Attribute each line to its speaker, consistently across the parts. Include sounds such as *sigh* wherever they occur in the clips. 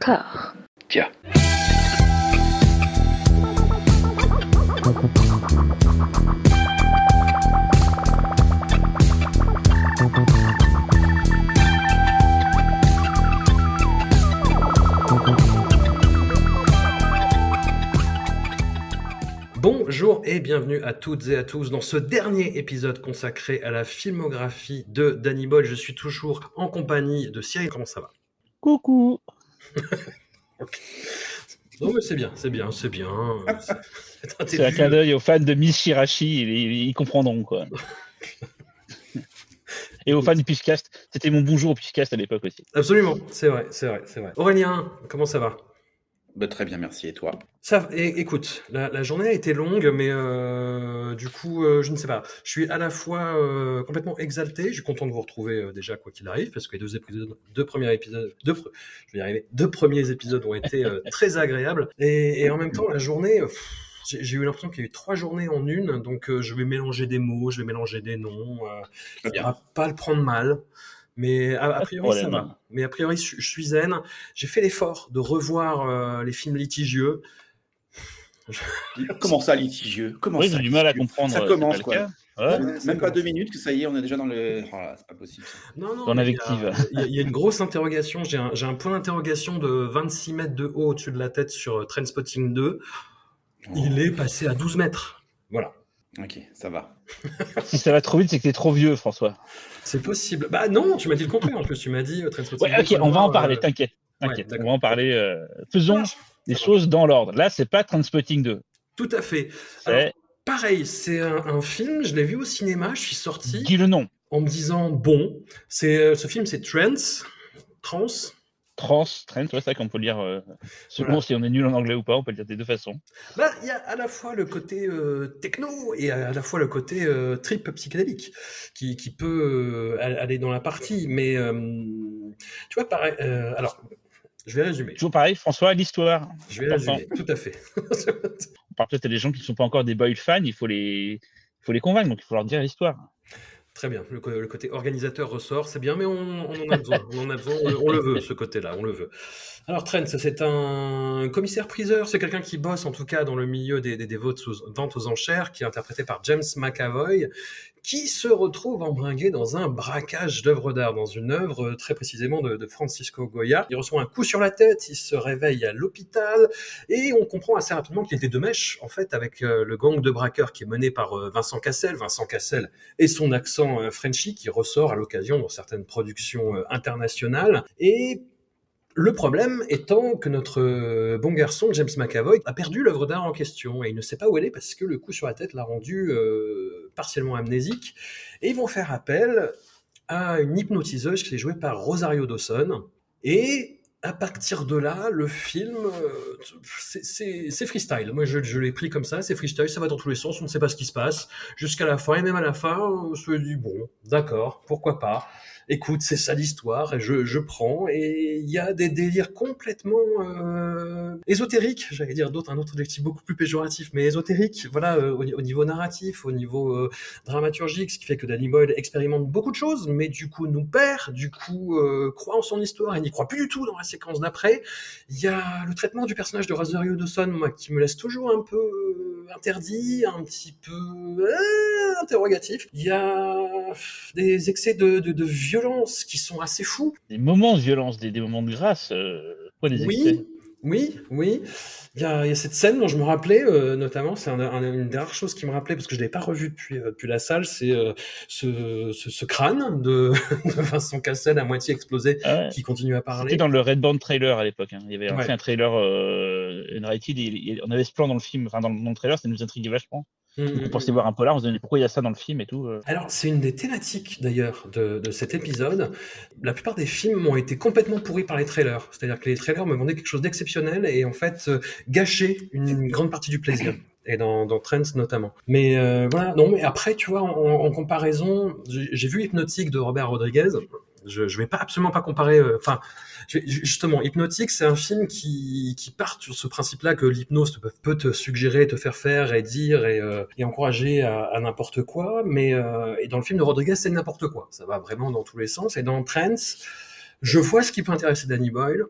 Speaker 1: Tiens.
Speaker 2: Bonjour et bienvenue à toutes et à tous dans ce dernier épisode consacré à la filmographie de Danny Boyle. Je suis toujours en compagnie de Cyril. Comment ça va?
Speaker 3: Coucou. *laughs*
Speaker 2: Non mais c'est bien, c'est bien, c'est bien. *laughs* C'est un
Speaker 3: clin d'œil aux fans de Miss Shirashi, ils, comprendront quoi. *laughs* Et aux fans du Pitchcast, c'était mon bonjour au Pitchcast à l'époque aussi.
Speaker 2: Absolument, c'est vrai, c'est vrai, c'est vrai. Aurélien, comment ça va?
Speaker 1: Bah, très bien, merci. Et toi?
Speaker 2: Ça, écoute, la, la journée a été longue, mais euh, du coup, euh, je ne sais pas. Je suis à la fois euh, complètement exalté, je suis content de vous retrouver déjà quoi qu'il arrive, parce que les deux épisodes, deux premiers épisodes, deux, pre- je vais y arriver, deux premiers épisodes ont été *laughs* très agréables, et, et en même temps, la journée, pff, j'ai eu l'impression qu'il y a eu trois journées en une, donc je vais mélanger des mots, je vais mélanger des noms, il
Speaker 1: bien.
Speaker 2: va pas le prendre mal. Mais a, priori, ça
Speaker 3: problème.
Speaker 2: va. Mais a priori, je, je suis zen. J'ai fait l'effort de revoir euh, les films litigieux. *laughs*
Speaker 1: Comment ça, litigieux? Comment
Speaker 3: Oui,
Speaker 1: ça
Speaker 3: j'ai du mal à comprendre.
Speaker 1: Ça
Speaker 3: euh,
Speaker 1: commence, quoi.
Speaker 3: Ouais.
Speaker 1: Même,
Speaker 2: ça
Speaker 1: pas deux minutes que ça y est, on est déjà dans le. Oh c'est pas possible.
Speaker 2: Non, non, il y y, y a une grosse interrogation. J'ai un, point d'interrogation de 26 mètres de haut au-dessus de la tête sur euh, Trainspotting 2. Il est passé à 12 mètres. Voilà.
Speaker 1: Ok, ça va. *laughs*
Speaker 3: Si ça va trop vite, c'est que t'es trop vieux, François.
Speaker 2: C'est possible. Bah non, tu m'as dit le contraire en plus. Tu m'as dit euh,
Speaker 3: Ouais,
Speaker 2: 2,
Speaker 3: ok, on va en parler,
Speaker 2: euh,
Speaker 3: t'inquiète.
Speaker 2: ouais,
Speaker 3: on va en parler. euh, Faisons
Speaker 2: Ça
Speaker 3: choses dans l'ordre. Là, c'est pas Transpotting 2.
Speaker 2: Tout à fait. Alors, pareil, c'est un, un film. Je l'ai vu au cinéma. Je suis sorti.
Speaker 3: Dis le nom.
Speaker 2: en me disant bon, c'est euh, ce film c'est Trends, Trans.
Speaker 3: Trans, ouais, c'est vrai qu'on peut le dire. euh, selon
Speaker 2: Voilà.
Speaker 3: si on est nul en anglais ou pas, on peut le dire des deux façons.
Speaker 2: Bah, il y a à la fois le côté euh, techno et à la fois le côté euh, trip psychédélique qui, qui peut euh, aller dans la partie, mais tu vois pareil. alors, je vais résumer.
Speaker 3: Toujours pareil, François, l'histoire.
Speaker 2: Je vais résumer. Tout à fait.
Speaker 3: On parle peut-être à des gens qui ne sont pas encore des Boyle fans, il faut les, il faut les convaincre, donc il faut leur dire l'histoire.
Speaker 2: Très bien. Le, le côté organisateur ressort, c'est bien, mais on, en a besoin. On en a besoin. On le veut, ce côté-là. On le veut. Alors, Trent, c'est un commissaire-priseur. C'est quelqu'un qui bosse, en tout cas, dans le milieu des, ventes, aux, enchères, qui est interprété par James McAvoy, qui se retrouve embringué dans un braquage d'œuvres d'art, dans une œuvre euh, très précisément de, Francisco Goya. Il reçoit un coup sur la tête, il se réveille à l'hôpital, et on comprend assez rapidement qu'il était de mèche, en fait, avec euh, le gang de braqueurs qui est mené par euh, Vincent Cassel. Vincent Cassel et son accent euh, Frenchy qui ressort à l'occasion dans certaines productions internationales. Et le problème étant que notre bon garçon, James McAvoy, a perdu l'œuvre d'art en question et il ne sait pas où elle est parce que le coup sur la tête l'a rendu euh, partiellement amnésique. Et ils vont faire appel à une hypnotiseuse qui est jouée par Rosario Dawson. Et à partir de là, le film, euh, c'est freestyle. Moi, je, je l'ai pris comme ça, c'est freestyle, ça va dans tous les sens, on ne sait pas ce qui se passe jusqu'à la fin. Et même à la fin, on se dit, bon, d'accord, pourquoi pas. Écoute, c'est ça l'histoire, je, prends. Et il y a des délires complètement euh, ésotériques, j'allais dire d'autres, un autre adjectif beaucoup plus péjoratif, mais ésotérique, voilà, euh, au, au niveau narratif, au niveau euh, dramaturgique, ce qui fait que Danny Boyle expérimente beaucoup de choses, mais du coup nous perd, du coup euh, croit en son histoire et n'y croit plus du tout dans la séquence d'après. Il y a le traitement du personnage de Rosario Dawson, moi, qui me laisse toujours un peu interdit, un petit peu interrogatif. Il y a des excès de, de, de violence qui sont assez fous.
Speaker 3: Des moments de violence, des, des moments de grâce, euh, excès.
Speaker 2: Oui, oui, oui. Il y, a, il y a cette scène dont je me rappelais, euh, notamment, c'est un- un- une des rares choses qui me rappelait, parce que je ne l'ai pas revu depuis, euh, depuis la salle, c'est euh, ce, ce, ce crâne de, *laughs* de Vincent Cassel à moitié explosé
Speaker 3: Ah ouais.
Speaker 2: qui continue à parler.
Speaker 3: C'était dans le Red Band trailer à l'époque. hein. Il y avait
Speaker 2: Ouais.
Speaker 3: un trailer et- et on avait ce plan dans le film, enfin dans, le- dans le trailer, ça nous intriguait vachement.
Speaker 2: Mm,
Speaker 3: Donc,
Speaker 2: mm,
Speaker 3: on pensait voir un polar, on se demandait pourquoi il y a ça dans le film et tout. euh.
Speaker 2: Alors, c'est une des thématiques d'ailleurs de, de cet épisode. La plupart des films ont été complètement pourris par les trailers. C'est-à-dire que les trailers me vendaient quelque chose d'exceptionnel et en fait euh, gâchaient une grande partie du plaisir. Et dans, dans Trends notamment. Mais euh, voilà, non, mais après, tu vois, en, en comparaison, j'ai vu Hypnotique de Robert Rodriguez. Je, je vais pas absolument pas comparer. Enfin, justement, Hypnotique, c'est un film qui, qui part sur ce principe-là que l'hypnose peut te suggérer, te faire faire et dire et, euh, encourager à, n'importe quoi. Mais euh, et dans le film de Rodriguez, c'est n'importe quoi. Ça va vraiment dans tous les sens. Et dans Trends, je vois ce qui peut intéresser Danny Boyle.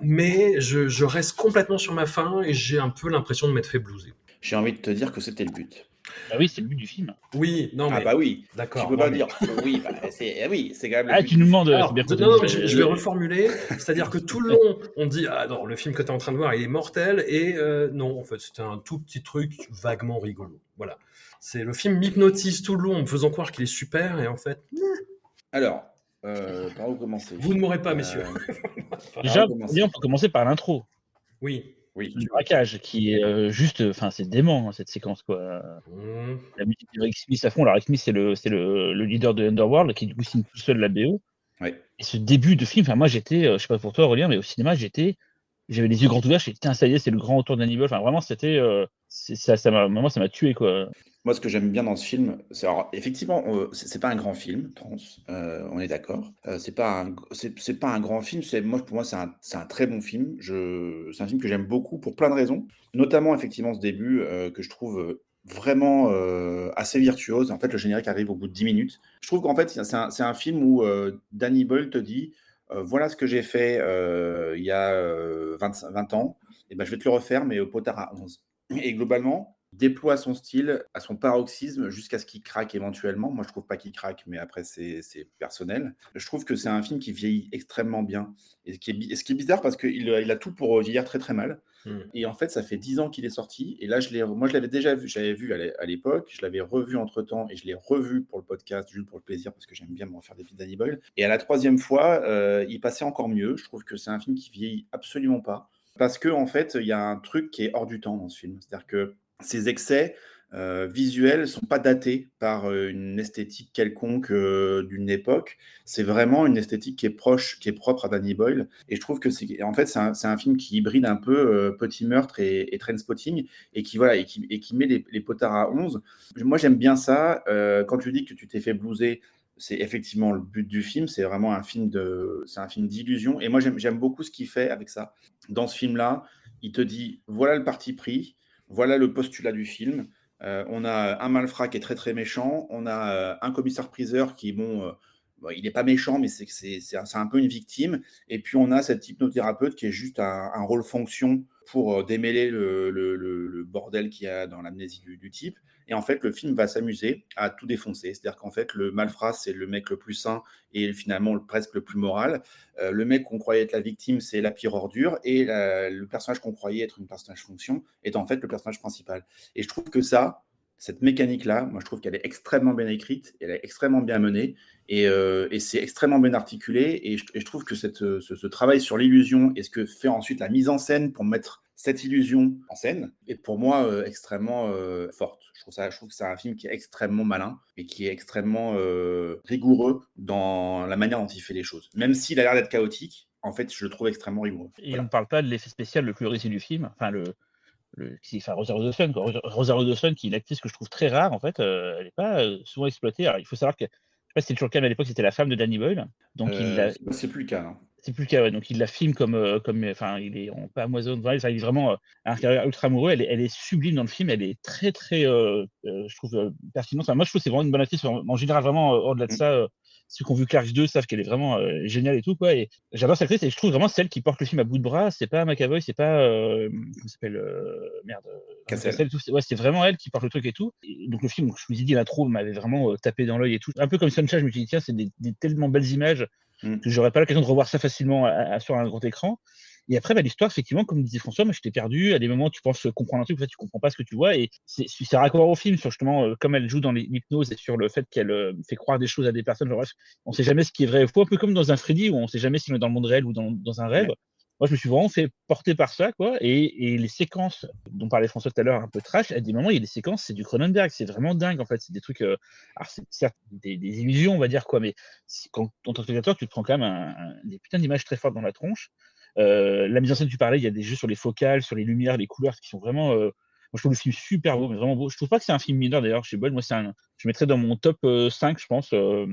Speaker 2: mais je, je reste complètement sur ma faim et j'ai un peu l'impression de m'être fait blouser.
Speaker 1: J'ai envie de te dire que c'était le but.
Speaker 3: Bah oui, c'est le but du film.
Speaker 2: Oui, non, mais
Speaker 1: Ah bah oui, tu
Speaker 2: d'accord.
Speaker 1: peux
Speaker 2: non,
Speaker 1: pas
Speaker 2: mais-
Speaker 1: dire *laughs* oui, bah, c'est eh oui, c'est quand même le
Speaker 3: Ah,
Speaker 1: but.
Speaker 3: tu nous demandes.
Speaker 2: Alors,
Speaker 3: c'est bien
Speaker 2: non, non, mais je, je vais
Speaker 1: le-
Speaker 2: reformuler. C'est-à-dire que tout le long, on dit ah non, le film que tu es en train de voir, il est mortel, et euh, non, en fait, c'était un tout petit truc vaguement rigolo. Voilà. C'est le film m'hypnotise tout le long en me faisant croire qu'il est super, et en fait,
Speaker 1: Alors, euh, par où commencer?
Speaker 2: Vous ne m'aurez pas, messieurs.
Speaker 1: Euh,
Speaker 3: déjà,
Speaker 1: on
Speaker 3: peut commencer par l'intro
Speaker 2: Oui.
Speaker 1: Oui.
Speaker 3: du braquage, qui est euh, juste, enfin, c'est dément hein, cette séquence quoi.
Speaker 2: Mmh.
Speaker 3: La musique de Rick Smith à fond. Alors Rick Smith, c'est le, c'est le, le leader de Underworld qui du coup signe tout seul la BO.
Speaker 1: Ouais.
Speaker 3: Et ce début de film, enfin moi j'étais, euh, je sais pas pour toi Aurélien, mais au cinéma j'étais, j'avais les yeux grands ouverts, j'étais, ça y est, c'est le grand retour d'Hannibal. Enfin vraiment c'était, euh, ça, ça m'a, moi ça m'a tué quoi.
Speaker 1: Moi, ce que j'aime bien dans ce film, c'est alors, effectivement, c'est pas un grand film, Trans, euh, on est d'accord. Euh, c'est pas un, c'est pas un grand film. C'est moi pour moi c'est un, un très bon film. Je, c'est un film que j'aime beaucoup pour plein de raisons, notamment effectivement ce début euh, que je trouve euh, vraiment assez virtuose. En fait, le générique arrive au bout de 10 minutes. Je trouve qu'en fait, c'est un, un film où Danny Boyle te dit voilà ce que j'ai fait il y a euh, 20, 20 ans, et ben je vais te le refaire, mais au potard à 11. Et globalement, déploie son style à son paroxysme jusqu'à ce qu'il craque éventuellement. Moi, je trouve pas qu'il craque, mais après, c'est personnel. Je trouve que c'est un film qui vieillit extrêmement bien. Et ce qui est, bi- ce qui est bizarre parce qu'il il a tout pour vieillir très très mal.
Speaker 2: Mm.
Speaker 1: Et en fait, ça fait 10 ans qu'il est sorti. Et là, je moi, je l'avais déjà vu, j'avais vu à l'é- à l'époque, je l'avais revu entre temps et je l'ai revu pour le podcast, juste pour le plaisir, parce que j'aime bien me refaire des Danny Boyle. Et à la troisième fois, euh, il passait encore mieux. Je trouve que c'est un film qui vieillit absolument pas. Parce que, en fait, il y a un truc qui est hors du temps dans ce film. C'est-à-dire que ces excès euh, visuels sont pas datés par euh, une esthétique quelconque euh, d'une époque. C'est vraiment une esthétique qui est proche, qui est propre à Danny Boyle. Et je trouve que c'est, en fait, c'est un, film qui hybride un peu Petit Meurtre et, et Trainspotting et qui voilà et qui, et qui met les, les potards à 11. Moi, j'aime bien ça. Quand tu dis que tu t'es fait blouser, c'est effectivement le but du film. C'est vraiment un film de, c'est un film d'illusion. Et moi, j'aime beaucoup ce qu'il fait avec ça. Dans ce film-là, il te dit voilà le parti pris, voilà le postulat du film. Euh, on a un malfrat qui est très très méchant. On a euh, un commissaire-priseur qui, bon, euh, il n'est pas méchant, mais c'est un, peu une victime. Et puis on a cet hypnothérapeute qui est juste un, rôle fonction pour euh, démêler le, le- bordel qu'il y a dans l'amnésie du, type. Et en fait, le film va s'amuser à tout défoncer. C'est-à-dire qu'en fait, le malfrat, c'est le mec le plus sain et finalement le- presque le plus moral. Euh, le mec qu'on croyait être la victime, c'est la pire ordure. Et le personnage qu'on croyait être une personnage fonction est en fait le personnage principal. Et je trouve que ça, cette mécanique-là, moi je trouve qu'elle est extrêmement bien écrite, elle est extrêmement bien menée, et, euh, et c'est extrêmement bien articulé. Et je, et je trouve que cette, euh, ce, ce travail sur l'illusion et ce que fait ensuite la mise en scène pour mettre cette illusion en scène est pour moi euh, extrêmement euh, forte. Je trouve, ça, je trouve que c'est un film qui est extrêmement malin et qui est extrêmement rigoureux dans la manière dont il fait les choses. Même s'il a l'air d'être chaotique, en fait, je le trouve extrêmement rigoureux.
Speaker 3: Et
Speaker 1: Voilà.
Speaker 3: on ne parle pas de l'effet spécial le plus réussi du film, enfin le, le enfin Rosario Dawson, quoi. Rosa- Rosario Dawson, qui est une actrice que je trouve très rare en fait, euh, elle n'est pas euh, souvent exploitée. Alors il faut savoir que je sais pas si c'était toujours le cas, mais à l'époque c'était la femme de Danny Boyle, donc
Speaker 1: Euh, c'est- c'est plus le cas. hein.
Speaker 3: c'est plus le cas, ouais. donc il la filme comme, comme, enfin il est en pas Amazon, enfin, il est vraiment un carrière ultra amoureux. Elle est, elle est sublime dans le film, elle est très très, je trouve pertinente. Enfin, moi je trouve que c'est vraiment une bonne actrice. En, en général vraiment euh, au-delà de
Speaker 1: Mm.
Speaker 3: ça. Ceux qui ont vu Clerks 2 savent qu'elle est vraiment euh, géniale et tout quoi. Et j'adore cette actrice et je trouve vraiment celle qui porte le film à bout de bras. C'est pas McAvoy, c'est pas euh, comment ça s'appelle euh, merde. euh,
Speaker 1: Cassel.
Speaker 3: tout. Ouais, c'est vraiment elle qui porte le truc et tout. Et donc le film, je me suis dit l'intro m'avait vraiment tapé dans l'œil et tout. Un peu comme Sunshine, je me suis dit tiens c'est des, des tellement belles images
Speaker 1: Mm.
Speaker 3: que j'aurais pas l'occasion de revoir ça facilement à- à- sur un grand écran. Et après, bah, l'histoire, effectivement, comme disait François, moi, j'étais perdu. À des moments, tu penses comprendre un truc, en fait, tu comprends pas ce que tu vois. Et c'est raccord au film sur justement, euh, comme elle joue dans les- l'hypnose et sur le fait qu'elle euh, fait croire des choses à des personnes. Genre, bref, on sait jamais ce qui est vrai ou faux, un peu comme dans un Freddy où on sait jamais si on est dans le monde réel ou dans, dans un rêve. Moi, je me suis vraiment fait porter par ça, quoi. Et, et les séquences dont parlait François tout à l'heure, un peu trash, à des moments, il y a des séquences, c'est du Cronenberg, c'est vraiment dingue, en fait. C'est des trucs, euh, alors c'est certes des, des illusions, on va dire, quoi, mais quand, en tant que spectateur, tu te prends quand même un- un- des putains d'images très fortes dans la tronche. Euh, la mise en scène, tu parlais, il y a des jeux sur les focales, sur les lumières, les couleurs qui sont vraiment. euh, moi, je trouve le film super beau, mais vraiment beau. Je trouve pas que c'est un film mineur d'ailleurs chez Boyle. Moi, c'est un, je mettrais dans mon top euh, 5, je pense. euh,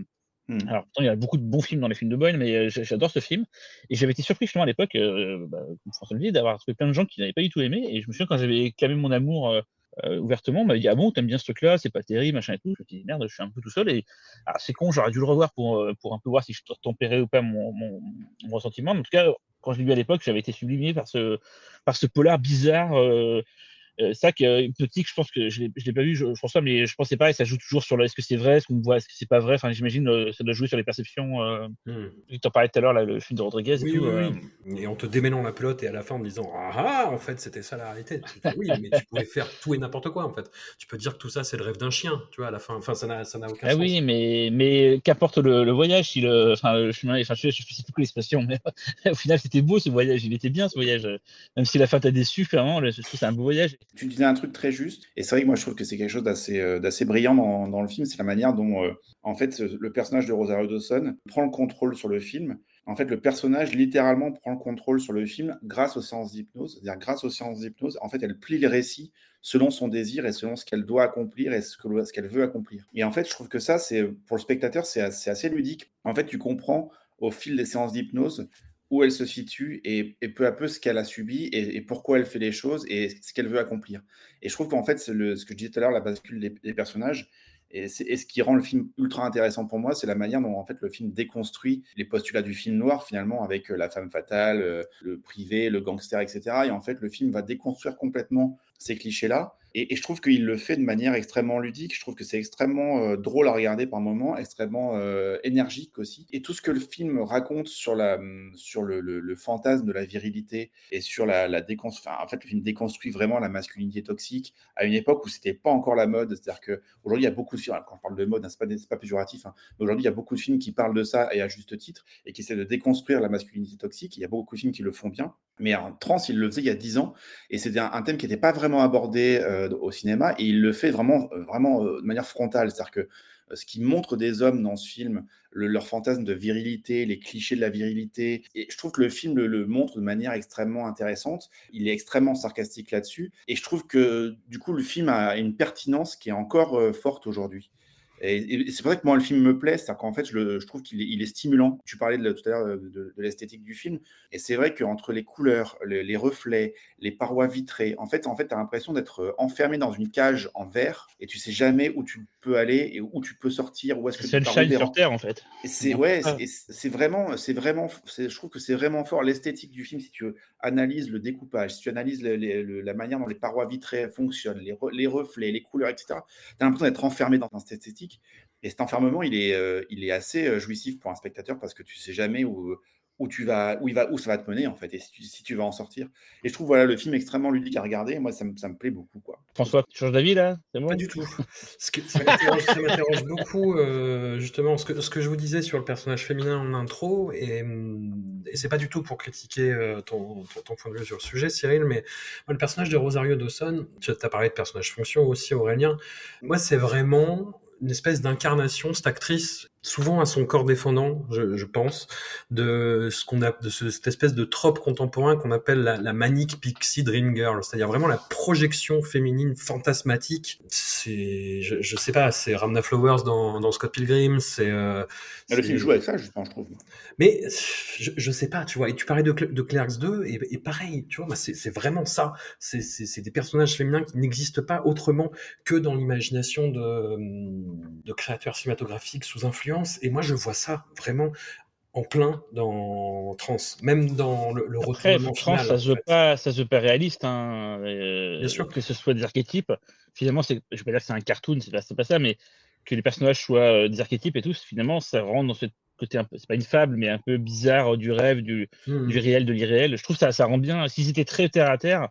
Speaker 1: Hmm.
Speaker 3: alors, pourtant, il y a beaucoup de bons films dans les films de Boyle, mais euh, j'a- j'adore ce film. Et j'avais été surpris justement à l'époque, euh, bah, comme François le d'avoir trouvé plein de gens qui n'avaient pas du tout aimé. Et je me souviens quand j'avais clamé mon amour euh, euh, ouvertement, on m'avait dit Ah bon, t'aimes bien ce truc-là, c'est pas terrible, machin et tout. Je me suis dit Merde, je suis un peu tout seul. Et alors, c'est con, j'aurais dû le revoir pour, euh, pour un peu voir si je tempérais ou pas mon, mon, mon ressentiment. En tout cas, quand je l'ai vu à l'époque, j'avais été sublimé par ce, par ce polar bizarre. Euh, ça que petit que je pense que je ne l'ai pas vu, je, François, mais je pensais pas, et ça joue toujours sur le est-ce que c'est vrai, est-ce qu'on voit, est-ce que c'est pas vrai? Enfin, j'imagine euh, ça doit jouer sur les perceptions. Euh, hmm. Tu en parlais tout à l'heure, le film de Rodriguez.
Speaker 2: et, tout, oui, oui. et en te démêlant la pelote et à la fin en me disant Ah ah, en fait, c'était ça la réalité. oui, mais tu *laughs* pouvais faire tout et n'importe quoi, en fait. Tu peux dire que tout ça, c'est le rêve d'un chien, tu vois, à la fin. Enfin, ça n'a aucun ah sens.
Speaker 3: Oui, mais, mais qu'apporte le, voyage si le, enfin, le chemin, enfin, je, je, sais plus l'expression, mais *laughs* au final, c'était beau ce voyage, il était bien ce voyage. Même si la fin t'a déçu, vraiment, je trouve c'est un beau voyage.
Speaker 1: Tu disais un truc très juste. Et c'est vrai que moi, je trouve que c'est quelque chose d'assez euh, brillant dans, le film. C'est la manière dont, euh, en fait, le personnage de Rosario Dawson prend le contrôle sur le film. En fait, le personnage littéralement prend le contrôle sur le film grâce aux séances d'hypnose. C'est-à-dire, grâce aux séances d'hypnose, en fait, elle plie le récit selon son désir et selon ce qu'elle doit accomplir et ce qu'elle veut accomplir. Et en fait, je trouve que ça, c'est pour le spectateur, c'est assez ludique. En fait, tu comprends au fil des séances d'hypnose où elle se situe et, peu à peu ce qu'elle a subi et, pourquoi elle fait les choses et ce qu'elle veut accomplir. Et je trouve qu'en fait, ce que je disais tout à l'heure, la bascule des, personnages, et, ce qui rend le film ultra intéressant pour moi, c'est la manière dont en fait le film déconstruit les postulats du film noir finalement avec euh, la femme fatale, euh, le privé, le gangster, etc. Et en fait, le film va déconstruire complètement ces clichés-là et, je trouve qu'il le fait de manière extrêmement ludique. Je trouve que c'est extrêmement euh, drôle à regarder par moments, extrêmement euh, énergique aussi. Et tout ce que le film raconte sur, sur le, fantasme de la virilité et sur la, la déconstruction. Enfin, en fait, le film déconstruit vraiment la masculinité toxique à une époque où c'était pas encore la mode. C'est-à-dire qu'aujourd'hui, il y a beaucoup de films, quand on parle de mode, hein, ce n'est pas, pas péjoratif, hein, mais aujourd'hui, il y a beaucoup de films qui parlent de ça et à juste titre et qui essaient de déconstruire la masculinité toxique. Il y a beaucoup de films qui le font bien. Mais en trans, il le faisait il y a 10 ans et c'était un, thème qui n'était pas vraiment abordé. Euh, au cinéma et il le fait vraiment, euh, vraiment euh, de manière frontale. C'est-à-dire que ce qui montre des hommes dans ce film, leur fantasme de virilité, les clichés de la virilité. Et je trouve que le film le, montre de manière extrêmement intéressante. Il est extrêmement sarcastique là-dessus. Et je trouve que du coup, le film a une pertinence qui est encore forte aujourd'hui. Et, c'est pour ça que moi, le film me plaît, c'est-à-dire qu'en fait, je, je trouve qu'il est, il est, stimulant. Tu parlais de, tout à l'heure de, de, l'esthétique du film, et c'est vrai qu'entre les couleurs, les, reflets, les parois vitrées, en fait, en fait tu as l'impression d'être enfermé dans une cage en verre, et tu sais jamais où tu peux aller et où tu peux sortir, où est-ce que
Speaker 3: c'est le shine sur terre, en fait.
Speaker 1: Et c'est ouais, c'est vraiment, c'est vraiment, je trouve que c'est vraiment fort l'esthétique du film si tu analyses le découpage, si tu analyses la manière dont les parois vitrées fonctionnent, les, les reflets, les couleurs, etc. Tu as l'impression d'être enfermé dans cette esthétique et cet enfermement, il est, euh, il est assez euh, jouissif pour un spectateur parce que tu sais jamais où, où tu vas, où il va, où ça va te mener en fait, et si tu, vas en sortir. Et je trouve voilà le film extrêmement ludique à regarder. Moi, ça me, ça me plaît beaucoup quoi.
Speaker 3: François, tu changes d'avis là?
Speaker 2: Pas du tout. *laughs* Ce que, ça m'interroge beaucoup euh, justement ce que, ce que je vous disais sur le personnage féminin en intro, et, et c'est pas du tout pour critiquer ton, ton, point de vue sur le sujet, Cyril, mais moi, le personnage de Rosario Dawson, tu as parlé de personnage fonction aussi, Aurélien. Moi, c'est vraiment une espèce d'incarnation, cette actrice souvent à son corps défendant, je, je pense, de ce qu'on a, de cette espèce de trope contemporain qu'on appelle la, la, manic pixie dream girl, c'est-à-dire vraiment la projection féminine fantasmatique. C'est, je, je sais pas, c'est Ramna Flowers dans, dans Scott Pilgrim, c'est. Euh,
Speaker 1: le film joue avec ça, je pense, je trouve.
Speaker 2: Mais je, je sais pas, tu vois. Et tu parlais de, de Clerks 2, et, et pareil, tu vois, c'est vraiment ça. C'est des personnages féminins qui n'existent pas autrement que dans l'imagination de, de créateurs cinématographiques sous influence et moi, je vois ça vraiment en plein dans Trans, même dans le, le
Speaker 3: Après, Trans, ça se veut pas, ça se veut pas réaliste. Hein. Euh, Bien sûr que ce soit des archétypes. Finalement, c'est, je vais pas dire que c'est un cartoon, c'est pas, pas ça, mais que les personnages soient euh, des archétypes et tout, finalement, ça rentre dans ce côté un peu, c'est pas une fable, mais un peu bizarre du rêve, du, hmm. du réel, de l'irréel. Je trouve ça, ça rend bien. S'ils étaient très terre à terre,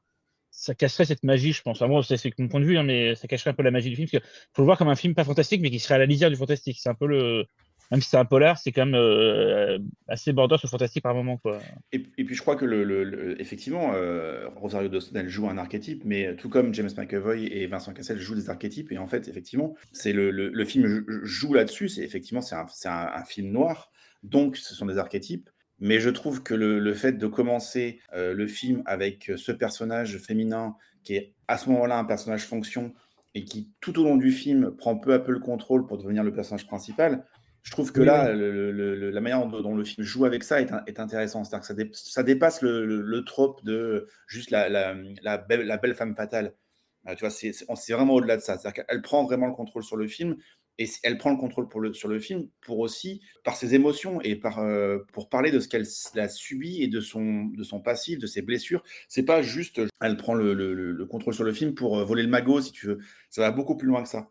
Speaker 3: ça cacherait cette magie, je pense. moi, c'est mon point de vue, hein, mais ça cacherait un peu la magie du film. Parce faut le voir comme un film pas fantastique, mais qui serait à la lisière du fantastique. C'est un peu le. Même si c'est un polar, c'est quand même euh, assez border sur fantastique par moment. Quoi.
Speaker 1: Et, puis je crois que, le, effectivement, euh, Rosario Dawson, joue un archétype, mais tout comme James McAvoy et Vincent Cassel jouent des archétypes, et en fait, effectivement, c'est le, film joue là-dessus. C'est effectivement, c'est un, un, film noir, donc ce sont des archétypes. Mais je trouve que le, fait de commencer euh, le film avec ce personnage féminin qui est à ce moment-là un personnage fonction et qui tout au long du film prend peu à peu le contrôle pour devenir le personnage principal, je trouve que là, la manière dont, le film joue avec ça est, est intéressant. C'est-à-dire que ça, dépasse le, trope de juste la, la, belle, femme fatale. Euh, tu vois, c'est vraiment au-delà de ça. C'est-à-dire qu'elle prend vraiment le contrôle sur le film et elle prend le contrôle pour le, sur le film pour aussi, par ses émotions et par, euh, pour parler de ce qu'elle a subi et de son, de son passif, de ses blessures. C'est pas juste, elle prend le, le, le, contrôle sur le film pour euh, voler le magot, si tu veux. Ça va beaucoup plus loin que ça.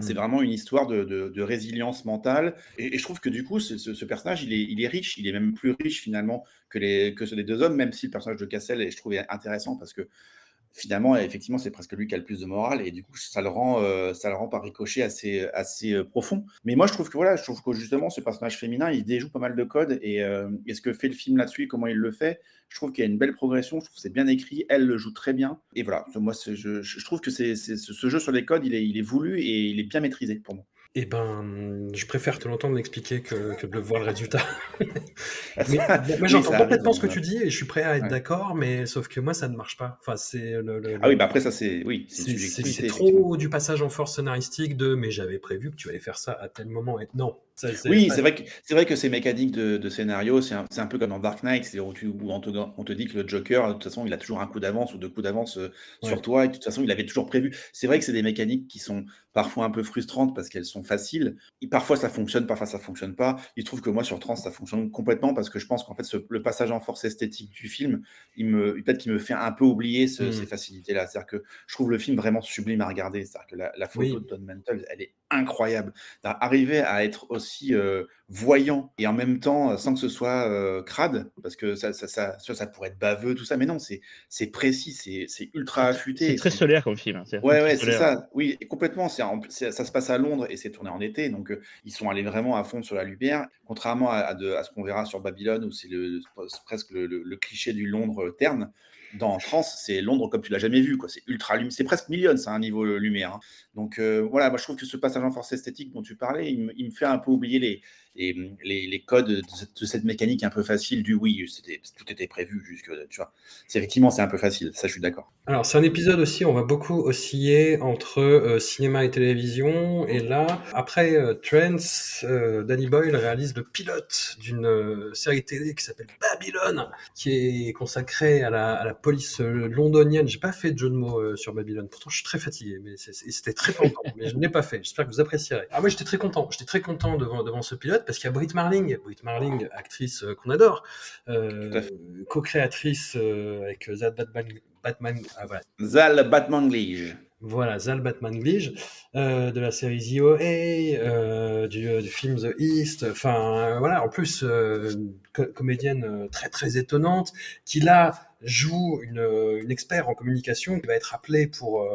Speaker 1: C'est mmh. vraiment une histoire de, de, résilience mentale. Et, je trouve que du coup, ce, ce, personnage, il est, il est, riche. Il est même plus riche finalement que, les, que ceux des deux hommes, même si le personnage de Cassel, je trouvais intéressant parce que finalement, effectivement, c'est presque lui qui a le plus de morale et du coup, ça le rend, euh, ça le rend par ricochet assez, assez euh, profond. Mais moi, je trouve que voilà, je trouve que justement, ce personnage féminin, il déjoue pas mal de codes et, euh, ce que fait le film là-dessus, comment il le fait, je trouve qu'il y a une belle progression. Je trouve que c'est bien écrit, elle le joue très bien. Et voilà, moi, je, je, trouve que c'est, ce jeu sur les codes, il est voulu et il est bien maîtrisé pour moi.
Speaker 2: Eh ben, je préfère te l'entendre m'expliquer que, que, de voir le résultat. *laughs* moi, j'entends complètement ce que tu dis et je suis prêt à être d'accord, mais sauf que moi, ça ne marche pas. Enfin, c'est le,
Speaker 1: Ah oui, bah après, ça, c'est. Oui,
Speaker 2: c'est trop du passage en force scénaristique de mais j'avais prévu que tu allais faire ça à tel moment. Et non,
Speaker 1: oui, c'est vrai que c'est vrai que ces mécaniques de, scénario, c'est un, peu comme dans Dark Knight, où, où on, te, dit que le Joker, de toute façon, il a toujours un coup d'avance ou deux coups d'avance euh, sur toi, et de toute façon, il avait toujours prévu. C'est vrai que c'est des mécaniques qui sont parfois un peu frustrantes parce qu'elles sont faciles. Et parfois ça fonctionne, parfois ça fonctionne pas. Il trouve que moi sur Trans ça fonctionne complètement parce que je pense qu'en fait le passage en force esthétique du film, il me peut-être qu'il me fait un peu oublier mmh. ces facilités-là. C'est-à-dire que je trouve le film vraiment sublime à regarder. C'est-à-dire que la, photo de Don Mantle, elle est incroyable. Arriver à être aussi euh, voyant et en même temps euh, sans que ce soit euh, crade, parce que ça ça, ça, ça, pourrait être baveux, tout ça, mais non, c'est précis, c'est ultra affûté.
Speaker 3: C'est très solaire comme film.
Speaker 1: Hein, ouais, ouais, c'est ça. Oui, complètement. ça se passe à Londres et c'est tourné en été, donc ils sont allés vraiment à fond sur la lumière, contrairement à, à, ce qu'on verra sur Babylone, où c'est presque le, le, cliché du Londres terne dans France, c'est Londres comme tu l'as jamais vu. C'est ultra lumineux. C'est presque million, c'est un niveau lumière. Hein. Donc euh, voilà, moi je trouve que ce passage en force esthétique dont tu parlais, il me, fait un peu oublier les, les, les, codes de cette, mécanique un peu facile du oui, tout était prévu jusque, tu vois. Effectivement c'est un peu facile, ça je suis d'accord.
Speaker 2: Alors c'est un épisode aussi, on va beaucoup osciller entre euh, cinéma et télévision, et là après euh, euh, Danny Boyle réalise le pilote d'une série télé qui s'appelle Babylone, qui est consacrée à la, police londonienne. J'ai pas fait de jeu de mots sur Babylone, pourtant je suis très fatigué, mais c'était très content, mais je ne l'ai pas fait. J'espère que vous apprécierez. Ah moi j'étais très content, j'étais très content devant ce pilote parce qu'il y a Brit Marling, Brit Marling, actrice euh, qu'on adore, euh, co-créatrice euh, avec Zal Batman, Batman
Speaker 1: ah, voilà. Zal Batman
Speaker 2: Voilà, Zal Batman euh, de la série The OA, du, du, film The East, enfin voilà, en plus comédienne très très étonnante, qui là joue une, une expert en communication qui va être appelée pour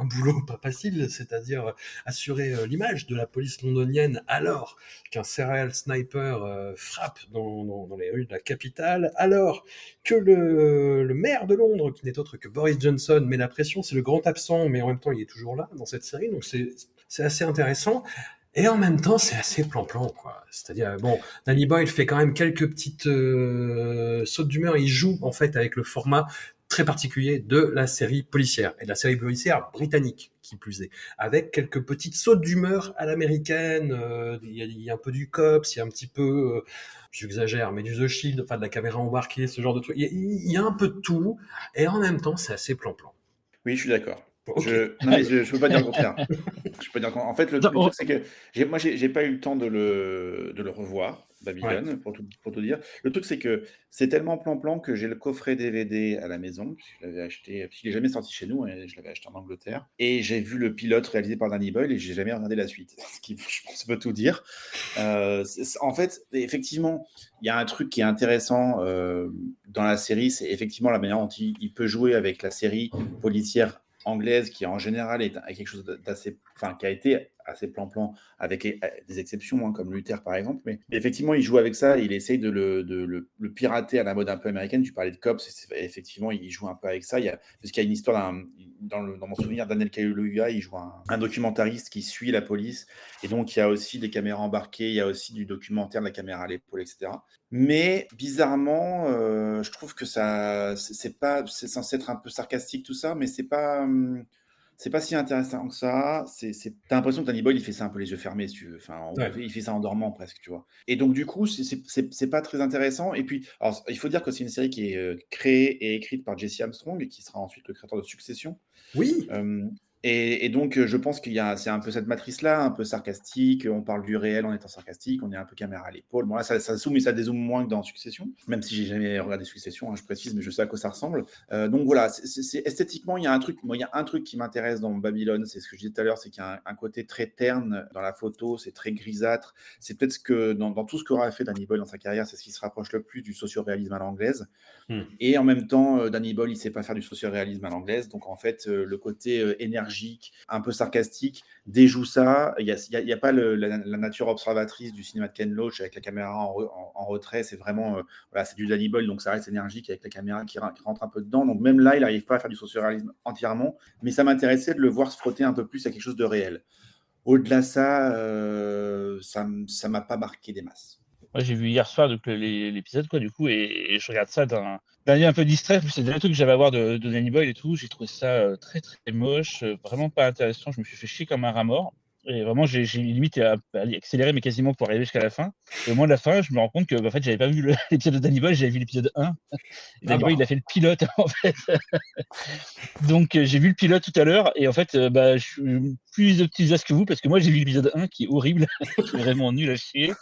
Speaker 2: un boulot pas facile, c'est-à-dire assurer euh, l'image de la police londonienne alors qu'un serial sniper euh, frappe dans, les rues de la capitale, alors que le, maire de Londres, qui n'est autre que Boris Johnson, met la pression, c'est le grand absent, mais en même temps il est toujours là dans cette série, donc c'est assez intéressant. Et en même temps, c'est assez plan-plan, quoi. C'est-à-dire, bon, Danny Boyle fait quand même quelques petites euh, sautes d'humeur. Il joue, en fait, avec le format très particulier de la série policière, et de la série policière britannique, qui plus est, avec quelques petites sautes d'humeur à l'américaine, euh, il y, a un peu du cops, il y a un petit peu, euh, j'exagère, mais du The Shield, enfin de la caméra embarquée, ce genre de truc, il y, a un peu de tout, et en même temps, c'est assez plan-plan.
Speaker 1: Oui, je suis d'accord. Je, non, mais je ne *laughs* peux pas dire le contraire. je peux dire, en fait, le, truc, c'est que moi, j'ai pas eu le temps de le, de le revoir. Babylone, pour, tout, pour tout dire. Le truc, c'est que c'est tellement plan-plan que j'ai le coffret DVD à la maison. Je l'avais acheté, parce qu'il n'est jamais sorti chez nous, et je l'avais acheté en Angleterre. Et j'ai vu le pilote réalisé par Danny Boyle et j'ai jamais regardé la suite. *laughs* Ce qui, je pense, peut tout dire. Euh, en fait, effectivement, il y a un truc qui est intéressant euh, dans la série, c'est effectivement la manière dont il peut jouer avec la série policière anglaise qui en général est quelque chose d'assez, enfin qui a été assez plan-plan avec eh, des exceptions hein, comme Luther par exemple, mais effectivement il joue avec ça, il essaye de le, de le, pirater à la mode un peu américaine. Tu parlais de Cops, effectivement il joue un peu avec ça. Il y a, parce qu'il y a une histoire dans, dans, mon souvenir Daniel Kaluuya, il joue un, documentariste qui suit la police et donc il y a aussi des caméras embarquées, il y a aussi du documentaire de la caméra à l'épaule, etc. Mais bizarrement, euh, je trouve que ça, c'est c'est censé être un peu sarcastique tout ça, mais c'est pas, hum, c'est pas si intéressant que ça. C'est, t'as l'impression que Danny Boyle il fait ça un peu les yeux fermés, si tu veux. Enfin, il fait ça en dormant presque, tu vois. Et donc du coup, c'est, pas très intéressant. Et puis, alors, il faut dire que c'est une série qui est euh, créée et écrite par Jesse Armstrong, qui sera ensuite le créateur de Succession.
Speaker 2: Oui.
Speaker 1: Euh, Et, donc, je pense qu'il y a, c'est un peu cette matrice-là, un peu sarcastique. On parle du réel en étant sarcastique. On est un peu caméra à l'épaule. Bon, là, ça, ça zoome et ça dézoome moins que dans Succession. Même si j'ai jamais regardé Succession, hein, je précise, mais je sais à quoi ça ressemble. Euh, donc voilà, c'est, esthétiquement, il y a un truc. il y a un truc qui m'intéresse dans Babylone. C'est ce que je disais tout à l'heure, c'est qu'il y a un, côté très terne dans la photo. C'est très grisâtre. C'est peut-être ce que dans, tout ce qu'aura fait Danny Boyle dans sa carrière, c'est ce qui se rapproche le plus du socio-réalisme à l'anglaise. Hmm. Et en même temps, euh, Danny Boyle, il sait pas faire du socio-réalisme à l'anglaise. Donc en fait, euh, le côté énergie un peu sarcastique, déjoue ça. Il n'y a, pas la, nature observatrice du cinéma de Ken Loach avec la caméra en, retrait. C'est vraiment, euh, voilà, c'est du Danny Boyle, donc ça reste énergique avec la caméra qui, rentre un peu dedans. Donc même là, il n'arrive pas à faire du socioréalisme entièrement. Mais ça m'intéressait de le voir se frotter un peu plus à quelque chose de réel. Au-delà de ça, euh, ça ne m'a pas marqué des masses.
Speaker 3: Moi, j'ai vu hier soir l'épisode, quoi, du coup, et, je regarde ça d'un un peu distrait. C'est le truc que j'avais à voir de, de Danny Boyle et tout. J'ai trouvé ça euh, très, très moche, euh, vraiment pas intéressant. Je me suis fait chier comme un rat mort. Et vraiment, j'ai limite à, accéléré, mais quasiment pour arriver jusqu'à la fin. Et au moins de la fin, je me rends compte que, bah, en fait, j'avais pas vu *laughs* l'épisode de Danny j'avais vu l'épisode 1. Et Danny il a fait le pilote, *laughs* en fait. Donc, euh, j'ai vu le pilote tout à l'heure, et en fait, euh, bah, je suis plus optimiste que vous, parce que moi, j'ai vu l'épisode 1 qui est horrible, *laughs* qui est vraiment nul à chier.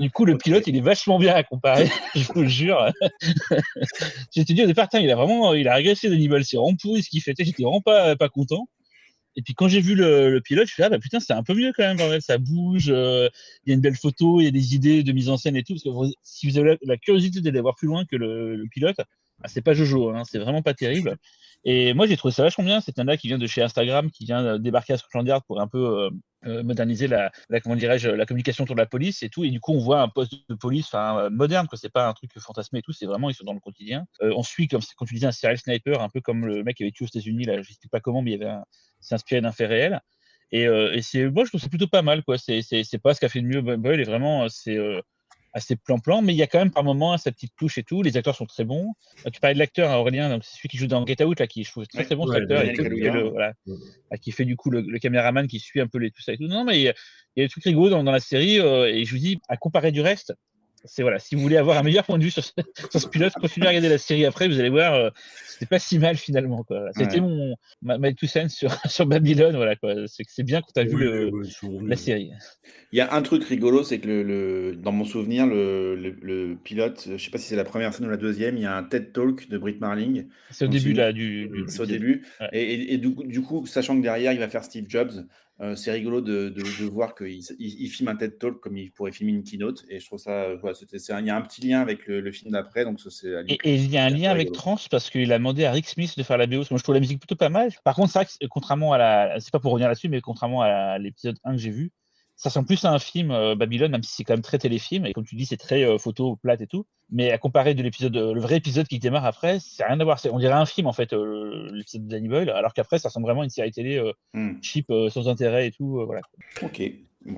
Speaker 3: Du coup, le pilote, il est vachement bien à comparer, je vous le jure. J'étais dit au départ, il a vraiment, il a régressé Danny c'est vraiment pourri ce qu'il fait. J'étais vraiment pas, pas content. Et puis quand j'ai vu le, pilote, je suis dit, ah bah putain, c'est un peu mieux quand même, ça bouge, euh, il y a une belle photo, il y a des idées de mise en scène et tout. Parce que si vous avez la, curiosité d'aller voir plus loin que le, pilote, ah, c'est pas Jojo, hein, c'est vraiment pas terrible. Et moi, j'ai trouvé ça vachement bien. C'est un gars qui vient de chez Instagram, qui vient débarquer à Scotland Yard pour un peu euh, euh, moderniser la, comment dirais-je, la communication autour de la police et tout. Et du coup, on voit un poste de police, enfin moderne, que c'est pas un truc fantasmé et tout. C'est vraiment ils sont dans le quotidien. on suit, comme quand tu disais, un serial sniper, un peu comme le mec qui avait tué aux États-Unis. Là, je sais pas comment, mais il y avait un, c'est inspiré d'un fait réel. Et, euh, et c'est, moi, je trouve c'est plutôt pas mal, quoi. C'est, pas ce qu'a fait de mieux Boyle, et vraiment, euh, c'est euh, assez plan-plan, mais il y a quand même par moments sa petite touche et tout. Les acteurs sont très bons. Tu parlais de l'acteur hein, Aurélien, donc c'est celui qui joue dans Get Out, là, qui je trouve très très bon, cet acteur, et qui, voilà, qui fait du coup le, caméraman qui suit un peu les, tout ça et tout. Non, mais il y a, des trucs rigolos dans, dans la série, et je vous dis, à comparer du reste, c'est voilà, si vous voulez avoir un meilleur point de vue sur ce, *laughs* sur ce pilote, continuez à regarder la série après, vous allez voir, euh, c'était pas si mal finalement. C'était mon ma, ma sur, *laughs* sur Babylone, voilà quoi. C'est c'est bien quand tu as vu le, la série.
Speaker 1: Il y a un truc rigolo, c'est que le, dans mon souvenir, le, le, pilote, je sais pas si c'est la première scène ou la deuxième, il y a un TED Talk de Britt Marling.
Speaker 3: C'est au début là du.
Speaker 1: c'est au début. Et, et, du, du, coup, sachant que derrière, il va faire Steve Jobs. Euh, c'est rigolo de, voir qu'il il, filme un TED Talk comme il pourrait filmer une keynote. Et je trouve ça. Voilà, il y a un petit lien avec le, film d'après. Donc
Speaker 3: et, il y a un lien avec Trans parce qu'il a demandé à Rick Smith de faire la BO. Moi, je trouve la musique plutôt pas mal. Par contre, c'est vrai que contrairement à la. C'est pas pour revenir là-dessus, mais contrairement à l'épisode 1 que j'ai vu, ça ressemble plus à un film euh, Babylone, même si c'est quand même très téléfilm. Et comme tu dis, c'est très euh, photo plate et tout. Mais à comparer de l'épisode, le vrai épisode qui démarre après, c'est rien à voir. On dirait un film en fait, l'épisode de Danny Boyle, alors qu'après, ça ressemble vraiment à une série télé hmm. cheap, sans intérêt et tout. voilà.
Speaker 1: Ok.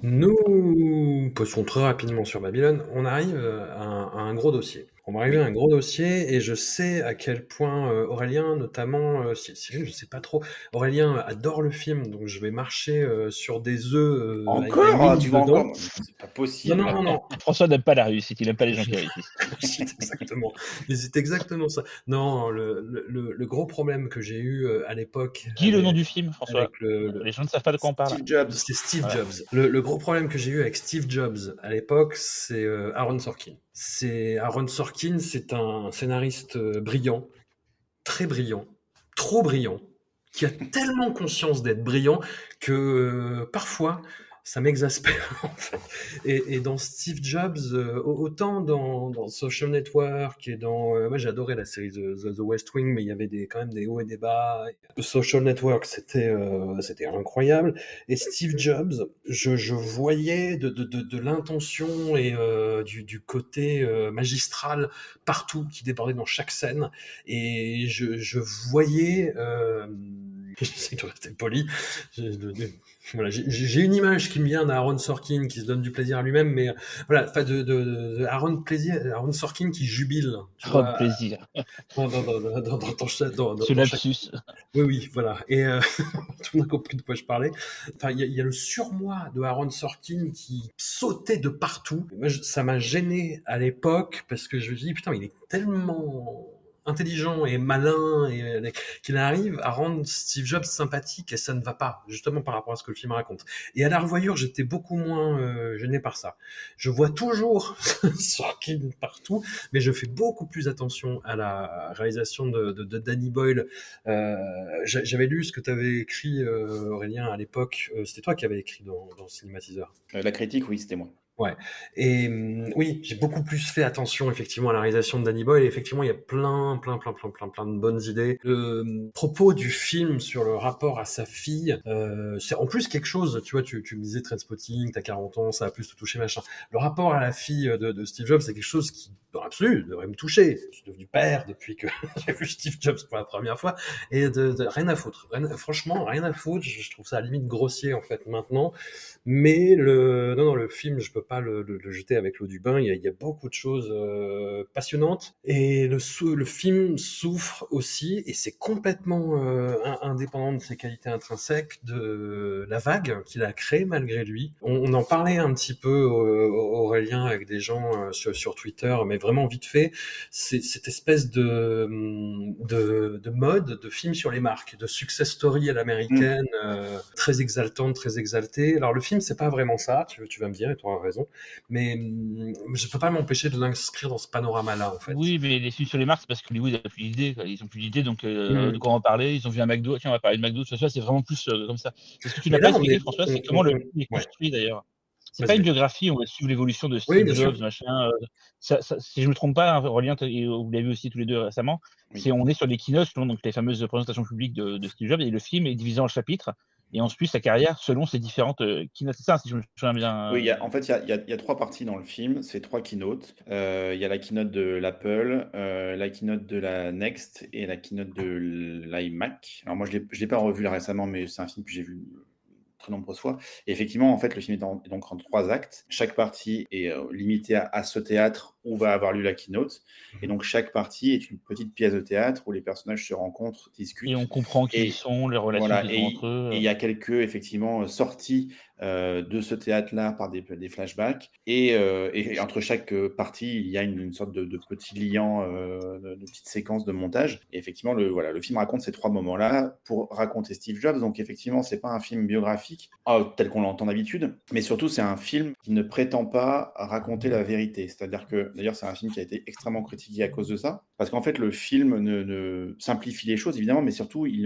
Speaker 2: Nous passons très rapidement sur Babylone. On arrive à un gros dossier. On va arriver à un gros dossier et je sais à quel point euh, Aurélien, notamment, euh, Cyril, je sais pas trop, Aurélien adore le film, donc je vais marcher euh, sur des œufs.
Speaker 1: encore? ah, Tu vas encore? C'est pas possible.
Speaker 2: Non, non, non. *laughs*
Speaker 3: François n'aime pas la réussite, il n'aime pas les gens qui réussissent. *laughs*
Speaker 2: exactement. c'est exactement ça. Non, le, le, le, gros problème que j'ai eu à l'époque.
Speaker 3: Dis le nom du film, François. les gens ne savent pas de quoi on parle.
Speaker 2: Steve Jobs. C'est Steve Jobs. Le, gros problème que j'ai eu avec Steve Jobs à l'époque, c'est Aaron Sorkin. C'est Aaron Sorkin, c'est un scénariste euh, brillant, très brillant, trop brillant, qui a tellement conscience d'être brillant que euh, parfois ça m'exaspère. *laughs* Et, dans Steve Jobs, euh, autant dans, Social Network et dans, euh, moi j'adorais la série The, West Wing, mais il y avait quand même des hauts et des bas. Social Network, c'était euh, c'était incroyable. Et Steve Jobs, je, voyais de, de, de, l'intention et du, côté magistral partout qui débordait dans chaque scène. Et je, je voyais, j'essaie de rester poli. Voilà, j'ai une image qui me vient d'Aaron Sorkin qui se donne du plaisir à lui-même, mais voilà, enfin de, de, Aaron plaisir, Aaron Sorkin qui jubile.
Speaker 3: De plaisir.
Speaker 2: Dans, dans, dans, dans, ton dans,
Speaker 3: Ce lapsus.
Speaker 2: Oui, oui, voilà. Et euh, tout le monde a compris de quoi je parlais. Enfin, il y, y, a le surmoi de Aaron Sorkin qui sautait de partout. Moi, ça m'a gêné à l'époque parce que je me dis putain, il est tellement intelligent et malin et euh, qu'il arrive à rendre Steve Jobs sympathique et ça ne va pas justement par rapport à ce que le film raconte. Et à la revoyure, j'étais beaucoup moins euh, gêné par ça. Je vois toujours *laughs* Sorkin partout, mais je fais beaucoup plus attention à la réalisation de, Danny Boyle. Euh, J'avais lu ce que tu avais écrit euh, Aurélien à l'époque. C'était toi qui avais écrit dans, dans Cinématiseur.
Speaker 1: la critique, oui, c'était moi.
Speaker 2: Ouais. Et hum, oui, j'ai beaucoup plus fait attention effectivement à la réalisation de Danny Boyle. Et effectivement, il y a plein, plein, plein, plein, plein, plein de bonnes idées. Le hum, propos du film sur le rapport à sa fille, euh, c'est en plus quelque chose. Tu vois, tu, tu me disais Trainspotting, t'as 40 ans, ça a plus te toucher machin. Le rapport à la fille de, de Steve Jobs, c'est quelque chose qui, dans l'absolu, devrait me toucher. Je suis devenu père depuis que *laughs* j'ai vu Steve Jobs pour la première fois, et de, de rien à foutre. Franchement, rien à foutre. Je, je trouve ça à la limite grossier en fait maintenant. Mais le, non, non, le film, je peux pas le, le, le jeter avec l'eau du bain. Il y, a, il y a, beaucoup de choses euh, passionnantes. Et le, le film souffre aussi, et c'est complètement euh, indépendant de ses qualités intrinsèques, de la vague qu'il a créée malgré lui. On, on, en parlait un petit peu, euh, Aurélien, avec des gens sur, sur, Twitter, mais vraiment vite fait. C'est cette espèce de, de, de, mode de film sur les marques, de success story à l'américaine, mmh. très exaltante, très exaltée. Alors le film, c'est pas vraiment ça, tu, tu vas me dire, et tu auras raison mais hum, je peux pas m'empêcher de l'inscrire dans ce panorama-là, en fait.
Speaker 3: Oui, mais les films sur les marques, c'est parce que Hollywood n'a plus d'idée, ils ont plus d'idée, donc euh, mmh. de quoi en parler Ils ont vu un McDo, tiens, on va parler de McDo, ça, c'est vraiment plus euh, comme ça. Ce que tu n'as pas expliqué, est... François, c'est comment le film est construit d'ailleurs. C'est pas une biographie, on va suivre l'évolution de Steve oui, Jobs, machin. Euh, ça, ça, si je me trompe pas, Aurélien, vous l'avez vu aussi tous les deux récemment, oui. c'est on est sur les keynotes, donc les fameuses présentations publiques de, de, Steve Jobs, et le film est divisé en chapitres, et on sa carrière selon ses différentes euh, keynotes. C'est ça, si je me souviens bien.
Speaker 1: Oui, y a, en fait, il y a, y, y a, trois parties dans le film. C'est trois keynotes. Euh, il y a la keynote de l'Apple, euh, la keynote de la Next et la keynote de l'iMac. Alors moi, je ne l'ai pas revu là récemment, mais c'est un film que j'ai vu très nombreuses fois. Et effectivement, en fait, le film est, donc en trois actes. Chaque partie est euh, limitée à, à, ce théâtre où va avoir lieu la keynote. Et donc, chaque partie est une petite pièce de théâtre où les personnages se rencontrent, discutent.
Speaker 3: Et on comprend qui sont, les relations
Speaker 1: voilà,
Speaker 3: entre eux.
Speaker 1: Et il y a quelques, effectivement, sorties euh, de ce théâtre-là par des, des flashbacks. Et, euh, et, entre chaque partie, il y a une, une sorte de, de petit liant, euh, de, de petite séquence de montage. Et effectivement, le, voilà, le film raconte ces trois moments-là pour raconter Steve Jobs. Donc, effectivement, c'est pas un film biographique oh, tel qu'on l'entend d'habitude, mais surtout, c'est un film qui ne prétend pas raconter la vérité. C'est-à-dire que, d'ailleurs, c'est un film qui a été extrêmement critiqué à cause de ça. Parce qu'en fait, le film ne, ne, simplifie les choses, évidemment, mais surtout, il,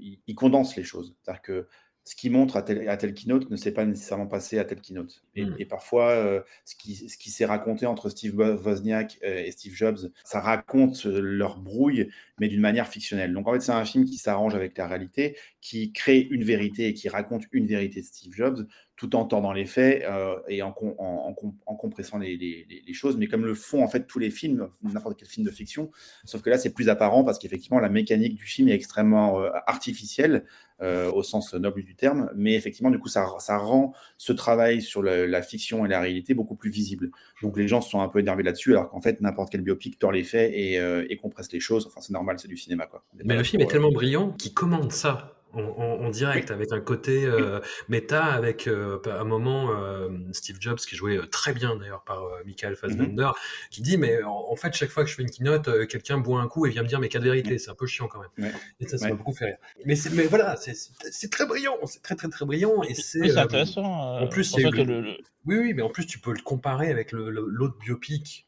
Speaker 1: il, il condense les choses. C'est-à-dire que ce qui montre à tel, à keynote ne s'est pas nécessairement passé à tel keynote. Et, mmh. et parfois, euh, ce qui, ce qui s'est raconté entre Steve Wozniak euh, et Steve Jobs, ça raconte leur brouille, mais d'une manière fictionnelle. Donc en fait, c'est un film qui s'arrange avec la réalité, qui crée une vérité et qui raconte une vérité de Steve Jobs, tout en tordant les faits euh, et en, en, en, en compressant les, les, les, choses, mais comme le font en fait tous les films, n'importe quel film de fiction, sauf que là c'est plus apparent parce qu'effectivement la mécanique du film est extrêmement euh, artificielle euh, au sens noble du terme, mais effectivement du coup ça, ça rend ce travail sur le, la fiction et la réalité beaucoup plus visible. Donc les gens se sont un peu énervés là-dessus, alors qu'en fait n'importe quel biopic tord les faits et, et compresse les choses, enfin c'est normal, c'est du cinéma quoi.
Speaker 2: Mais le film est tellement brillant qu'il commande ça en, en, en, direct, avec un côté euh, méta, avec euh, un moment euh, Steve Jobs qui jouait euh, très bien d'ailleurs par euh, Michael Fassbender, mm -hmm. qui dit mais en, en, fait chaque fois que je fais une keynote, euh, quelqu'un boit un coup et vient me dire mes quatre vérités, c'est un peu chiant quand même.
Speaker 1: Ouais.
Speaker 2: Et ça, ça m'a beaucoup fait rire. Mais, mais voilà, c'est très brillant, c'est très très très brillant et c'est
Speaker 3: oui, intéressant.
Speaker 2: en plus, c'est le... le... oui oui, mais en plus tu peux le comparer avec l'autre biopic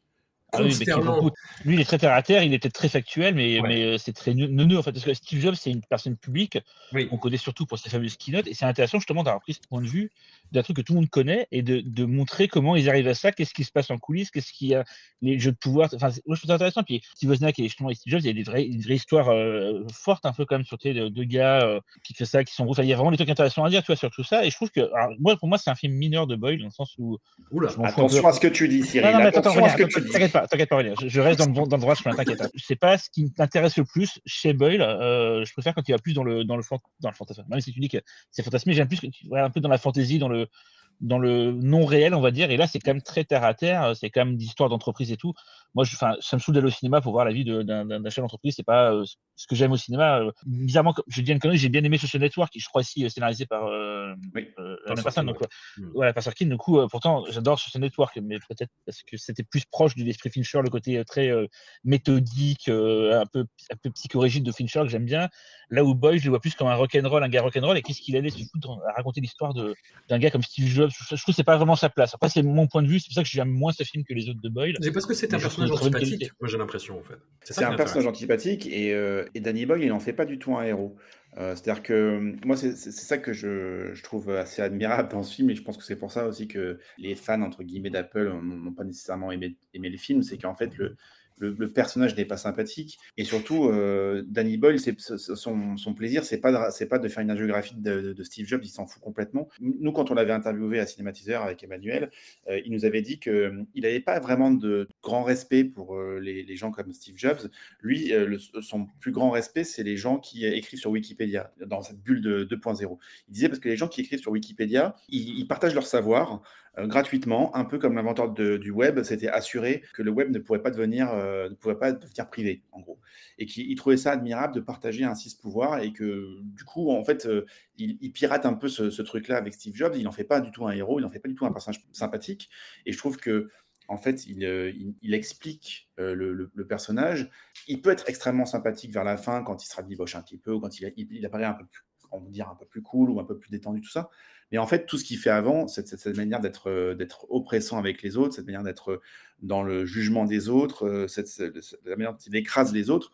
Speaker 3: ah oui, beaucoup... Lui, il est très terre à terre, il était très factuel, mais, ouais. mais c'est très neuneux en fait. Parce que Steve Jobs, c'est une personne publique, oui. on connaît surtout pour ses fameuses keynotes, et c'est intéressant justement d'avoir pris ce point de vue d'un truc que tout le monde connaît et de, de montrer comment ils arrivent à ça, qu'est-ce qui se passe en coulisses, qu'est-ce qu'il y a, les jeux de pouvoir. Enfin, moi, je trouve ça intéressant. Puis Steve Wozniak et justement Steve Jobs, il y a des vraies, une vraie histoire euh, forte un peu quand même sur tes deux gars euh, qui font ça, qui sont. Enfin, il y a vraiment des trucs intéressants à dire, tu vois, sur tout ça. Et je trouve que, alors, moi, pour moi, c'est un film mineur de Boyle dans le sens où.
Speaker 1: Oula, attention à ce que tu dis, Cyril. Non, non, mais attends,
Speaker 3: t'inquiète t'inquiète pas, je, reste dans le, dans le droit chemin, t'inquiète. C'est pas ce qui t'intéresse le plus chez Boyle. Euh, je préfère quand il va plus dans le, dans le, dans le fantasme. Même si tu dis que c'est fantasmé, j'aime plus que tu vois un peu dans la fantaisie, dans le dans le non réel, on va dire. Et là, c'est quand même très terre à terre. C'est quand même d'histoire d'entreprise et tout. Moi, je, ça me saoule d'aller au cinéma pour voir la vie d'un chef d'entreprise. C'est pas euh, ce que j'aime au cinéma. Euh, bizarrement, je dis une connerie, j'ai bien aimé Social Network, qui je crois ici scénarisé par euh, oui, la personne. Donc, voilà, par Sorkin. Du coup, pourtant, j'adore Social Network, mais peut-être parce que c'était plus proche de l'esprit Fincher, le côté très méthodique, un peu un peu psychorigide de Fincher que j'aime bien. Là où Boy, je le vois plus comme un rock'n'roll, un gars rock'n'roll. Et qu'est-ce qu'il allait se foutre à raconter l'histoire d'un gars comme Steve Jobs Je, trouve que c'est pas vraiment sa place. Après, c'est mon point de vue. C'est pour ça que j'aime moins ce film que les autres de Boyle.
Speaker 2: C'est parce que c'est un personnage antipathique. Moi, j'ai l'impression, en fait.
Speaker 1: C'est un personnage antipathique et, euh, et, Danny Boyle, il n'en fait pas du tout un héros. Euh, c'est-à-dire que moi, c'est ça que je, je, trouve assez admirable dans ce film, et je pense que c'est pour ça aussi que les fans, entre guillemets, d'Apple n'ont pas nécessairement aimé, aimé le film, c'est qu'en fait, le, le, personnage n'est pas sympathique. Et surtout, euh, Danny Boyle, son, son, plaisir, c'est pas, de, pas de faire une agiographie de, Steve Jobs, il s'en fout complètement. Nous, quand on l'avait interviewé à Cinématiseur avec Emmanuel, euh, il nous avait dit qu'il euh, n'avait pas vraiment de grand respect pour les, gens comme Steve Jobs. Lui, son plus grand respect, c'est les gens qui écrivent sur Wikipédia, dans cette bulle de 2.0. Il disait parce que les gens qui écrivent sur Wikipédia, ils partagent leur savoir. Euh, gratuitement, un peu comme l'inventeur du web, c'était assuré que le web ne pourrait pas devenir, euh, ne pouvait pas devenir privé, en gros. Et qu'il trouvait ça admirable de partager ainsi ce pouvoir et que, du coup, en fait, euh, il, pirate un peu ce, truc-là avec Steve Jobs. Il n'en fait pas du tout un héros, il n'en fait pas du tout un personnage sympathique. Et je trouve que en fait, il, il, explique le, personnage. Il peut être extrêmement sympathique vers la fin quand il se rabiboche un petit peu ou quand il, il apparaît un peu plus, on va dire, un peu plus cool ou un peu plus détendu, tout ça. Mais en fait, tout ce qu'il fait avant, cette, cette, manière d'être, euh, d'être oppressant avec les autres, cette manière d'être euh, dans le jugement des autres, euh, cette, la manière dont il écrase les autres,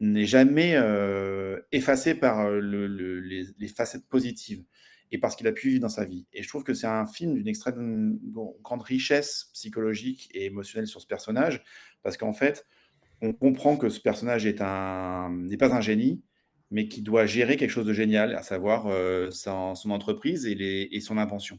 Speaker 1: n'est jamais euh, effacée par le, les, facettes positives et parce qu'il a pu vivre dans sa vie. Et je trouve que c'est un film d'une extrême grande richesse psychologique et émotionnelle sur ce personnage, parce qu'en fait, on comprend que ce personnage n'est pas un génie, mais qui doit gérer quelque chose de génial, à savoir euh, son, entreprise et, son invention.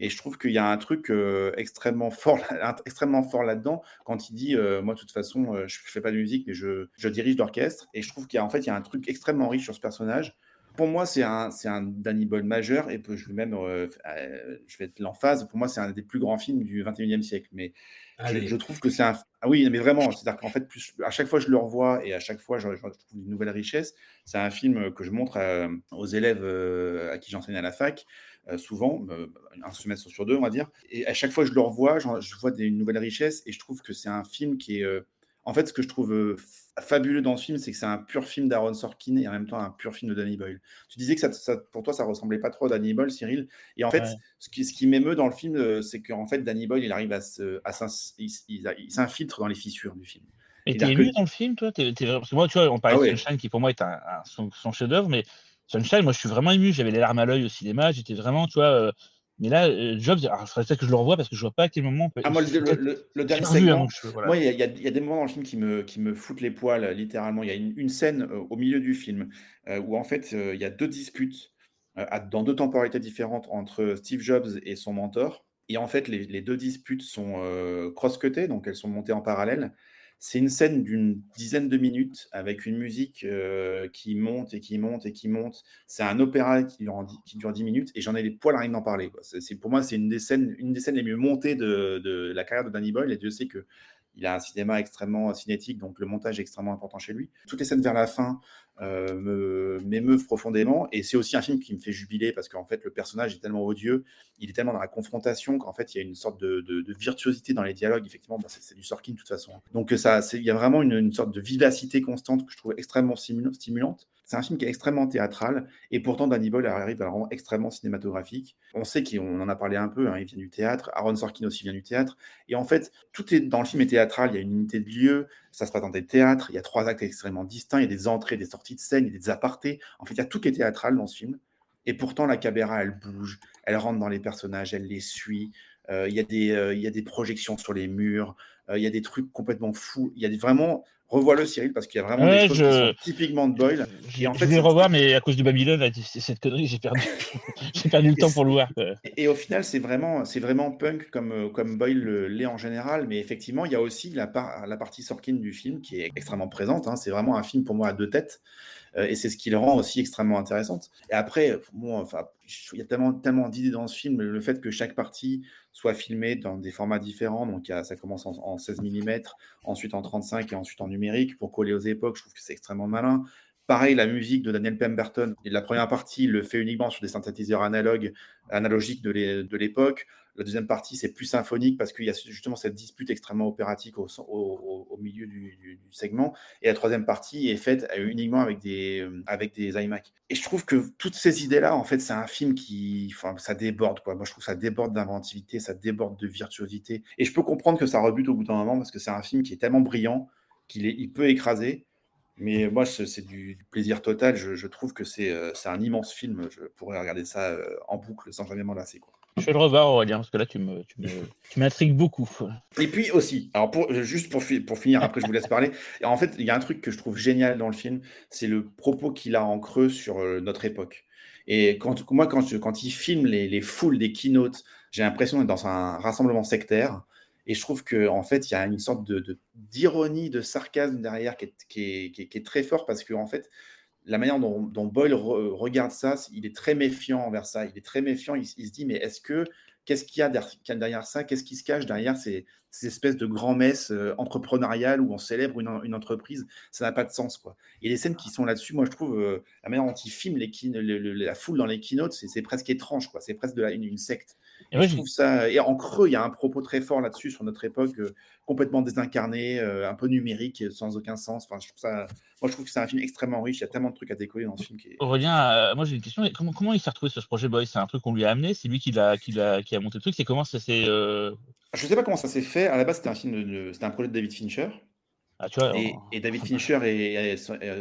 Speaker 1: Et je trouve qu'il y a un truc euh, extrêmement fort, *laughs* extrêmement fort là-dedans quand il dit, euh, moi de toute façon, je fais pas de musique, mais je, dirige l'orchestre. Et je trouve qu'il y a en fait il y a un truc extrêmement riche sur ce personnage. Pour moi, c'est un, c'est un Danny Boyle majeur et je vais même, je vais être l'emphase. Pour moi, c'est un des plus grands films du 21e siècle. Mais je, trouve que c'est un. Ah oui, mais vraiment, c'est-à-dire qu'en fait, plus, à chaque fois je le revois et à chaque fois je, trouve une nouvelle richesse. C'est un film que je montre aux élèves euh, à qui j'enseigne à la fac, euh, souvent, euh, un semestre sur deux, on va dire. Et à chaque fois je le revois, je vois des, une nouvelle richesse et je trouve que c'est un film qui est en fait, ce que je trouve euh, fabuleux dans ce film, c'est que c'est un pur film d'Aaron Sorkin et en même temps un pur film de Danny Boyle. Tu disais que ça, pour toi, ça ressemblait pas trop à Danny Boyle, Cyril. Et en fait, ce qui, ce qui m'émeut dans le film, euh, c'est qu'en fait, Danny Boyle, il arrive à, il, s'infiltre dans les fissures du film.
Speaker 3: Et t'es ému dans le film, toi? Parce que moi, tu vois, on parlait ah de Sunshine, qui pour moi est un, son, chef-d'œuvre, mais Sunshine, moi, je suis vraiment ému. J'avais les larmes à l'œil au cinéma. J'étais vraiment, tu vois. Euh, mais là, euh, Jobs, il faudrait peut-être que je le revoie parce que je vois pas à quel moment.
Speaker 1: Ah, moi, le, dernier segment, moi, il y, a des moments dans le film qui me, qui me foutent les poils, littéralement. Il y a une, scène euh, au milieu du film euh, où, en fait, il y a deux disputes dans deux temporalités différentes entre Steve Jobs et son mentor. Et en fait, les, les deux disputes sont cross-cutées, donc elles sont montées en parallèle. C'est une scène d'une dizaine de minutes avec une musique euh, qui monte et qui monte et qui monte. C'est un opéra qui dure, qui dure 10 minutes et j'en ai les poils à rien d'en parler. Pour moi, c'est une des scènes, une des les mieux montées de, de la carrière de Danny Boyle et Dieu sait que il a un cinéma extrêmement cinétique, donc le montage est extrêmement important chez lui. Toutes les scènes vers la fin euh, m'émeuvent profondément, et c'est aussi un film qui me fait jubiler parce qu'en fait le personnage est tellement odieux, il est tellement dans la confrontation qu'en fait il y a une sorte de, virtuosité dans les dialogues. Effectivement, c'est du Sorkin de toute façon. Donc ça, il y a vraiment une, sorte de vivacité constante que je trouve extrêmement stimulante. C'est un film qui est extrêmement théâtral et pourtant Danny Boyle arrive à le rendre extrêmement cinématographique. On sait qu'on en a parlé un peu, hein, il vient du théâtre, Aaron Sorkin aussi vient du théâtre. Et en fait, tout est dans le film est théâtral, il y a une unité de lieu, ça se passe dans des théâtres, il y a trois actes extrêmement distincts, il y a des entrées, des sorties de scène, il y a des apartés. En fait, il y a tout qui est théâtral dans ce film. Et pourtant, la caméra, elle bouge, elle rentre dans les personnages, elle les suit. Euh, il, y a des, euh, y a des projections sur les murs, euh, il y a des trucs complètement fous. Il y a des, vraiment Revois-le, Cyril, parce qu'il y a vraiment des choses qui sont typiquement de Boyle.
Speaker 3: Et en fait, je vais revoir, mais à cause de Babylone, cette connerie, j'ai perdu, *laughs* j'ai perdu le temps pour le voir.
Speaker 1: Et, au final, c'est vraiment, c'est vraiment punk comme, euh, comme Boyle l'est en général, mais effectivement, il y a aussi la, la partie Sorkin du film qui est extrêmement présente. Hein. C'est vraiment un film pour moi à deux têtes. Et c'est ce qui le rend aussi extrêmement intéressante. Et après, enfin, il y a tellement, tellement d'idées dans ce film, le fait que chaque partie soit filmée dans des formats différents, donc ça commence en, en 16 mm, ensuite en 35 et ensuite en numérique pour coller aux époques, je trouve que c'est extrêmement malin. Pareil, la musique de Daniel Pemberton, la première partie le fait uniquement sur des synthétiseurs analogiques de l'époque. La deuxième partie, c'est plus symphonique parce qu'il y a justement cette dispute extrêmement opératique au, milieu du, segment. Et la troisième partie est faite uniquement avec des, avec des iMac. Et je trouve que toutes ces idées-là, en fait, c'est un film qui. Enfin, ça déborde, quoi. Moi, je trouve que ça déborde d'inventivité, ça déborde de virtuosité. Et je peux comprendre que ça rebute au bout d'un moment parce que c'est un film qui est tellement brillant qu'il il peut écraser. Mais moi, c'est du, plaisir total. Je, trouve que euh, c'est un immense film. Je pourrais regarder ça euh, en boucle sans jamais m'en lasser. Quoi.
Speaker 3: Je vais le revoir, Aurélien, parce que là, tu me, tu m'intrigues beaucoup.
Speaker 1: Et puis aussi, alors pour, juste pour, pour finir, après je vous laisse parler. En fait, il y a un truc que je trouve génial dans le film, c'est le propos qu'il a en creux sur euh, notre époque. Et quand, moi, quand, quand il filme les, les foules des keynotes, j'ai l'impression d'être dans un rassemblement sectaire. Et je trouve qu'en en fait, il y a une sorte d'ironie, de, sarcasme derrière qui est, très fort parce que en fait, la manière dont, Boyle regarde ça, il est très méfiant envers ça. Il est très méfiant. Il, se dit, mais est-ce que qu'est-ce qu'il y a derrière, ça? Qu'est-ce qui se cache derrière ces, espèces de grands-messes euh, entrepreneuriales où on célèbre une, entreprise? Ça n'a pas de sens, quoi. Et les scènes qui sont là-dessus, moi, je trouve euh, la manière dont il filme les la foule dans les keynotes, c'est presque étrange, quoi. C'est presque une secte. Et je trouve ça. Et en creux, il y a un propos très fort là-dessus sur notre époque, euh, complètement désincarné, euh, un peu numérique, sans aucun sens. Enfin, je trouve ça. Moi, je trouve que c'est un film extrêmement riche. Il y a tellement de trucs à décoller dans ce film. Qui est...
Speaker 3: Aurélien, euh, moi j'ai une question. Comment, comment il s'est retrouvé sur ce projet Boy C'est un truc qu'on lui a amené C'est lui qui, l'a, qui, a, qui a monté le truc C'est comment ça s'est.
Speaker 1: Je sais pas comment ça s'est fait. À la base, c'était un film, de... c'était un projet de David Fincher. Ah, tu vois, et, David Fincher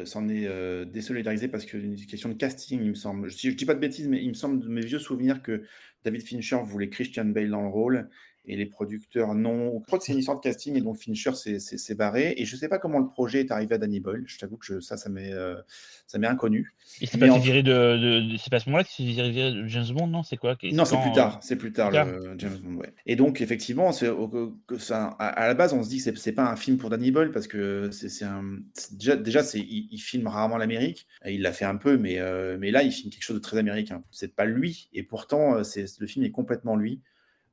Speaker 1: s'en est, désolidarisé parce que une question de casting, il me semble. Si je dis pas de bêtises, mais il me semble de mes vieux souvenirs que David Fincher voulait Christian Bale dans le rôle et les producteurs non. Je crois que c'est une histoire de casting et donc Fincher s'est barré. Et je ne sais pas comment le projet est arrivé à Danny Boyle. Je t'avoue que ça, ça m'est euh, inconnu.
Speaker 3: Il s'est pas fait virer de, C'est pas ce moment-là viré de James Bond, non? C'est quoi
Speaker 1: Non, c'est plus tard. C'est plus tard, le James Bond, ouais. Et donc, effectivement, que ça, à, la base, on se dit que c'est pas un film pour Danny Boyle parce que c'est un. Déjà, déjà il, il, filme rarement l'Amérique. Il l'a fait un peu, mais, euh, mais là, il filme quelque chose de très américain. C'est pas lui. Et pourtant, euh, le film est complètement lui.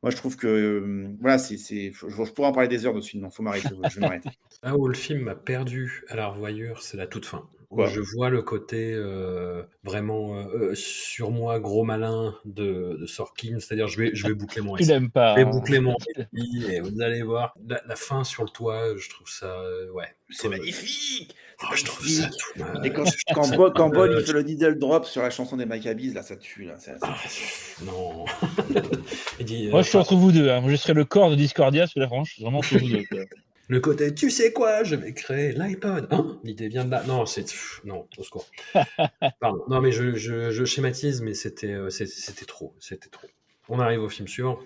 Speaker 1: Moi, je trouve que euh, voilà, c'est, je, je, pourrais en parler des heures de ce film. Il faut m'arrêter. Je vais m'arrêter. *laughs*
Speaker 2: Là où le film m'a perdu à la revoyure, c'est la toute fin. je vois le côté euh, vraiment euh, sur moi gros malin de, de Sorkin, c'est-à-dire je vais, je vais boucler mon *laughs*
Speaker 3: récit. pas.
Speaker 2: Je vais boucler mon *laughs* récit et vous allez voir la, fin sur le toit. Je trouve ça, ouais.
Speaker 1: C'est magnifique. Oh, je trouve ça tout Et quand, quand, quand Bol il fait le needle drop sur la chanson des Maccabees, là, ça tue. Là, ah,
Speaker 2: non. *laughs*
Speaker 3: Moi, je suis entre vous deux. Hein. Moi, je serais le corps de Discordia, franchement, je suis vraiment entre vous deux. *laughs*
Speaker 2: Le côté, tu sais quoi, je vais créer l'iPod. Hein? L'idée vient de là. Non, c'est. Non, au secours. *laughs* Pardon. Non, mais je, je, schématise, mais c'était euh, c'était trop. C'était trop. On arrive au film suivant.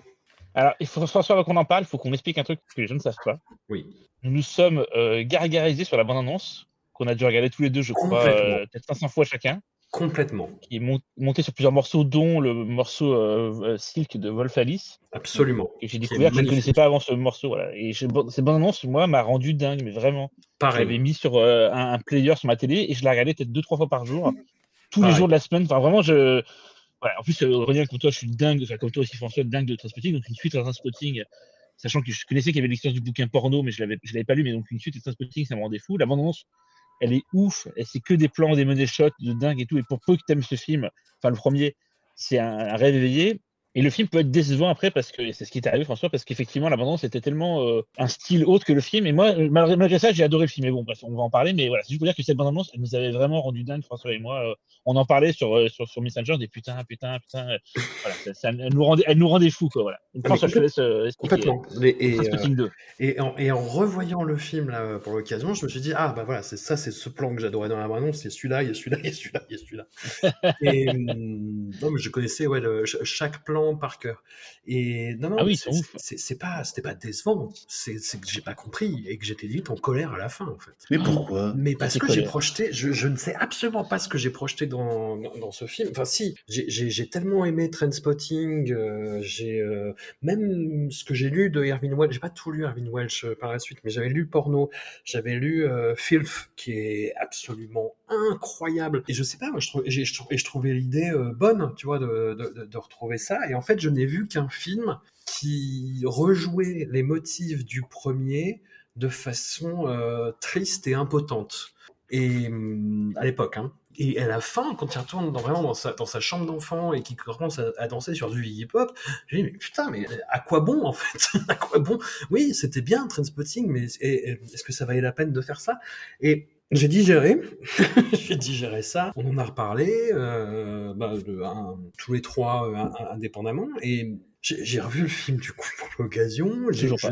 Speaker 3: Alors, il faut, François, qu'on en parle, il faut qu'on explique un truc que les gens ne savent pas.
Speaker 2: Oui.
Speaker 3: Nous nous sommes euh, gargarisés sur la bande-annonce, qu'on a dû regarder tous les deux, je crois, euh, peut-être 500 fois chacun.
Speaker 2: Complètement.
Speaker 3: Qui est monté sur plusieurs morceaux, dont le morceau euh, euh, Silk de Wolf Alice.
Speaker 2: Absolument.
Speaker 3: Que j'ai découvert, que je ne connaissais pas avant ce morceau. Voilà. Et cette bande-annonce, moi, m'a rendu dingue, mais vraiment.
Speaker 2: Pareil.
Speaker 3: J'avais mis sur euh, un, player sur ma télé et je la regardais peut-être deux, trois fois par jour, tous les jours de la semaine. Enfin, vraiment, je. Voilà. En plus, Aurélien, comme toi, je suis dingue, enfin, comme toi aussi, François, dingue de Transpotting. Donc, une suite à Transpotting, sachant que je connaissais qu'il y avait l'existence du bouquin porno, mais je ne l'avais pas lu, mais donc une suite à Transpotting, ça me rendait fou. La bande-annonce elle est ouf. Et c'est que des plans, des money shots de dingue et tout. Et pour peu que tu aimes ce film, enfin le premier, c'est un, rêve éveillé. Et le film peut être décevant après parce que c'est ce qui est arrivé François parce qu'effectivement l'abondance était tellement euh, un style autre que le film. Et moi malgré, ça j'ai adoré le film. Mais bon on va en parler. Mais voilà c'est juste pour dire que cette bande elle nous avait vraiment rendu dingue François et moi euh, on en parlait sur, euh, sur, sur Messenger des putain putain putain voilà ça, elle nous rendait elle nous rendait fous quoi voilà.
Speaker 2: François je te laisse complètement. et, et, en, et, en, revoyant le film là pour l'occasion je me suis dit ah bah voilà c'est ça c'est ce plan que j'adorais dans la bande c'est celui-là il y a celui-là il y a celui-là il y a celui-là. *laughs* Et hum, non mais je connaissais ouais le, chaque plan plans par cœur. Et non, non,
Speaker 3: Ah oui,
Speaker 2: c'est pas, c'était pas décevant. C'est c'est que j'ai pas compris et que j'étais limite en colère à la fin, en fait.
Speaker 1: Mais pourquoi?
Speaker 2: Mais parce que j'ai projeté, je, je ne sais absolument pas ce que j'ai projeté dans, dans, dans ce film. Enfin, si, j'ai- j'ai j'ai tellement aimé Trainspotting, euh, j'ai euh, même ce que j'ai lu de Irving Welsh, j'ai pas tout lu Irving Welsh euh, par la suite, mais j'avais lu Porno, j'avais lu euh, Filth, qui est absolument incroyable. Et je sais pas, moi, je, trou- j'ai- je, je trouvais l'idée euh, bonne, tu vois, de, de, de- de retrouver ça. Et en fait, je n'ai vu qu'un film qui rejouait les motifs du premier de façon euh, triste et impotente. Et hum, à l'époque, hein. Et à la fin, quand il retourne vraiment dans sa, chambre d'enfant et qu'il commence à, danser sur du hip-hop, j'ai dit, mais putain, mais à quoi bon en fait? *laughs* À quoi bon? Oui, c'était bien Trainspotting, mais est-ce que ça valait la peine de faire ça? Et j'ai digéré, *laughs* j'ai digéré ça, on en a reparlé, euh, bah, de- un- tous les trois euh, un- un- indépendamment, et j'ai revu le film du coup pour l'occasion.
Speaker 3: Pas.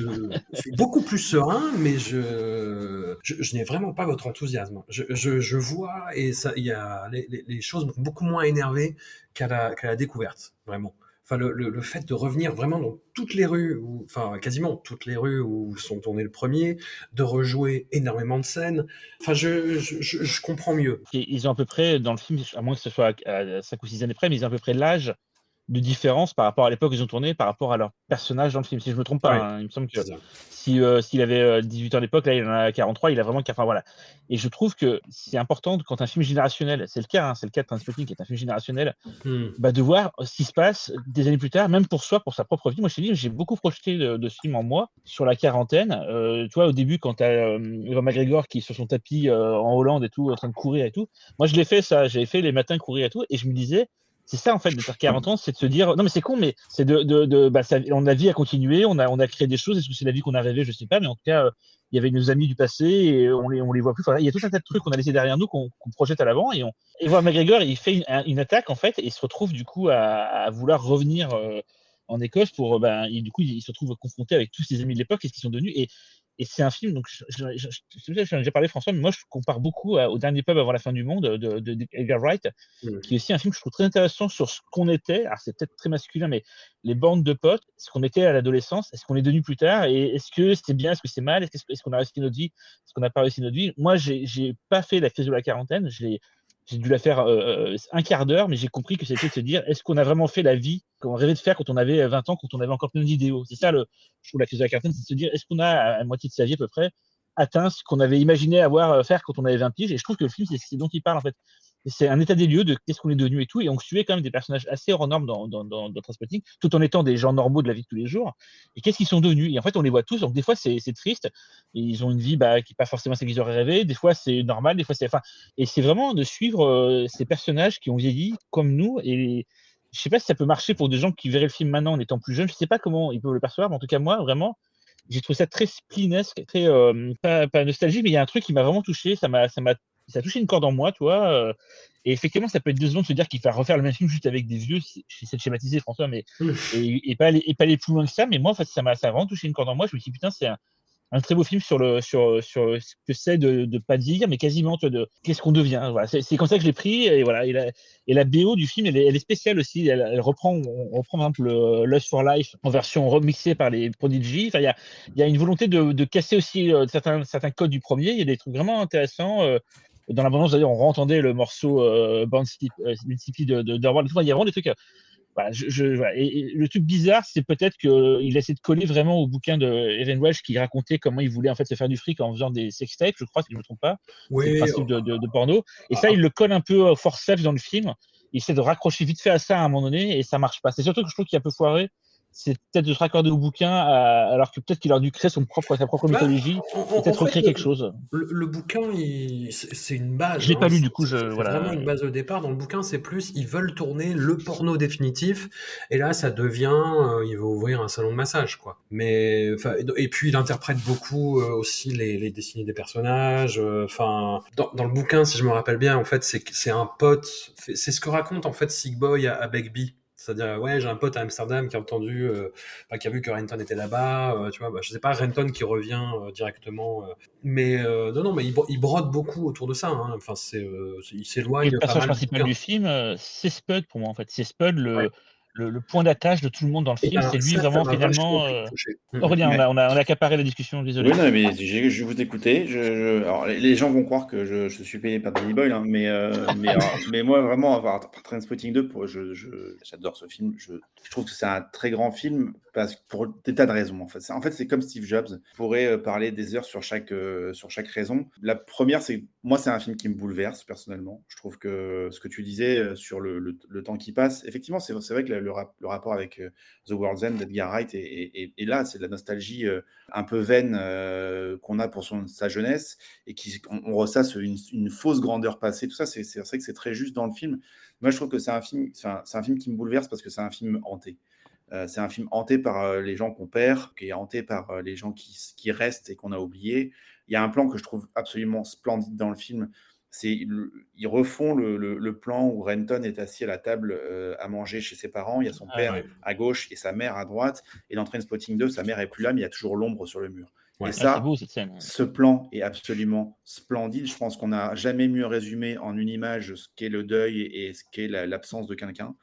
Speaker 2: Je suis beaucoup plus serein, mais je, je, je n'ai vraiment pas votre enthousiasme. Je, je, je vois et ça, il y a les, les, les choses m'ont beaucoup moins énervé qu'à la, qu'à la découverte, vraiment. Enfin, le, fait de revenir vraiment dans toutes les rues, enfin quasiment toutes les rues où sont tournés le premier, de rejouer énormément de scènes. Enfin, je, je, comprends mieux.
Speaker 3: Ils ont à peu près, dans le film, à moins que ce soit à 5 ou 6 années près, mais ils ont à peu près l'âge de différence par rapport à l'époque où ils ont tourné, par rapport à leur personnage dans le film. Si je me trompe pas,
Speaker 2: Ouais.
Speaker 3: hein, il me semble que si, euh, s'il avait euh, 18 ans à l'époque, là il en a 43, il a vraiment. Enfin voilà. Et je trouve que c'est important quand un film générationnel, c'est le cas, hein, c'est le cas de Transpotting qui est un film générationnel,
Speaker 2: Hmm.
Speaker 3: bah, de voir ce qui se passe des années plus tard, même pour soi, pour sa propre vie. Moi, je te dis, j'ai beaucoup projeté de, de ce film en moi sur la quarantaine. Euh, tu vois, au début, quand tu as Evan McGregor qui est sur son tapis euh, en Hollande et tout, en train de courir et tout, moi, je l'ai fait ça. J'avais fait les matins courir et tout, et je me disais, c'est ça en fait de faire 40 ans, c'est de se dire, non mais c'est con, mais c'est de, de, bah, on a vie à continuer, on a, on a créé des choses. Est-ce que c'est la vie qu'on a rêvé Je sais pas, mais en tout cas, euh, il y avait nos amis du passé et on les, on les voit plus. Il y a tout un tas de trucs qu'on a laissé derrière nous, qu'on projette à l'avant. Et, on... et voir McGregor, il fait une, un- une attaque en fait, et il se retrouve du coup à, à vouloir revenir euh, en Écosse pour, euh, ben, du coup, il, il se retrouve confronté avec tous ses amis de l'époque et ce qu'ils sont devenus. Et, et c'est un film, donc je, je, je, je, je- j'en ai déjà parlé François, mais moi je compare beaucoup à- au dernier pub avant la fin du monde de, de, de Edgar Wright,
Speaker 2: Mm.
Speaker 3: qui est aussi un film que je trouve très intéressant sur ce qu'on était. Alors c'est peut-être très masculin, mais les bandes de potes, ce qu'on était à l'adolescence, est-ce qu'on est devenu plus tard, et est-ce que c'était bien, est-ce que c'est mal, est-ce qu'on a réussi notre vie, est-ce qu'on n'a pas réussi notre vie? Moi, j'ai j'ai pas fait la crise de la quarantaine, je l'ai- j'ai dû la faire euh, un quart d'heure, mais j'ai compris que c'était de se dire est-ce qu'on a vraiment fait la vie qu'on rêvait de faire quand on avait 20 ans, quand on avait encore plein d'idéaux. C'est ça, le, je trouve, la crise de la quarantaine, c'est de se dire est-ce qu'on a, à moitié de sa vie à peu près, atteint ce qu'on avait imaginé avoir euh, faire quand on avait 20 piges? Et je trouve que le film, c'est ce dont il parle en fait. C'est un état des lieux de qu'est-ce qu'on est devenu et tout. Et on suivait quand même des personnages assez hors normes dans, dans, dans, dans tout en étant des gens normaux de la vie de tous les jours. Et qu'est-ce qu'ils sont devenus? Et en fait, on les voit tous. Donc des fois, c'est triste. Ils ont une vie bah, qui n'est pas forcément celle qu'ils auraient rêvé. Des fois, c'est normal. Des fois, c'est. Enfin, et c'est vraiment de suivre euh, ces personnages qui ont vieilli comme nous. Et je sais pas si ça peut marcher pour des gens qui verraient le film maintenant en étant plus jeunes. Je sais pas comment ils peuvent le percevoir. Mais en tout cas, moi, vraiment, j'ai trouvé ça très splinesque, très euh, pas, pas nostalgique, mais il y a un truc qui m'a vraiment touché. Ça m'a, ça a touché une corde en moi, tu vois. euh, et effectivement, ça peut être deux secondes de se dire qu'il va refaire le même film juste avec des vieux. c'est- J'essaie de schématiser, François, mais et, et pas aller, et pas aller plus loin que ça. Mais moi, en fait, ça m'a, vraiment touché une corde en moi. Je me suis dit putain, c'est un, un très beau film sur le sur sur ce que c'est de de pas dire, mais quasiment tu vois, de qu'est-ce qu'on devient. Voilà, c'est, comme ça que je l'ai pris. Et voilà, et la, et la BO du film, elle est, elle est spéciale aussi. Elle, elle reprend, on reprend par exemple le Lust for Life en version remixée par les Prodigy. Enfin, il y a il y a une volonté de, de casser aussi euh, certains, certains codes du premier. Il y a des trucs vraiment intéressants. euh, dans l'abondance, d'ailleurs, on entendait le morceau euh, Sleep- euh, de, de. Il y a vraiment des trucs. euh, voilà, je, je- voilà. Et, et le truc bizarre, c'est peut-être qu'il essaie de coller vraiment au bouquin de Evan Welsh qui racontait comment il voulait en fait se faire du fric en faisant des sextapes, je crois, si je ne me trompe pas. C'est le
Speaker 2: Oui,
Speaker 3: principe de, de- de porno. Et ça,
Speaker 2: Ah.
Speaker 3: il le colle un peu forceps dans le film. Il essaie de raccrocher vite fait à ça à un moment donné et ça marche pas. C'est surtout que je trouve qu'il est un peu foiré. C'est peut-être de se raccorder au bouquin à- alors que peut-être qu'il aurait dû créer son propre, sa propre
Speaker 2: Bah,
Speaker 3: mythologie. Peut-être recréer quelque chose.
Speaker 2: Le, le bouquin, c'est une base.
Speaker 3: Je l'ai pas lu,
Speaker 2: c'est-
Speaker 3: du coup, je-
Speaker 2: c'est
Speaker 3: voilà.
Speaker 2: vraiment une base de départ. Dans le bouquin, c'est plus, ils veulent tourner le porno définitif. Et là, ça devient, euh, il va ouvrir un salon de massage, quoi. Mais, et- puis, il interprète beaucoup euh, aussi les, les destinées des personnages. euh, Enfin, dans, dans le bouquin, si je me rappelle bien, en fait, c'est un pote. C'est ce que raconte, en fait, Sick Boy à, à Begbie. C'est-à-dire, ouais, j'ai un pote à Amsterdam qui a entendu, euh, qui a vu que Renton était là-bas, euh, tu vois, bah, je sais pas, Renton qui revient euh, directement, euh, mais euh, non, non, mais il, bro- il brode beaucoup autour de ça, hein. enfin, c'est, euh, il s'éloigne
Speaker 3: le personnage principal du film, euh, c'est Spud pour moi en fait. C'est Spud, le,
Speaker 2: Ouais.
Speaker 3: Le, point d'attache de tout le monde dans le film.
Speaker 2: ben,
Speaker 3: c'est lui vraiment finalement. euh,
Speaker 2: touché.
Speaker 3: Aurélien, on, a, on, a, on a accaparé la discussion, désolé.
Speaker 1: Oui, non, mais je vais vous écouter. Je, je- alors, les- les gens vont croire que je, je suis payé par Danny Boyle, hein, mais, euh, mais, alors, *laughs* mais moi, vraiment, avoir Trainspotting 2, pour, je, je- j'adore ce film. Je, je trouve que c'est un très grand film parce, que pour des tas de raisons. En fait, C'est- en fait, c'est comme Steve Jobs. Je pourrais euh, parler des heures sur chaque, euh, sur chaque raison. La première, c'est moi, c'est un film qui me bouleverse personnellement. Je trouve que ce que tu disais euh, sur le, le- le temps qui passe, effectivement, c'est c'est vrai que le, le rap- le rapport avec euh, The World's End d'Edgar Wright est là. C'est de la nostalgie euh, un peu vaine euh, qu'on a pour son, sa jeunesse et qui on, ressasse une, fausse grandeur passée. Tout ça, c'est vrai que c'est très juste dans le film. Moi, je trouve que c'est un film, un, un film qui me bouleverse parce que c'est un film hanté. C'est un film hanté par les gens qu'on perd, qui est hanté par les gens qui, qui restent et qu'on a oubliés. Il y a un plan que je trouve absolument splendide dans le film. Ils refont le, le- le plan où Renton est assis à la table euh, à manger chez ses parents. Il y a son
Speaker 3: Ah,
Speaker 1: père
Speaker 2: ouais.
Speaker 1: à gauche et sa mère à droite. Et dans Trainspotting 2, sa mère est plus là, mais il y a toujours l'ombre sur le mur.
Speaker 2: Ouais.
Speaker 1: Et
Speaker 3: Ah,
Speaker 1: ça,
Speaker 3: c'est beau cette scène.
Speaker 1: ce plan est absolument splendide. Je pense qu'on n'a jamais mieux résumé en une image ce qu'est le deuil et ce qu'est la- l'absence de quelqu'un.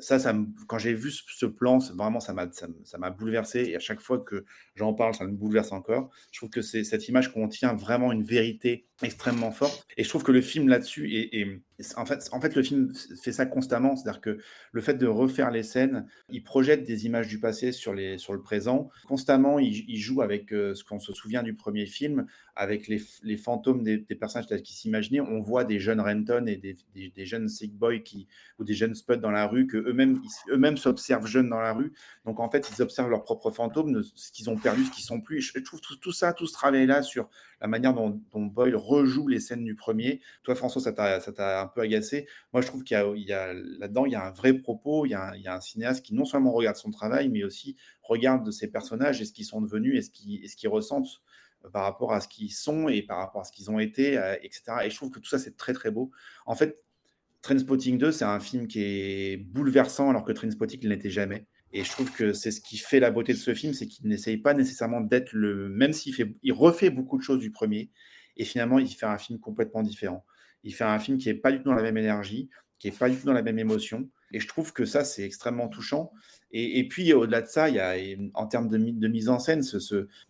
Speaker 1: Ça, ça quand j'ai vu ce, plan, vraiment, ça m'a ça bouleversé. Et à chaque fois que j'en parle, ça me bouleverse encore. Je trouve que c'est- cette image contient vraiment une vérité extrêmement forte. Et je trouve que le film là-dessus, est- en, fait, le film fait ça constamment. C'est-à-dire que le fait de refaire les scènes, il projette des images du passé sur, le présent. Constamment, il, il joue avec euh, ce qu'on se souvient du premier film, avec les, fantômes des, personnages qu'ils s'imaginaient. On voit des jeunes Renton et des, jeunes Sick Boys qui, ou des jeunes Spud dans la rue, que eux-mêmes eux-mêmes s'observent jeunes dans la rue. Donc en fait, ils observent leurs propres fantômes, ce qu'ils ont perdu, ce qu'ils sont plus. Je trouve tout, ça, tout ce travail-là sur la manière dont, Boyle rejoue les scènes du premier. Toi, François, ça t'a un peu agacé. Moi, je trouve qu'il y a, là-dedans, il y a un vrai propos. Il y a un, cinéaste qui non seulement regarde son travail, mais aussi regarde de ses personnages et ce qu'ils sont devenus et ce qu'ils ressentent euh, par rapport à ce qu'ils sont et par rapport à ce qu'ils ont été, euh, etc. Et je trouve que tout ça, c'est très, très beau. En fait, Trainspotting 2, c'est un film qui est bouleversant alors que Trainspotting ne l'était jamais. Et je trouve que c'est ce qui fait la beauté de ce film, c'est qu'il n'essaye pas nécessairement d'être le. Même s'il il refait beaucoup de choses du premier, et finalement, il fait un film complètement différent. Il fait un film qui n'est pas du tout dans la même énergie, qui n'est pas du tout dans la même émotion. Et je trouve que ça, c'est extrêmement touchant. Et, puis, au-delà de ça, il y a, en termes de, mi- de mise en scène,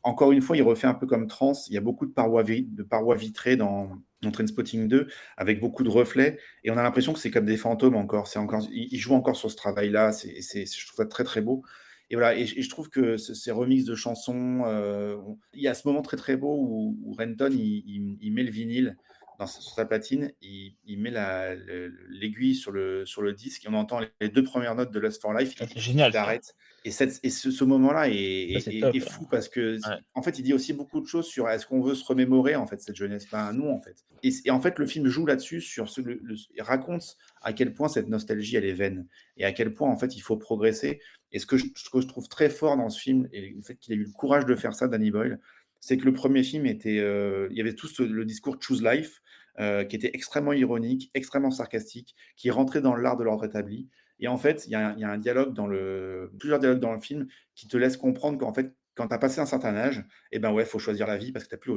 Speaker 1: encore une fois, il refait un peu comme Trans. Il y a beaucoup de parois, vitrées dans, dans Trainspotting 2, avec beaucoup de reflets. Et on a l'impression que c'est comme des fantômes encore. Encore il, joue encore sur ce travail-là. Je trouve ça très, très beau. Et voilà, et, je- trouve que ce- ces remixes de chansons, euh, il y a ce moment très très beau où, Renton il met le vinyle dans, sa- sur sa platine, il, il met la- le- l'aiguille sur le, sur le disque et on entend les deux premières notes de Lust for Life.
Speaker 3: C'est génial,
Speaker 1: Il
Speaker 3: ça.
Speaker 1: arrête. Et, cette- et ce, ce moment-là est, fou parce que,
Speaker 3: Ouais.
Speaker 1: en fait, il dit aussi beaucoup de choses sur est-ce qu'on veut se remémorer en fait cette jeunesse, pas nous en fait. Et, et en fait, le film joue là-dessus, sur ce, le- le- il raconte à quel point cette nostalgie elle est vaine et à quel point en fait il faut progresser. Et ce que je, ce que je trouve très fort dans ce film et le fait qu'il ait eu le courage de faire ça, Danny Boyle, c'est que le premier film était, euh, il y avait tout ce- le discours Choose Life euh, qui était extrêmement ironique, extrêmement sarcastique, qui rentrait dans l'art de l'ordre établi. Et en fait, il y, a un- dialogue dans le, plusieurs dialogues dans le film qui te laissent comprendre qu'en fait, quand tu as passé un certain âge, eh ben ouais, faut choisir la vie parce que tu plus,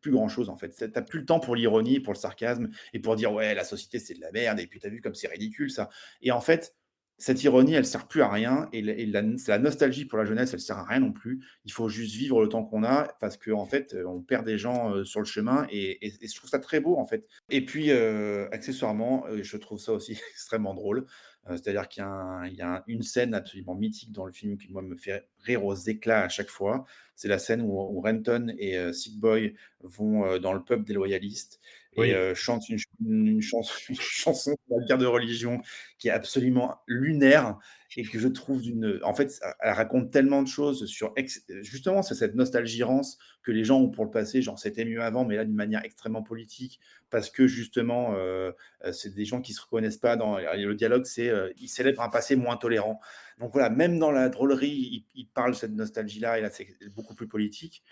Speaker 1: plus grand chose en fait. Tu n'as plus le temps pour l'ironie, pour le sarcasme et pour dire ouais, la société c'est de la merde et puis tu as vu comme c'est ridicule ça. Et en fait, cette ironie, elle sert plus à rien et, la, la- nostalgie pour la jeunesse, elle sert à rien non plus. Il faut juste vivre le temps qu'on a parce qu'en en fait, on perd des gens euh, sur le chemin et, je trouve ça très beau en fait. Et puis, euh, accessoirement, euh, je trouve ça aussi *laughs* extrêmement drôle. C'est-à-dire qu'il y a, une scène absolument mythique dans le film qui, moi, me fait rire aux éclats à chaque fois. C'est la scène où, où Renton et Sick Boy vont dans le pub des loyalistes et chantent une, ch- une chanson, *laughs* une chanson guerre de religion qui est absolument lunaire et que je trouve d'une. En fait, elle raconte tellement de choses sur. Justement, c'est cette nostalgie-rance que les gens ont pour le passé, genre c'était mieux avant, mais là d'une manière extrêmement politique, parce que justement, c'est des gens qui se reconnaissent pas dans. Le dialogue, c'est. ils célèbrent un passé moins tolérant. Donc voilà, même dans la drôlerie, ils, ils parlent de cette nostalgie-là, et là, c'est beaucoup plus politique.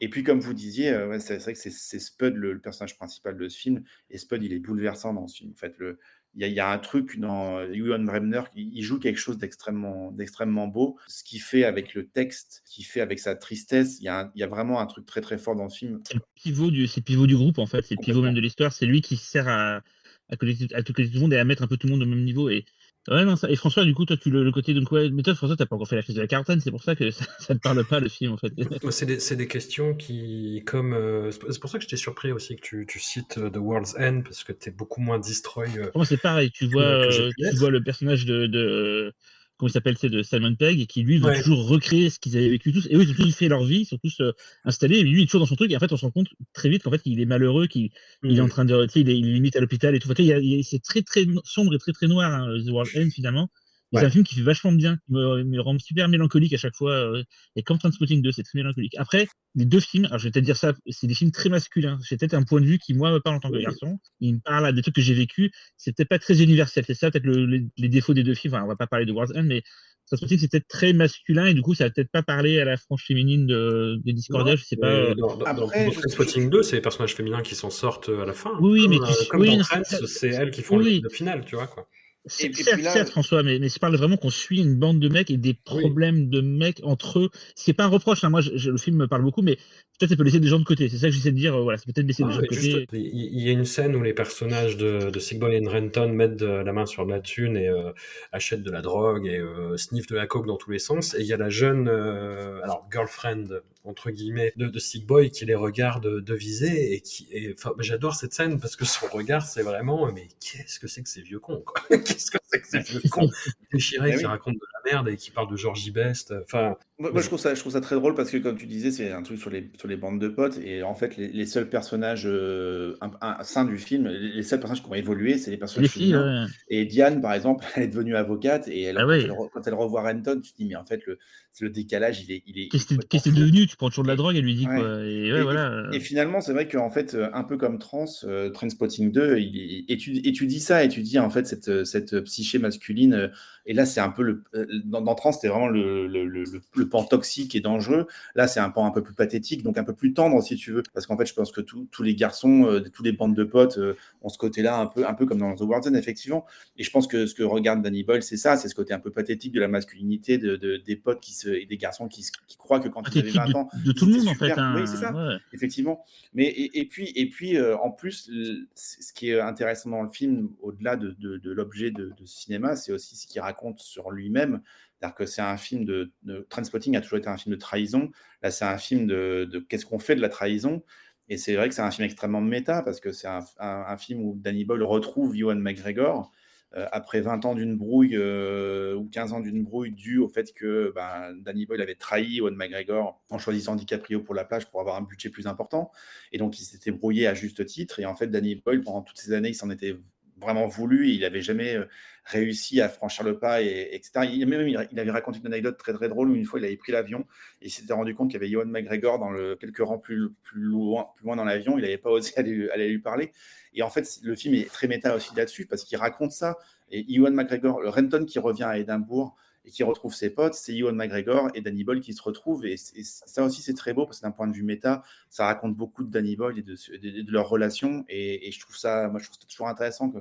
Speaker 1: Et puis, comme vous disiez, euh, ouais, c'est vrai que c'est Spud, le, le personnage principal de ce film, et Spud, il est bouleversant dans ce film. En fait, le, il y, a, il y a un truc dans euh, Ewan Bremner, il, joue quelque chose d'extrêmement d'extrêmement beau. Ce qu'il fait avec le texte, ce qu'il fait avec sa tristesse, il y, a y vraiment un truc très très fort dans ce film.
Speaker 3: C'est le pivot du, c'est le pivot du groupe en fait, c'est le pivot même de l'histoire. C'est lui qui sert à, à connecter, à tout connecter tout le monde et à mettre un peu tout le monde au même niveau. Et Ouais, non, ça... et François, du coup, toi, tu le, le côté ouais, mais toi, François, t'as pas encore fait la crise de la quarantaine, c'est pour ça que ça, *laughs* te parle pas, le film, en fait. *laughs*
Speaker 2: c'est des, des, questions qui, comme. Euh, c'est pour ça que j'étais surpris aussi que tu, tu, cites euh, The World's End, parce que t'es beaucoup moins destroy. Euh,
Speaker 3: moi, c'est pareil, tu vois, tu vois le personnage de, de comment il s'appelle, c'est de Simon Pegg, et qui lui veut toujours recréer ce qu'ils avaient vécu tous. Et eux, ils ont tous fait leur vie, ils sont tous euh, installés, et lui, il est toujours dans son truc. Et en fait, on se rend compte très vite qu'en fait, il est malheureux, qu'il il est en train de, tu sais, il, est, limite à l'hôpital et tout. c'est très, très sombre et très, très noir, hein, The World End, finalement. C'est un film qui fait vachement bien, qui me, me, rend super mélancolique à chaque fois. Euh, et comme Transpotting 2, c'est très mélancolique. Après, les deux films, alors je vais te dire ça, c'est des films très masculins. J'ai peut-être un point de vue qui, moi, me parle en tant que garçon. Il me parle à des trucs que j'ai vécu. C'est peut-être pas très universel. C'est ça, peut-être le, les, défauts des deux films. Enfin, on va pas parler de World's End, mais Transpotting, c'est peut-être très masculin et du coup, ça va peut-être pas parler à la frange féminine de, des Discordia. Je sais pas. Euh...
Speaker 2: Dans, dans, Après, dans Transpotting 2, c'est les personnages féminins qui s'en sortent à la fin.
Speaker 3: Oui,
Speaker 2: comme,
Speaker 3: mais
Speaker 2: tu, comme
Speaker 3: oui,
Speaker 2: dans Friends, c'est elles qui font
Speaker 3: oui.
Speaker 2: le, le final, tu vois, quoi.
Speaker 3: C'est certes, là... François, mais, mais je parle vraiment qu'on suit une bande de mecs et des problèmes oui. de mecs entre eux. C'est pas un reproche, hein. moi je, je, le film me parle beaucoup, mais peut-être ça peut laisser des gens de côté. C'est ça que j'essaie de dire, euh, voilà, c'est peut-être laisser ah, des gens de côté.
Speaker 2: Il y a une scène où les personnages de, de Sigboy et Renton mettent de, la main sur de la thune et euh, achètent de la drogue et euh, sniffent de la coke dans tous les sens. Et il y a la jeune, euh, alors girlfriend entre guillemets de, de Sigboy qui les regarde de viser et qui, enfin, j'adore cette scène parce que son regard c'est vraiment, mais qu'est-ce que c'est que ces vieux cons quoi *laughs* Qu'est-ce que c'est que ces vieux cons *laughs* Déchiré qui oui. raconte de la merde et qui parle de Georgie Best. Enfin,
Speaker 1: moi, moi, je trouve ça, je trouve ça très drôle parce que comme tu disais, c'est un truc sur les sur les bandes de potes et en fait les, les seuls personnages euh, un, un, sein du film, les, les, seuls personnages qui ont évolué, c'est les personnages
Speaker 3: les filles. Ouais.
Speaker 1: Et Diane, par exemple, *laughs* elle est devenue avocate et elle,
Speaker 3: ah
Speaker 1: quand, elle, quand, elle, revoit Renton, tu te dis mais en fait le, le décalage, il est, il est.
Speaker 3: Qu'est-ce que t'es devenu? Tu prends toujours de la drogue, elle lui dit ouais. quoi. Et,
Speaker 1: et,
Speaker 3: voilà.
Speaker 1: et, finalement, c'est vrai qu'en fait, un peu comme Trans, euh, Trainspotting 2, il, étudie, étudie ça, étudie en fait cette, cette psyché masculine. Et là, c'est un peu le. Dans, dans Trans, c'était vraiment le, le, le, le, pan toxique et dangereux. Là, c'est un pan un peu plus pathétique, donc un peu plus tendre, si tu veux. Parce qu'en fait, je pense que tous les garçons, euh, tous les bandes de potes euh, ont ce côté-là, un peu, un peu comme dans The Warden, effectivement. Et je pense que ce que regarde Danny Boyle, c'est ça, c'est ce côté un peu pathétique de la masculinité, de, de, des potes qui se, et des garçons qui, qui croient que quand ils avaient 20 ans.
Speaker 3: De, de tout le monde, super. en fait.
Speaker 1: Hein, oui, c'est ça, ouais. effectivement. Mais, et, et, puis, et puis euh, en plus, ce qui est intéressant dans le film, au-delà de, de l'objet de, cinéma, c'est aussi ce qu'il raconte sur lui-même. C'est-à-dire que c'est un film de, de a toujours été un film de trahison. Là, c'est un film de, qu'est-ce qu'on fait de la trahison. Et c'est vrai que c'est un film extrêmement méta parce que c'est un, film où Danny Boyle retrouve Ewan McGregor euh, après 20 ans d'une brouille euh, ou 15 ans d'une brouille due au fait que ben, Danny Boyle avait trahi Ewan McGregor en choisissant DiCaprio pour la plage pour avoir un budget plus important. Et donc, il s'était brouillé à juste titre. Et en fait, Danny Boyle, pendant toutes ces années, il s'en était vraiment voulu. Il n'avait jamais euh, réussi à franchir le pas, et, etc. Il, même, il avait raconté une anecdote très très drôle où une fois il avait pris l'avion et il s'était rendu compte qu'il y avait Ewan McGregor dans le, quelques rangs plus, plus, loin, plus loin dans l'avion. Il n'avait pas osé *laughs* aller, lui parler. Et en fait, le film est très méta aussi là-dessus parce qu'il raconte ça. Et Ewan McGregor, le Renton qui revient à Édimbourg et qui retrouve ses potes, c'est Ewan McGregor et Danny Boyle qui se retrouvent. Et, et ça aussi, c'est très beau parce que d'un point de vue méta, ça raconte beaucoup de Danny Boyle et de, de, de leur relation. Et, et, je trouve ça, moi, je trouve ça toujours intéressant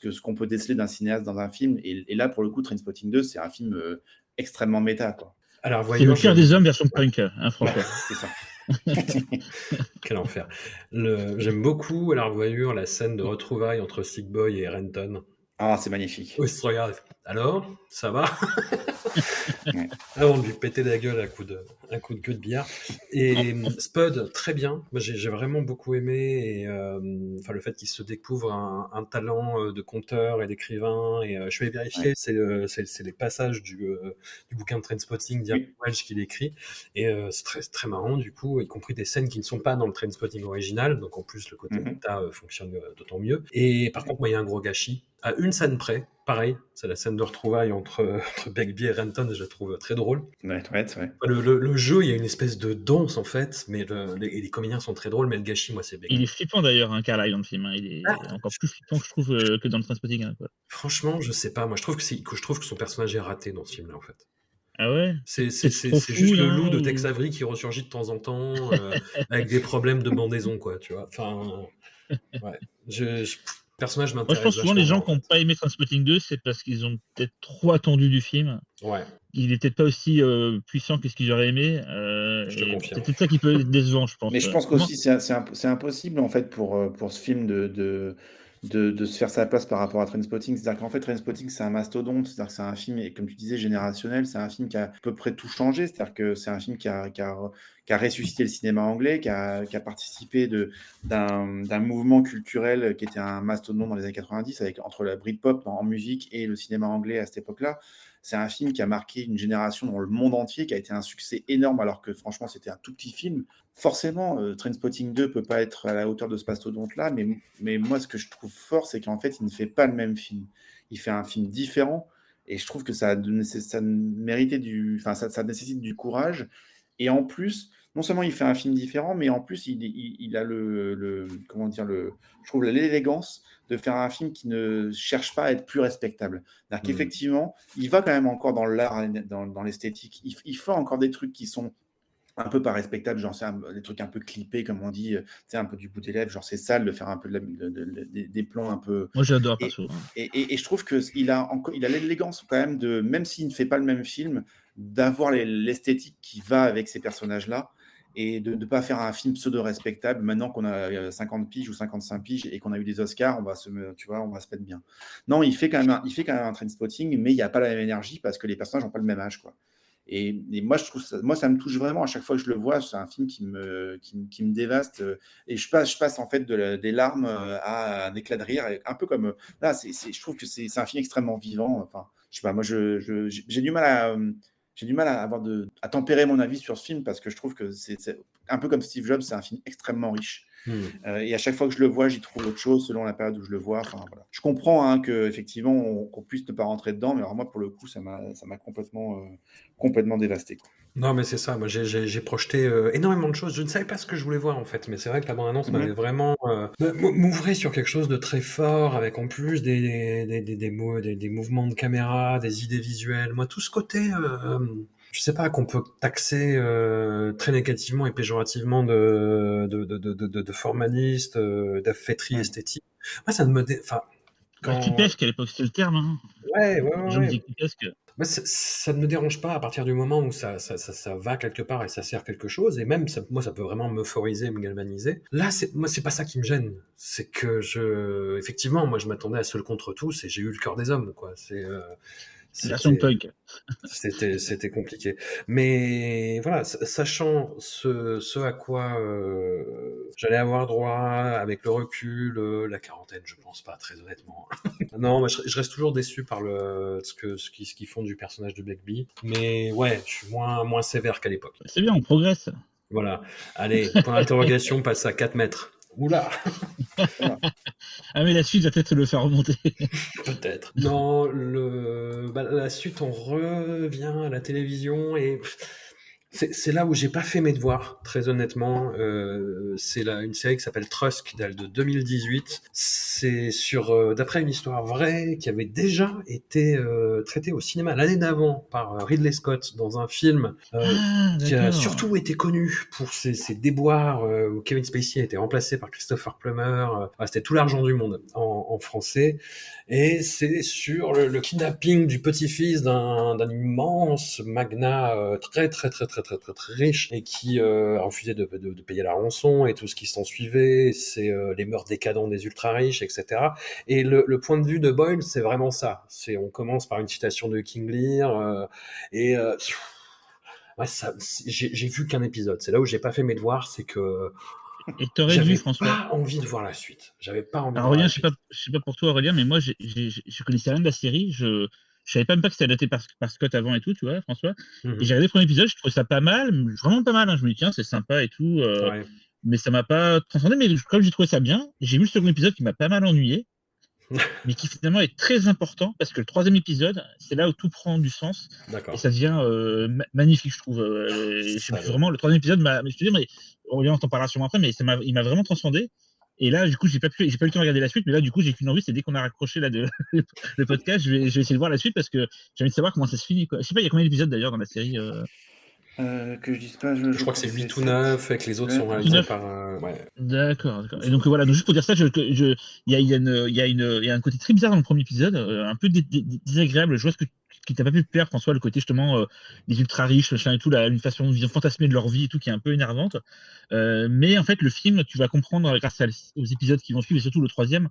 Speaker 1: que ce qu'on peut déceler d'un cinéaste dans un film. Et, et, là, pour le coup, Trainspotting 2, c'est un film euh, extrêmement méta. Quoi.
Speaker 3: Alors, voyons, c'est le pire je... des hommes version punk, hein, franchement. *laughs*
Speaker 1: c'est ça. *laughs*
Speaker 2: Quel enfer. J'aime beaucoup à la revoyure la scène de retrouvailles entre Sick Boy et Renton.
Speaker 1: Ah, c'est magnifique.
Speaker 2: Oui, se regarde. Alors, ça va? *laughs* Avant de lui péter la gueule à coup de, un coup de queue de billard. Et Spud, très bien. J'ai vraiment beaucoup aimé. Et, euh, enfin, le fait qu'il se découvre un, un, talent euh, de conteur et d'écrivain. Et euh, je vais vérifier, ouais. c'est les passages du, du bouquin de Trainspotting d'Ian. Welch qu'il écrit. Et c'est très, très marrant, du coup, y compris des scènes qui ne sont pas dans le Trainspotting original. Donc, en plus, le côté mm -hmm. méta fonctionne d'autant mieux. Et par contre, moi, il y a un gros gâchis à une scène près. Pareil, c'est la scène de retrouvailles entre, *laughs* entre Begbie et Renton, je la trouve très drôle.
Speaker 1: Ouais, ouais, ouais.
Speaker 2: Le, le, le, jeu, il y a une espèce de danse en fait, mais le, les, les, comédiens sont très drôles, mais le gâchis, moi, c'est Begbie.
Speaker 3: Il est flippant d'ailleurs, hein, Carlyle dans le film. Hein. Il est ah. encore plus flippant, je trouve, euh, que dans le Transpotting. Hein.
Speaker 2: Franchement, je sais pas. Moi, je trouve que, que je trouve que son personnage est raté dans ce film-là, en fait.
Speaker 3: Ah ouais?
Speaker 2: C'est juste le loup de Tex Avery qui ressurgit de temps en temps euh, avec des problèmes de bandaison, quoi, tu vois. Enfin, *laughs* ouais. Je, je, personnage m'intéresse.
Speaker 3: Moi, je pense souvent les gens qui n'ont pas aimé Transpotting 2, c'est parce qu'ils ont peut-être trop attendu du film.
Speaker 2: Ouais.
Speaker 3: Il n'est peut-être pas aussi euh, puissant que ce qu'ils auraient aimé. Euh, c'est peut-être ça qui peut être décevant, je pense.
Speaker 1: Mais je pense qu'aussi, c'est impossible, en fait, pour, pour ce film de, de de, se faire sa place par rapport à Trainspotting. C'est-à-dire qu'en fait, Trainspotting, c'est un mastodonte. C'est-à-dire que c'est un film, et comme tu disais, générationnel. C'est un film qui a à peu près tout changé. C'est-à-dire que c'est un film qui a, qui, a, qui a, ressuscité le cinéma anglais, qui a, participé d'un mouvement culturel qui était un mastodonte dans les années 90, avec, entre la Britpop en musique et le cinéma anglais à cette époque-là. C'est un film qui a marqué une génération dans le monde entier, qui a été un succès énorme, alors que franchement, c'était un tout petit film. Forcément, euh, Trainspotting 2 peut pas être à la hauteur de ce mastodonte-là, mais, mais moi, ce que je trouve fort, c'est qu'en fait, il ne fait pas le même film. Il fait un film différent, et je trouve que ça, ça, méritait du, ça, ça nécessite du courage. Et en plus, non seulement il fait un film différent, mais en plus il, il, a le, le, comment dire le, je trouve l'élégance de faire un film qui ne cherche pas à être plus respectable. cest mmh. qu'effectivement, il va quand même encore dans l'art, dans, dans l'esthétique. Il, il, fait encore des trucs qui sont un peu pas respectables, genre c'est des trucs un peu clippés, comme on dit, c'est un peu du bout des lèvres, genre c'est sale de faire un peu des plans un peu.
Speaker 3: Moi j'adore,
Speaker 1: et, et, et, et, je trouve qu'il a, il a l'élégance quand même de, même s'il ne fait pas le même film, d'avoir l'esthétique qui va avec ces personnages-là et de ne pas faire un film pseudo-respectable maintenant qu'on a 50 euh, piges ou 55 piges et qu'on a eu des Oscars, on va se, tu vois, on va se mettre bien. Non, il fait quand même un, il fait quand même un train spotting, mais il n'y a pas la même énergie parce que les personnages n'ont pas le même âge, quoi. Et, moi, je trouve ça, moi, ça me touche vraiment à chaque fois que je le vois. C'est un film qui me, qui, me dévaste. Euh, et je passe, je passe en fait de des larmes euh, à un éclat de rire. Un peu comme là, c'est, je trouve que c'est, un film extrêmement vivant. Enfin, je sais pas, moi, je, j'ai du mal à j'ai du mal à, avoir à tempérer mon avis sur ce film parce que je trouve que c'est un peu comme Steve Jobs, c'est un film extrêmement riche. Hmm. Euh, et à chaque fois que je le vois, j'y trouve autre chose selon la période où je le vois. Enfin, voilà. Je comprends hein, qu'effectivement, qu'on puisse ne pas rentrer dedans, mais alors moi, pour le coup, ça m'a complètement, euh, complètement dévasté.
Speaker 2: Non, mais c'est ça. Moi, j'ai projeté euh, énormément de choses. Je ne savais pas ce que je voulais voir, en fait. Mais c'est vrai que la bande-annonce m'avait vraiment m'ouvrir sur quelque chose de très fort, avec en plus des, des, des, des, des mouvements de caméra, des idées visuelles. Moi, tout ce côté je sais pas, qu'on peut taxer euh, très négativement et péjorativement de, de, de, de, de formaliste, euh, d'affêterie esthétique. Moi, ça ne me... Dé... Enfin,
Speaker 3: quand... Clipesque, à l'époque, c'était le terme. Hein.
Speaker 2: Ouais, ouais, ouais. Je me dis clipesque. ça, ne me dérange pas à partir du moment où ça, ça, ça, ça, va quelque part et ça sert quelque chose. Et même, ça, moi, ça peut vraiment m'euphoriser, me galvaniser. Là, c'est, moi, c'est pas ça qui me gêne. C'est que je, effectivement, moi, je m'attendais à seul contre tous et j'ai eu le cœur des hommes, quoi. C'est, euh, c'était, c'était compliqué. Mais voilà, sachant ce, ce à quoi euh, j'allais avoir droit avec le recul, euh, la quarantaine, je pense pas, très honnêtement. *laughs* non, je, reste toujours déçu par le, ce, qu'ils, ce font du personnage de Blackbee. Mais ouais, je suis moins, moins sévère qu'à l'époque.
Speaker 3: C'est bien, on progresse.
Speaker 2: Voilà. Allez, point d'interrogation *laughs* passe à 4 mètres. Oula *laughs*
Speaker 3: Ah mais la suite va peut-être le faire remonter. *laughs*
Speaker 2: peut-être. Non, le... Bah, la suite, on revient à la télévision et c'est là où j'ai pas fait mes devoirs, très honnêtement. Euh, c'est une série qui s'appelle Trusk, de 2018. C'est sur, euh, d'après une histoire vraie, qui avait déjà été euh, traitée au cinéma l'année d'avant par Ridley Scott dans un film ah, qui a surtout été connu pour ses, ses déboires où Kevin Spacey a été remplacé par Christopher Plummer. C'était tout l'argent du monde en, en français. Et c'est sur le, le kidnapping du petit-fils d'un immense magnat très très très très très très très, riche et qui euh, a refusé de, de, payer la rançon et tout ce qui s'en suivait. C'est euh, les mœurs décadents des ultra riches, etc. Et le, le point de vue de Boyle, c'est vraiment ça. C'est on commence par une citation de King Lear euh, et ouais, ça, j'ai vu qu'un épisode. C'est là où j'ai pas fait mes devoirs, c'est que
Speaker 3: et t'aurais dû, François.
Speaker 2: pas envie de voir la suite. J'avais pas envie.
Speaker 3: Alors, Aurélien, je sais pas, je sais pas pour toi, Aurélien, mais moi, je je connaissais rien de la série. Je, je savais même pas que c'était adapté par, par, Scott avant et tout, tu vois, François. Mmh et j'ai regardé le premier épisode, je trouvais ça pas mal, vraiment pas mal. Hein. Je me dis, tiens, c'est sympa et tout. Euh, mais ça m'a pas transcendé. Mais comme j'ai trouvé ça bien, j'ai vu le second épisode qui m'a pas mal ennuyé. Mais qui finalement est très important parce que le troisième épisode, c'est là où tout prend du sens et ça devient euh, magnifique, je trouve. Euh, vraiment, le troisième épisode m'a, je te dis, mais on t'en parlera sûrement après, mais ça m'a, il m'a vraiment transcendé. Et là, du coup, j'ai pas pu, j'ai pas eu le temps de regarder la suite, mais là, du coup, j'ai qu'une envie, c'est dès qu'on a raccroché là de, *laughs* le podcast, je vais, je vais essayer de voir la suite parce que j'ai envie de savoir comment ça se finit. Quoi. Je sais pas, il y a combien d'épisodes d'ailleurs dans la série
Speaker 1: euh... Euh, que je dise pas,
Speaker 2: je, je crois que c'est 8 ou 9 et que les autres sont réalisés par. Euh, ouais.
Speaker 3: D'accord, d'accord. Et donc voilà, donc juste pour dire ça, il je, y, a, y, a une, y, a une, y a un côté très bizarre dans le premier épisode, euh, un peu désagréable. Je vois ce que qui t'a pas pu plaire, François, le côté justement euh, des ultra riches, le chien et tout, la, une façon, une vision fantasmée de leur vie et tout, qui est un peu énervante. Euh, mais en fait, le film, tu vas comprendre grâce aux épisodes qui vont suivre et surtout le troisième,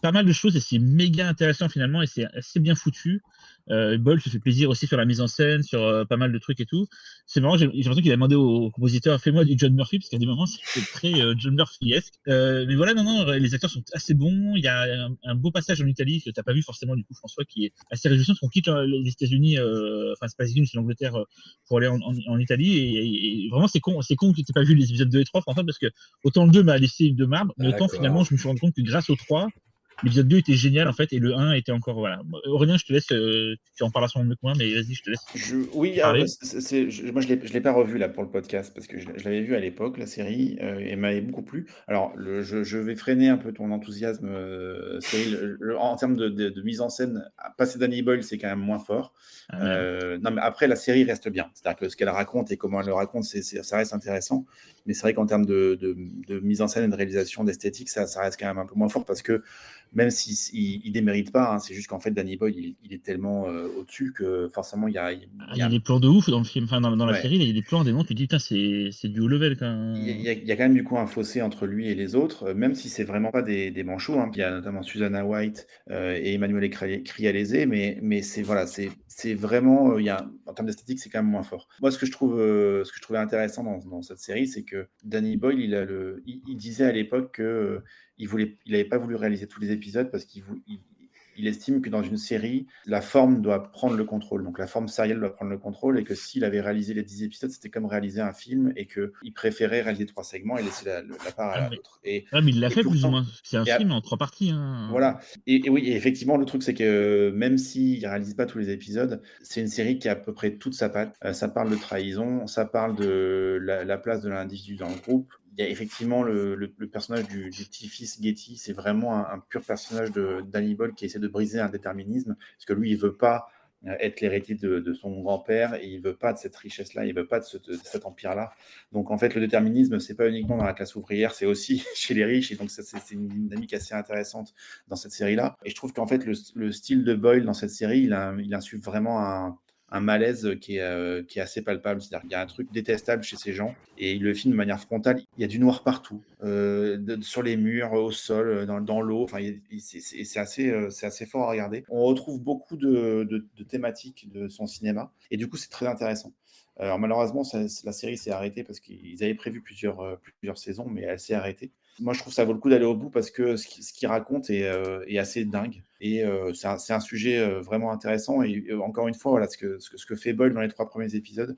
Speaker 3: pas mal de choses et c'est méga intéressant finalement et c'est assez bien foutu. Euh, Boll se fait plaisir aussi sur la mise en scène, sur euh, pas mal de trucs et tout. C'est marrant, j'ai l'impression qu'il a demandé au compositeur fais-moi du John Murphy parce qu'à des moments c'est très euh, John Murphy-esque. Euh, mais voilà, non, non, les acteurs sont assez bons. Il y a un, beau passage en Italie que t'as pas vu forcément du coup François qui est assez réjouissant parce qu'on quitte les États-Unis, enfin c'est pas les États-Unis, c'est l'Angleterre pour aller en, en, Italie et, vraiment c'est con, c'est con que t'aies pas vu les épisodes 2 et 3 François parce que autant le 2 m'a laissé de marbre, mais autant finalement je me suis rendu compte que grâce au 3 L'épisode 2 était génial en fait et le 1 était encore voilà. Aurélien, je te laisse, euh, tu en parles à son mieux que moi, mais vas-y, je te laisse.
Speaker 1: Je, oui, ah, c'est, je, moi je ne l'ai pas revu là pour le podcast parce que je, l'avais vu à l'époque, la série, euh, et m'avait beaucoup plu. Alors le, je, vais freiner un peu ton enthousiasme, euh, en termes de, de, mise en scène, passer Danny Boyle, c'est quand même moins fort. Ah euh, non, mais après, la série reste bien. C'est-à-dire que ce qu'elle raconte et comment elle le raconte, c'est, ça reste intéressant. Mais c'est vrai qu'en termes de, de, mise en scène et de réalisation, d'esthétique, ça, ça reste quand même un peu moins fort parce que même s'il si, il, démérite pas, hein, c'est juste qu'en fait, Danny Boy, il, il est tellement euh, au-dessus que forcément, il y a.
Speaker 3: Il, y a, des plans de ouf dans le film, enfin, dans, la série, il y a des plans, des noms, tu te dis, putain, c'est du haut level quand même.
Speaker 1: Il y, a, il y, a, quand même du coup un fossé entre lui et les autres, euh, même si c'est vraiment pas des, des manchots. Hein. Il y a notamment Susanna White euh, et Emmanuel Crialese, mais, mais c'est voilà, c'est vraiment, il y a, en termes d'esthétique, c'est quand même moins fort. Moi, ce que je trouve, ce que je trouvais intéressant dans, dans cette série, c'est que Danny Boyle, il, disait à l'époque que il voulait, il n'avait pas voulu réaliser tous les épisodes parce qu'il il, estime que dans une série, la forme doit prendre le contrôle. Donc la forme sérielle doit prendre le contrôle et que s'il avait réalisé les 10 épisodes, c'était comme réaliser un film et qu'il préférait réaliser trois segments et laisser la, part à l'autre.
Speaker 3: Et, mais il l'a fait plus ou moins. C'est un film en trois parties. Hein.
Speaker 1: Voilà. Et, oui, effectivement, le truc, c'est que même s'il ne réalise pas tous les épisodes, c'est une série qui a à peu près toute sa patte. Euh, ça parle de trahison, ça parle de la place de l'individu dans le groupe, il y a effectivement le, personnage du, petit-fils Getty, c'est vraiment un, pur personnage Ball qui essaie de briser un déterminisme, parce que lui, il veut pas euh, être l'héritier de, son grand-père et il veut pas de cette richesse-là, il veut pas de, cet empire-là. Donc en fait, le déterminisme, c'est pas uniquement dans la classe ouvrière, c'est aussi *laughs* chez les riches et donc c'est une dynamique assez intéressante dans cette série-là. Et je trouve qu'en fait, le, style de Boyle dans cette série, il, il insuffle vraiment un, un malaise qui est, euh, qui est assez palpable. C'est-à-dire qu'il y a un truc détestable chez ces gens et le filme de manière frontale. Il y a du noir partout, euh, sur les murs, au sol, euh, dans, l'eau. Enfin, c'est assez, fort à regarder. On retrouve beaucoup de, thématiques de son cinéma et du coup, c'est très intéressant. Alors malheureusement, la série s'est arrêtée parce qu'ils avaient prévu plusieurs saisons, mais elle s'est arrêtée moi, je trouve que ça vaut le coup d'aller au bout parce que ce qu'il raconte est, euh, est, assez dingue. Et euh, c'est un, un, sujet euh, vraiment intéressant. Et encore une fois, voilà, ce, que, ce, que, fait Boyle dans les trois premiers épisodes,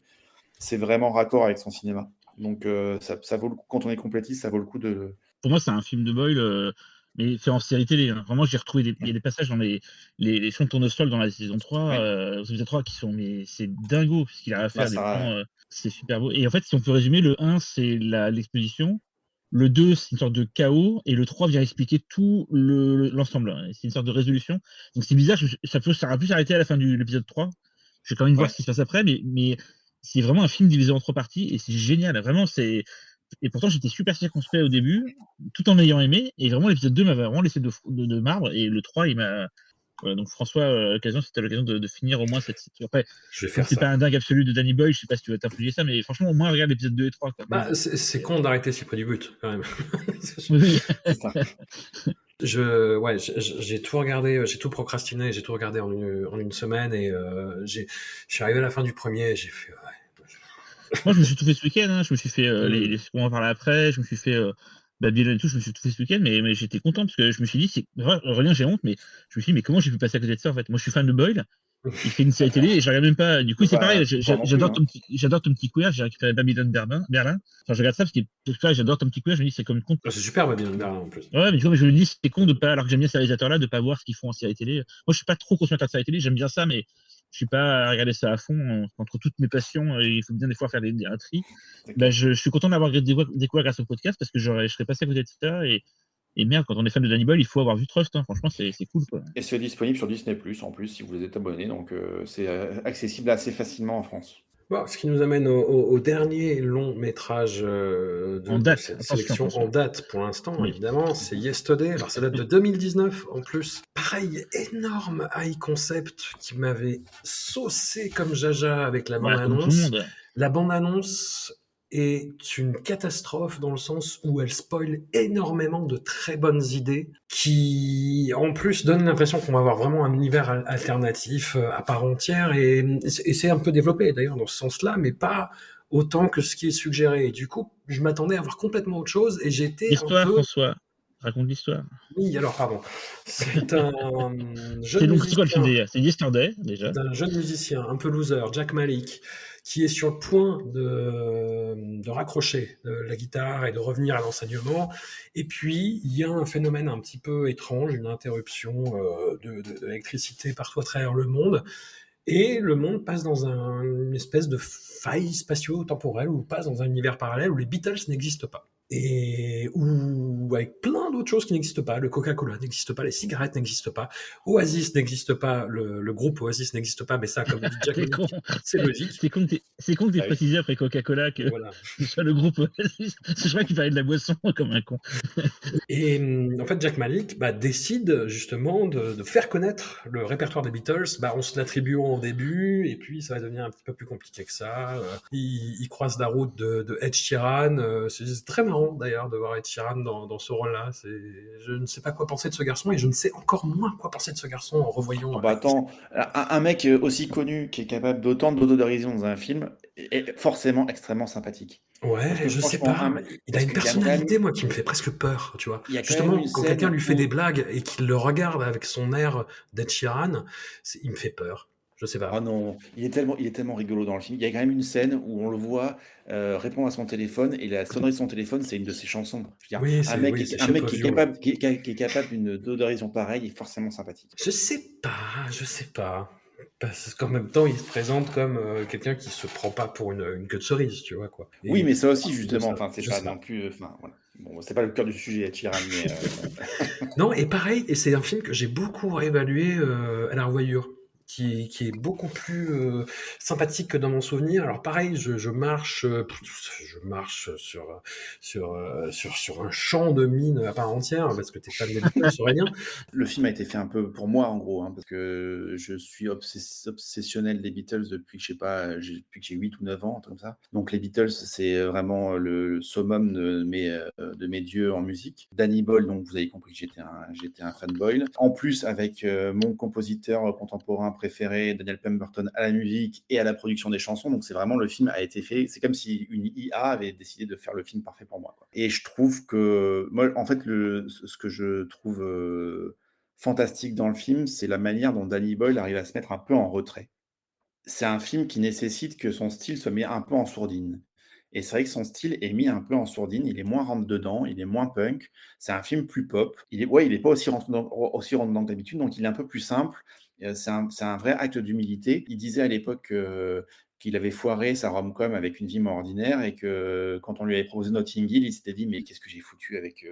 Speaker 1: c'est vraiment raccord avec son cinéma. Donc, ça, ça, vaut le coup, quand on est complétiste, ça vaut le coup de.
Speaker 3: Pour moi, c'est un film de Boyle mais fait en série télé. Hein. Vraiment, j'ai retrouvé des, il y a des passages dans les, les, les sons de tournesol dans la saison 3, ouais. saison 3 qui sont, mais c'est dingo ce qu'il a à faire. Bah, c'est super beau. Et en fait, si on peut résumer, le 1, c'est l'exposition. Le 2, c'est une sorte de chaos. Et le 3 vient expliquer tout l'ensemble. c'est une sorte de résolution. Donc c'est bizarre, ça, peut, ça aura pu s'arrêter à la fin de l'épisode 3. Je vais quand même voir ce qui se passe après, mais, mais c'est vraiment un film divisé en trois parties et c'est génial. Vraiment, c'est. Et pourtant, j'étais super circonspect au début, tout en ayant aimé. Et vraiment, l'épisode 2 m'avait vraiment laissé de, de, marbre. Et le 3, il m'a donc François, euh, l'occasion, c'était l'occasion de, finir au moins cette. Après, je vais faire pas un dingue absolu de Danny Boy, je sais pas si tu vas t'infliger ça, mais franchement, au moins, regarde l'épisode 2 et 3.
Speaker 2: Bah, c'est con d'arrêter si près du but, quand même. *laughs* je, ouais, j'ai tout regardé, j'ai tout procrastiné, j'ai tout regardé en une, en une semaine et euh, je suis arrivé à la fin du premier et j'ai fait.
Speaker 3: Moi, je me suis tout fait ce week-end. Hein. Je me suis fait euh, les, les, on va parler après. Je me suis fait Babylone et tout, je me suis tout fait ce week-end, mais, mais j'étais content parce que je me suis dit, c'est rien, j'ai honte, mais je me suis dit, mais comment j'ai pu passer à côté de ça en fait? Moi, je suis fan de Boyle, il fait une série télé et je regarde même pas. Du coup, c'est pareil, j'adore hein. ton, petit, j'adore ton petit queer, j'ai récupéré Babylon Berlin, Berlin. Enfin, je regarde ça parce que j'adore ton petit queer, je me dis, c'est comme con.
Speaker 2: Ah, c'est super Babylon Berlin en plus.
Speaker 3: Ouais, mais du coup, je me dis, c'est con de pas, alors que j'aime bien ces réalisateurs-là, de pas voir ce qu'ils font en série télé. Moi, je suis pas trop consommateur de série télé, j'aime bien ça, mais je suis pas à regarder ça à fond entre toutes mes passions il faut bien des fois faire des, un tri. Bah, je, suis content d'avoir découvert grâce au podcast parce que je serais passé à côté de ça et, et merde quand on est fan de Danny Boyle il faut avoir vu Trust hein. franchement c'est cool quoi.
Speaker 1: et c'est disponible sur Disney Plus en plus si vous êtes abonné. Donc euh, c'est euh, accessible assez facilement en France
Speaker 2: ce qui nous amène au, dernier long métrage euh, de, cette sélection en date pour l'instant, évidemment, c'est Yesterday. Alors ça date de 2019 en plus. Pareil, énorme high concept qui m'avait saucé comme jaja avec la bande-annonce. la bande-annonce est une catastrophe dans le sens où elle spoil énormément de très bonnes idées qui, en plus, donnent l'impression qu'on va avoir vraiment un univers alternatif euh, à part entière et, c'est un peu développé d'ailleurs dans ce sens-là, mais pas autant que ce qui est suggéré. Et du coup, je m'attendais à voir complètement autre chose et j'étais
Speaker 3: Histoire, peu... François. Raconte l'histoire.
Speaker 2: Oui, alors pardon. C'est *laughs* un
Speaker 3: jeune musicien. C'est une histoire déjà.
Speaker 2: Un jeune musicien, un peu loser, Jack Malik, qui est sur le point de, de raccrocher la guitare et de revenir à l'enseignement. Et puis, il y a un phénomène un petit peu étrange, une interruption euh, de, l'électricité partout à travers le monde. Et le monde passe dans un, une espèce de faille spatio-temporelle ou passe dans un univers parallèle où les Beatles n'existent pas et ou avec plein d'autres choses qui n'existent pas. Le Coca-Cola n'existe pas, les cigarettes n'existent pas, Oasis n'existe pas, le, groupe Oasis n'existe pas, mais ça, comme dit Jack, c'est logique.
Speaker 3: C'est con que tu aies précisé après Coca-Cola que voilà. *laughs* soit le groupe Oasis. Je crois qu'il parlait de la boisson *laughs* comme un con.
Speaker 2: et en fait, Jack Malik bah, décide justement de, faire connaître le répertoire des Beatles bah, en se l'attribuant au début, et puis ça va devenir un petit peu plus compliqué que ça. Euh, il, croise la route de, de Ed Sheeran, euh, c'est très marrant d'ailleurs de voir Ed Sheeran dans, ce rôle-là. Je ne sais pas quoi penser de ce garçon et je ne sais encore moins quoi penser de ce garçon en revoyant.
Speaker 1: Oh, bah, attends, un, mec aussi connu qui est capable d'autant d'autodérision dans un film est forcément extrêmement sympathique.
Speaker 2: Ouais, je sais pas. il a une personnalité, moi, qui me fait presque peur, tu vois. Justement, quand quelqu'un lui fait des blagues et qu'il le regarde avec son air d'Ed Sheeran, il me fait peur. Je sais pas.
Speaker 1: Ah non, il est tellement, il est tellement rigolo dans le film. Il y a quand même une scène où on le voit euh, répondre à son téléphone et la sonnerie de son téléphone, c'est une de ses chansons.
Speaker 2: oui,
Speaker 1: un mec, un mec qui, est capable, qui, est, capable d'une d'odorisation pareille est forcément sympathique.
Speaker 2: Je sais pas, je sais pas. Parce qu'en même temps, il se présente comme euh, quelqu'un qui se prend pas pour une, une, queue de cerise, tu vois quoi.
Speaker 1: oui, mais ça aussi justement, enfin c'est pas non plus, enfin voilà. Bon, c'est pas le cœur du sujet, Chiran, mais.
Speaker 2: Euh, *laughs* non, et pareil, et c'est un film que j'ai beaucoup réévalué à la revoyure qui, qui, est beaucoup plus euh, sympathique que dans mon souvenir. Alors pareil, je, je marche, euh, je marche sur sur euh, sur sur un champ de mine à part entière parce que t'es fan des Beatles, *laughs* rien.
Speaker 1: Le film a été fait un peu pour moi en gros, hein, parce que je suis obsessionnel des Beatles depuis que je sais pas, depuis que j'ai 8 ou 9 ans, comme ça. Donc les Beatles, c'est vraiment le summum de mes de mes dieux en musique. Danny Boyle, donc vous avez compris que j'étais un j'étais un fanboy. En plus avec mon compositeur contemporain Daniel Pemberton, à la musique et à la production des chansons. Donc c'est vraiment le film a été fait. C'est comme si une IA avait décidé de faire le film parfait pour moi. Et je trouve que, moi, en fait, le, ce que je trouve euh, fantastique dans le film, c'est la manière dont Danny Boyle arrive à se mettre un peu en retrait. C'est un film qui nécessite que son style soit mis un peu en sourdine. Et c'est vrai que son style est mis un peu en sourdine, il est moins rentre dedans, il est moins punk. C'est un film plus pop. Il est, ouais, il est pas aussi rentre aussi rentre dedans que d'habitude, donc il est un peu plus simple. C'est un, vrai acte d'humilité. Il disait à l'époque qu'il avait foiré sa rom-com avec une vie moins ordinaire et que quand on lui avait proposé Notting Hill, il s'était dit mais qu'est-ce que j'ai foutu avec,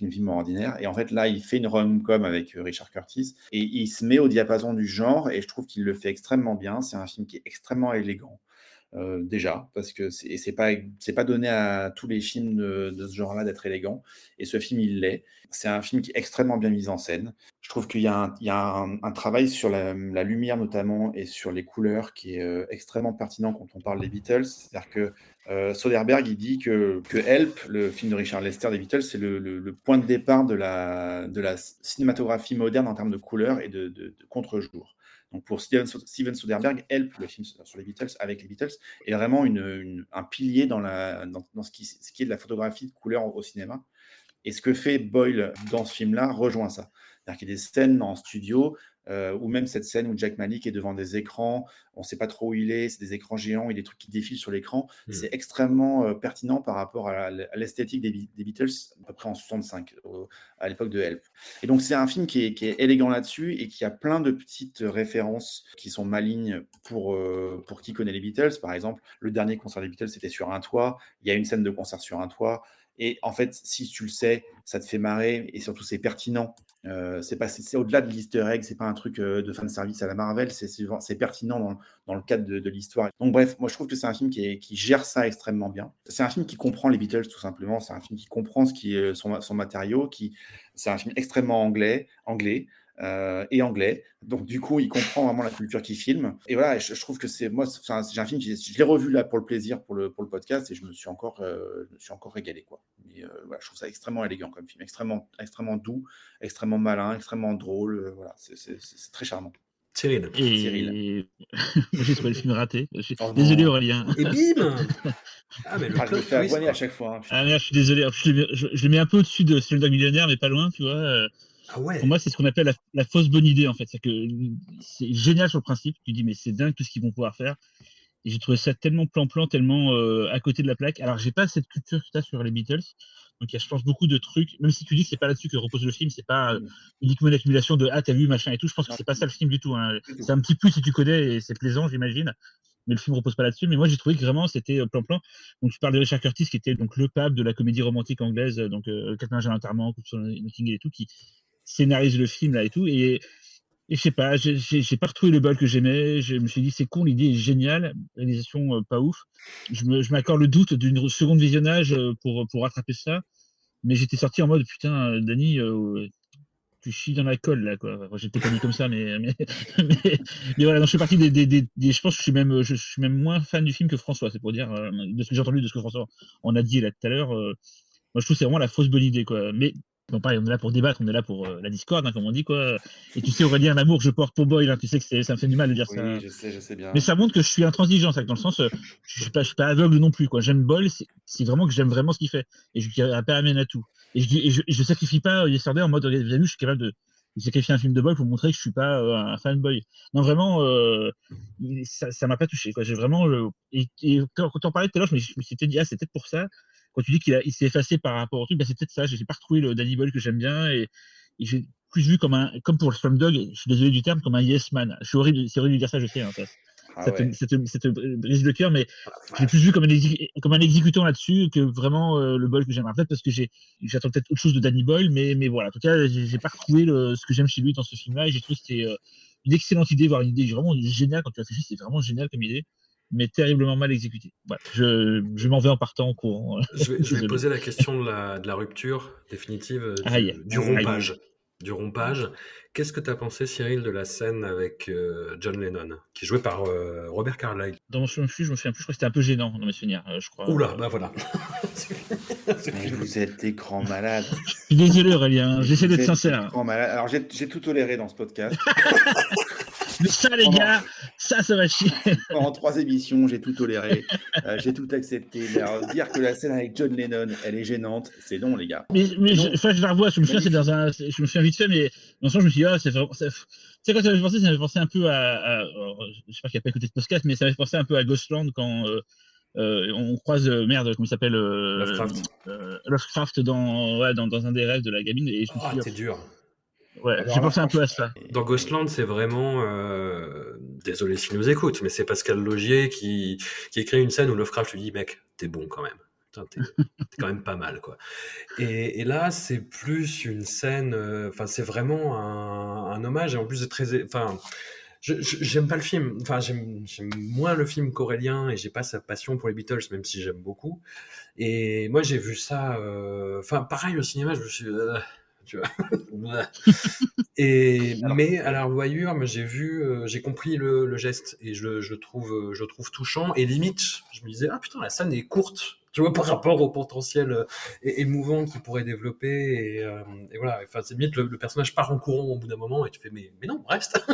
Speaker 1: une vie moins ordinaire? Et en fait là, il fait une rom-com avec Richard Curtis et il se met au diapason du genre et je trouve qu'il le fait extrêmement bien. C'est un film qui est extrêmement élégant. déjà, parce que c'est pas, pas donné à tous les films de, de ce genre-là d'être élégant, et ce film, il l'est. C'est un film qui est extrêmement bien mis en scène. Je trouve qu'il y a un, travail sur la, lumière notamment et sur les couleurs qui est euh, extrêmement pertinent quand on parle des Beatles. C'est-à-dire que euh, Soderbergh, dit que, Help, le film de Richard Lester des Beatles, c'est le, point de départ de la, cinématographie moderne en termes de couleurs et de, contre-jour. Donc pour Steven, Soderbergh, Help, le film sur les Beatles, avec les Beatles, est vraiment un pilier dans, ce, qui, est de la photographie de couleur au cinéma. Et ce que fait Boyle dans ce film-là rejoint ça. C'est-à-dire qu'il y a des scènes en studio, euh, ou même cette scène où Jack Malik est devant des écrans, on ne sait pas trop où il est, c'est des écrans géants, il y a des trucs qui défilent sur l'écran. Hmm. C'est extrêmement euh, pertinent par rapport à, l'esthétique des, Beatles, à peu près en 65, à l'époque de Help. Et donc c'est un film qui est, élégant là-dessus et qui a plein de petites références qui sont malignes pour, euh, pour qui connaît les Beatles. Par exemple, le dernier concert des Beatles, c'était sur un toit. Il y a une scène de concert sur un toit. Et en fait, si tu le sais, ça te fait marrer et surtout c'est pertinent. Euh, c'est au-delà de l'Easter egg, c'est pas un truc euh, de fan service à la Marvel, c'est, c'est, pertinent dans, le cadre de, l'histoire. Donc bref, moi je trouve que c'est un film qui, gère ça extrêmement bien. C'est un film qui comprend les Beatles tout simplement. C'est un film qui comprend est son, son matériau. Qui, c'est un film extrêmement anglais, anglais euh, et anglais. Donc, du coup, il comprend vraiment la culture qu'il filme. Et voilà, je, trouve que c'est moi, j'ai un film, je l'ai revu là pour le plaisir, pour le, pour le podcast, et je me suis encore, euh, je me suis encore régalé. Quoi. Mais, voilà, je trouve ça extrêmement élégant comme film, extrêmement, extrêmement doux, extrêmement malin, extrêmement drôle. voilà, c'est très charmant.
Speaker 2: Cyril.
Speaker 3: Et... j'ai trouvé le film raté. Oh désolé Aurélien.
Speaker 2: Et bim
Speaker 1: Ah mais le ah, fais à chaque fois. Hein.
Speaker 3: Ah, je suis désolé. Je, le mets un peu au-dessus de Slumdog Millionnaire, mais pas loin, tu vois.
Speaker 2: Ah.
Speaker 3: Pour moi, c'est ce qu'on appelle la, fausse bonne idée, en fait. C'est génial sur le principe. Tu dis, mais c'est dingue tout ce qu'ils vont pouvoir faire. Et j'ai trouvé ça tellement plan-plan, tellement euh, à côté de la plaque. Alors, j'ai pas cette culture que tu as sur les Beatles. Donc il y a, je pense, beaucoup de trucs, même si tu dis que c'est pas là-dessus que repose le film, c'est pas euh, uniquement une accumulation de ah t'as vu machin et tout. Je pense que c'est pas ça le film du tout. Hein. C'est un petit plus si tu connais et c'est plaisant, j'imagine. Mais le film repose pas là-dessus. Mais moi j'ai trouvé que vraiment c'était euh, plan-plan. Donc tu parles de Richard Curtis qui était donc le pape de la comédie romantique anglaise, donc euh, Quatre à l'enterrement, Notting et tout, scénarise le film là et tout. Et et je sais pas, j'ai pas retrouvé le bol que j'aimais. Je me suis dit, c'est con, l'idée est géniale, réalisation euh, pas ouf. Je m'accorde le doute d'une seconde visionnage euh, pour, pour rattraper ça. Mais j'étais sorti en mode, putain, euh, Dani, tu chies dans la colle, là, quoi. J'étais pas dit comme ça, mais, *laughs* mais, mais, voilà, donc je suis parti des, des, des, Je pense que je suis, même, je, suis même moins fan du film que François, c'est pour dire, de ce que j'ai entendu, de ce que François en a dit là tout à l'heure. moi, je trouve c'est vraiment la fausse bonne idée, quoi. Mais non, on est là pour débattre, on est là pour euh, la discorde, hein, comme on dit, quoi. Et tu sais, Aurélien, l'amour que je porte pour Boyle, hein, tu sais que ça me fait du mal de dire
Speaker 1: ça. Oui, je sais, je sais bien.
Speaker 3: Mais ça montre que je suis intransigeant, ça, dans le sens, euh, je suis pas, je suis pas aveugle non plus, quoi. J'aime Boyle, c'est vraiment que j'aime vraiment ce qu'il fait. Et je dirais pas amène à tout. Et je, et je, je sacrifie pas euh, Yesterday en mode, vous avez vu, je suis capable de, sacrifier un film de Boyle pour montrer que je suis pas un fanboy. Non, vraiment, euh, ça, ça m'a pas touché, quoi. J'ai vraiment, et, quand, on parlait tout à l'heure, je me, suis dit, ah, c'est peut-être pour ça quand tu dis qu'il il s'est effacé par rapport au truc, bah, c'est peut-être ça. J'ai pas retrouvé le Danny Boyle que j'aime bien et, j'ai plus vu comme un, comme pour le Slumdog, je suis désolé du terme, comme un yes man. Je suis horrible, c'est horrible de dire ça, je sais. Hein, ça, ah te, brise le cœur, mais ah, j'ai plus vu comme un, comme un exécutant là-dessus que vraiment euh, le Boyle que j'aime. Peut-être parce que j'attends peut-être autre chose de Danny Boyle, mais, mais voilà. En tout cas, j'ai pas retrouvé le, ce que j'aime chez lui dans ce film-là et j'ai trouvé que c'était euh, une excellente idée, voire une idée vraiment géniale quand tu réfléchis, c'est vraiment génial comme idée mais terriblement mal exécuté. je, je m'en vais en partant en courant.
Speaker 2: Je vais, je vais *laughs* poser la question de la, de la rupture définitive du, du rompage. Du rompage. Qu'est-ce que tu as pensé, Cyril, de la scène avec euh, John Lennon, qui est joué par euh, Robert Carlyle?
Speaker 3: Dans mon souvenir, je me souviens plus, je crois que c'était un peu gênant dans mes souvenirs, euh, je crois.
Speaker 2: Oula, bah voilà. *laughs*
Speaker 1: vous êtes des grands malades.
Speaker 3: Je suis *laughs* désolé, Aurélien, j'essaie d'être sincère.
Speaker 1: Alors, j'ai tout toléré dans ce podcast.
Speaker 3: Ça, les gars, ça, ça va chier.
Speaker 1: Pendant trois émissions, j'ai tout toléré, euh, j'ai tout accepté. dire que la scène avec John Lennon, elle est gênante, c'est non, les gars.
Speaker 3: Mais, mais je, je la revois, je me souviens, c'est dans un, je me souviens vite fait, mais dans ce sens, je me suis dit, ah, c'est vraiment. Tu sais, quand ça m'avait pensé, ça m'avait pensé un peu à. je sais pas qui a pas écouté ce podcast, mais ça m'avait pensé un peu à Ghostland quand. Euh, euh, on croise merde comment il s'appelle
Speaker 2: Lovecraft.
Speaker 3: Lovecraft dans, ouais, dans, dans un des rêves de la gamine et
Speaker 2: je me suis oh, c'est dur
Speaker 3: Ouais, j'ai pensé un peu à ça.
Speaker 2: Dans Ghostland, c'est vraiment. Euh... Désolé s'il nous écoute, mais c'est Pascal Logier qui, qui écrit une scène où Lovecraft lui dit Mec, t'es bon quand même. T'es quand même pas mal, quoi. Et, et là, c'est plus une scène. Euh, enfin, c'est vraiment un, un, hommage, et en plus, de très. Enfin. J'aime pas le film, enfin j'aime moins le film qu'Aurélien et j'ai pas sa passion pour les Beatles, même si j'aime beaucoup. Et moi j'ai vu ça, euh, enfin pareil au cinéma, je me suis, euh, tu vois. *laughs* et mais à la revoyure, j'ai vu, euh, j'ai compris le, geste et je, je, trouve, je trouve touchant et limite, je me disais ah putain la scène est courte tu vois, par rapport au potentiel euh, émouvant qu'il pourrait développer. Et, euh, et voilà, enfin, c'est limite, le, le, personnage part en courant au bout d'un moment et tu fais, mais, mais non, reste. *laughs*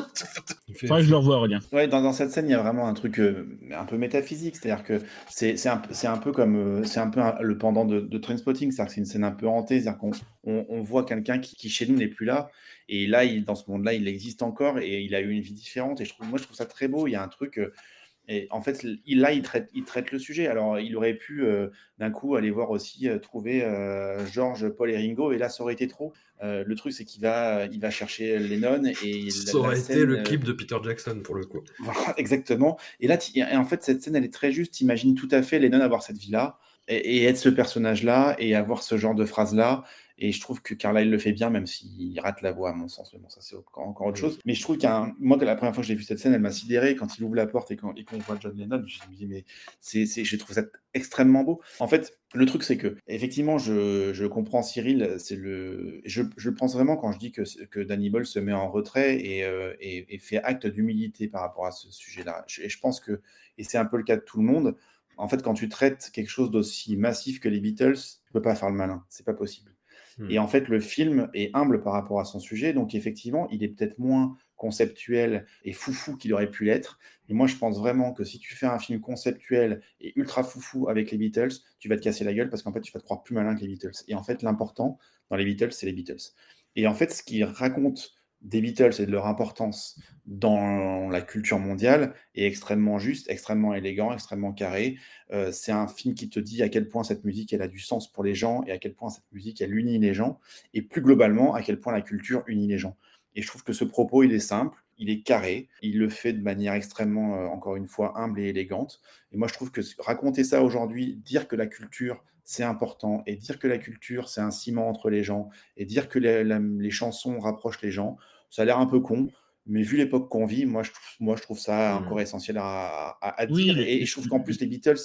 Speaker 3: Fait, que je le revois, Aurélien.
Speaker 1: Ouais, dans, dans, cette scène, il y a vraiment un truc euh, un peu métaphysique, c'est-à-dire que c'est un, un peu comme, c'est un peu le pendant de, de Trainspotting, c'est-à-dire que c'est une scène un peu hantée, c'est-à-dire qu'on on, on, voit quelqu'un qui, qui, chez nous n'est plus là, et là, il, dans ce monde-là, il existe encore et il a eu une vie différente, et je trouve, moi, je trouve ça très beau, il y a un truc et en fait, il, là, il traite, il traite le sujet. Alors, il aurait pu euh, d'un coup aller voir aussi euh, trouver euh, Georges, Paul et Ringo, et là, ça aurait été trop. le truc, c'est qu'il va, il va chercher Lennon et
Speaker 2: ça aurait été le clip de Peter Jackson pour le coup. *laughs*
Speaker 1: Voilà, exactement. Et là, et en fait, cette scène, elle est très juste. Imagine tout à fait Lennon avoir cette vie-là et, être ce personnage-là et avoir ce genre de phrase-là Et je trouve que Carlyle le fait bien, même s'il rate la voix, à mon sens. Mais bon, ça, c'est encore, autre chose. Mais je trouve qu'un. Moi, la première fois que j'ai vu cette scène, elle m'a sidéré. Quand il ouvre la porte et qu'on voit John Lennon, je me dis, mais c'est, je trouve ça extrêmement beau. En fait, le truc, c'est que, effectivement, je, je comprends Cyril. C'est le, je, je, pense vraiment quand je dis que, que Danny Boyle se met en retrait et, euh, et, fait acte d'humilité par rapport à ce sujet-là. Et je pense que, et c'est un peu le cas de tout le monde, en fait, quand tu traites quelque chose d'aussi massif que les Beatles, tu peux pas faire le malin. C'est pas possible. Hmm. Et en fait, le film est humble par rapport à son sujet. Donc, effectivement, il est peut-être moins conceptuel et foufou qu'il aurait pu l'être. Et moi, je pense vraiment que si tu fais un film conceptuel et ultra foufou avec les Beatles, tu vas te casser la gueule parce qu'en fait, tu vas te croire plus malin que les Beatles. Et en fait, l'important dans les Beatles, c'est les Beatles. Et en fait, ce qu'il raconte des Beatles et de leur importance dans la culture mondiale est extrêmement juste, extrêmement élégant, extrêmement carré. Euh, c'est un film qui te dit à quel point cette musique elle a du sens pour les gens et à quel point cette musique elle unit les gens et plus globalement à quel point la culture unit les gens. Et je trouve que ce propos il est simple, il est carré, il le fait de manière extrêmement, euh, encore une fois, humble et élégante. Et moi je trouve que raconter ça aujourd'hui, dire que la culture c'est important. Et dire que la culture, c'est un ciment entre les gens, et dire que les chansons rapprochent les gens, ça a l'air un peu con. Mais vu l'époque qu'on vit, moi je, trouve, moi, je trouve ça encore mmh. essentiel à, dire. et, je trouve qu'en plus, les Beatles,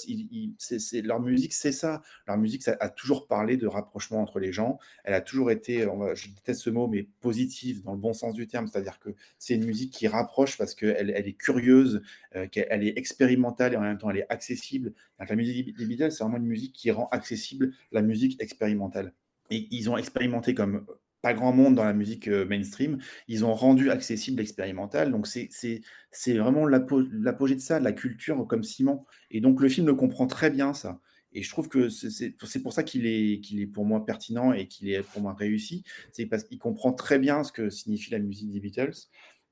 Speaker 1: c'est, leur musique, c'est ça. Leur musique, ça a toujours parlé de rapprochement entre les gens. Elle a toujours été, je déteste ce mot, mais positive dans le bon sens du terme. C'est-à-dire que c'est une musique qui rapproche parce qu'elle elle est curieuse, euh, qu'elle est expérimentale et en même temps elle est accessible. la musique des Beatles, c'est vraiment une musique qui rend accessible la musique expérimentale. Et ils ont expérimenté comme pas grand monde dans la musique mainstream. Ils ont rendu accessible l'expérimental. Donc, c'est vraiment l'apogée de ça, de la culture comme ciment. Et donc, le film le comprend très bien, ça. Et je trouve que c'est pour ça qu'il est, qu'il est pour moi pertinent et qu'il est pour moi réussi. C'est parce qu'il comprend très bien ce que signifie la musique des Beatles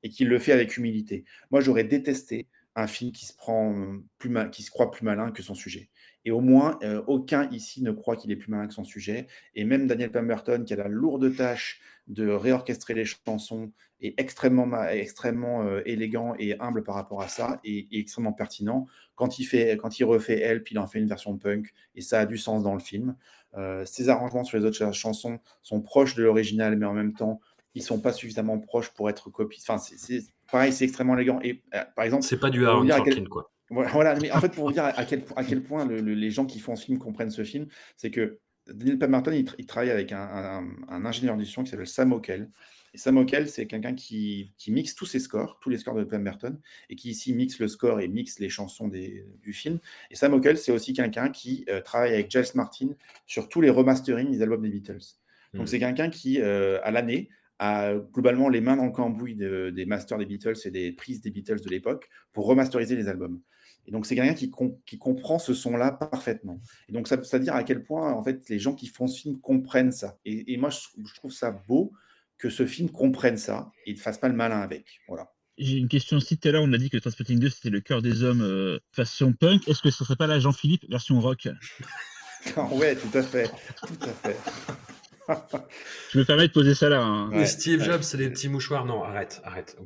Speaker 1: et qu'il le fait avec humilité. Moi, j'aurais détesté un film qui se, prend plus qui se croit plus malin que son sujet. Et au moins, euh, aucun ici ne croit qu'il est plus malin que son sujet. Et même Daniel Pemberton, qui a la lourde tâche de réorchestrer les chansons, est extrêmement, extrêmement euh, élégant et humble par rapport à ça, et, extrêmement pertinent. Quand il, fait, quand il refait Help, il en fait une version punk, et ça a du sens dans le film. Euh, ses arrangements sur les autres chansons sont proches de l'original, mais en même temps, ils sont pas suffisamment proches pour être copiés. Enfin, c'est pareil, c'est extrêmement élégant. Et par exemple,
Speaker 2: c'est pas du Aaron Sorkin, quoi.
Speaker 1: Voilà, mais en fait, pour vous dire à quel, à quel point les gens qui font ce film comprennent ce film, c'est que Daniel Pemberton, il, il travaille avec un, ingénieur du son qui s'appelle Sam Ockel. Et Sam Ockel, c'est quelqu'un qui, mixe tous ses scores, tous les scores de Pemberton, et qui ici mixe le score et mixe les chansons du film. Et Sam Ockel, c'est aussi quelqu'un qui euh, travaille avec Giles Martin sur tous les remasterings des albums des Beatles. Donc hmm. c'est quelqu'un qui, euh, à l'année, a globalement les mains dans le cambouis des masters des Beatles et des prises des Beatles de l'époque pour remasteriser les albums. Et donc, c'est quelqu'un qui, qui, comprend ce son-là parfaitement. Et donc, ça veut dire à quel point, en fait, les gens qui font ce film comprennent ça. Et, moi, je, trouve ça beau que ce film comprenne ça et ne fasse pas le malin avec. Voilà.
Speaker 3: J'ai une question aussi. Tout à l'heure, on a dit que Transpotting 2, c'était le cœur des hommes euh, façon punk. Est-ce que ce ne serait pas la Jean-Philippe version rock? *laughs*
Speaker 1: Ouais, tout à fait. Tout à fait. *laughs*
Speaker 3: Je me permets de poser ça là. Hein.
Speaker 2: Steve Jobs, c'est des petits mouchoirs. Non, arrête, arrête.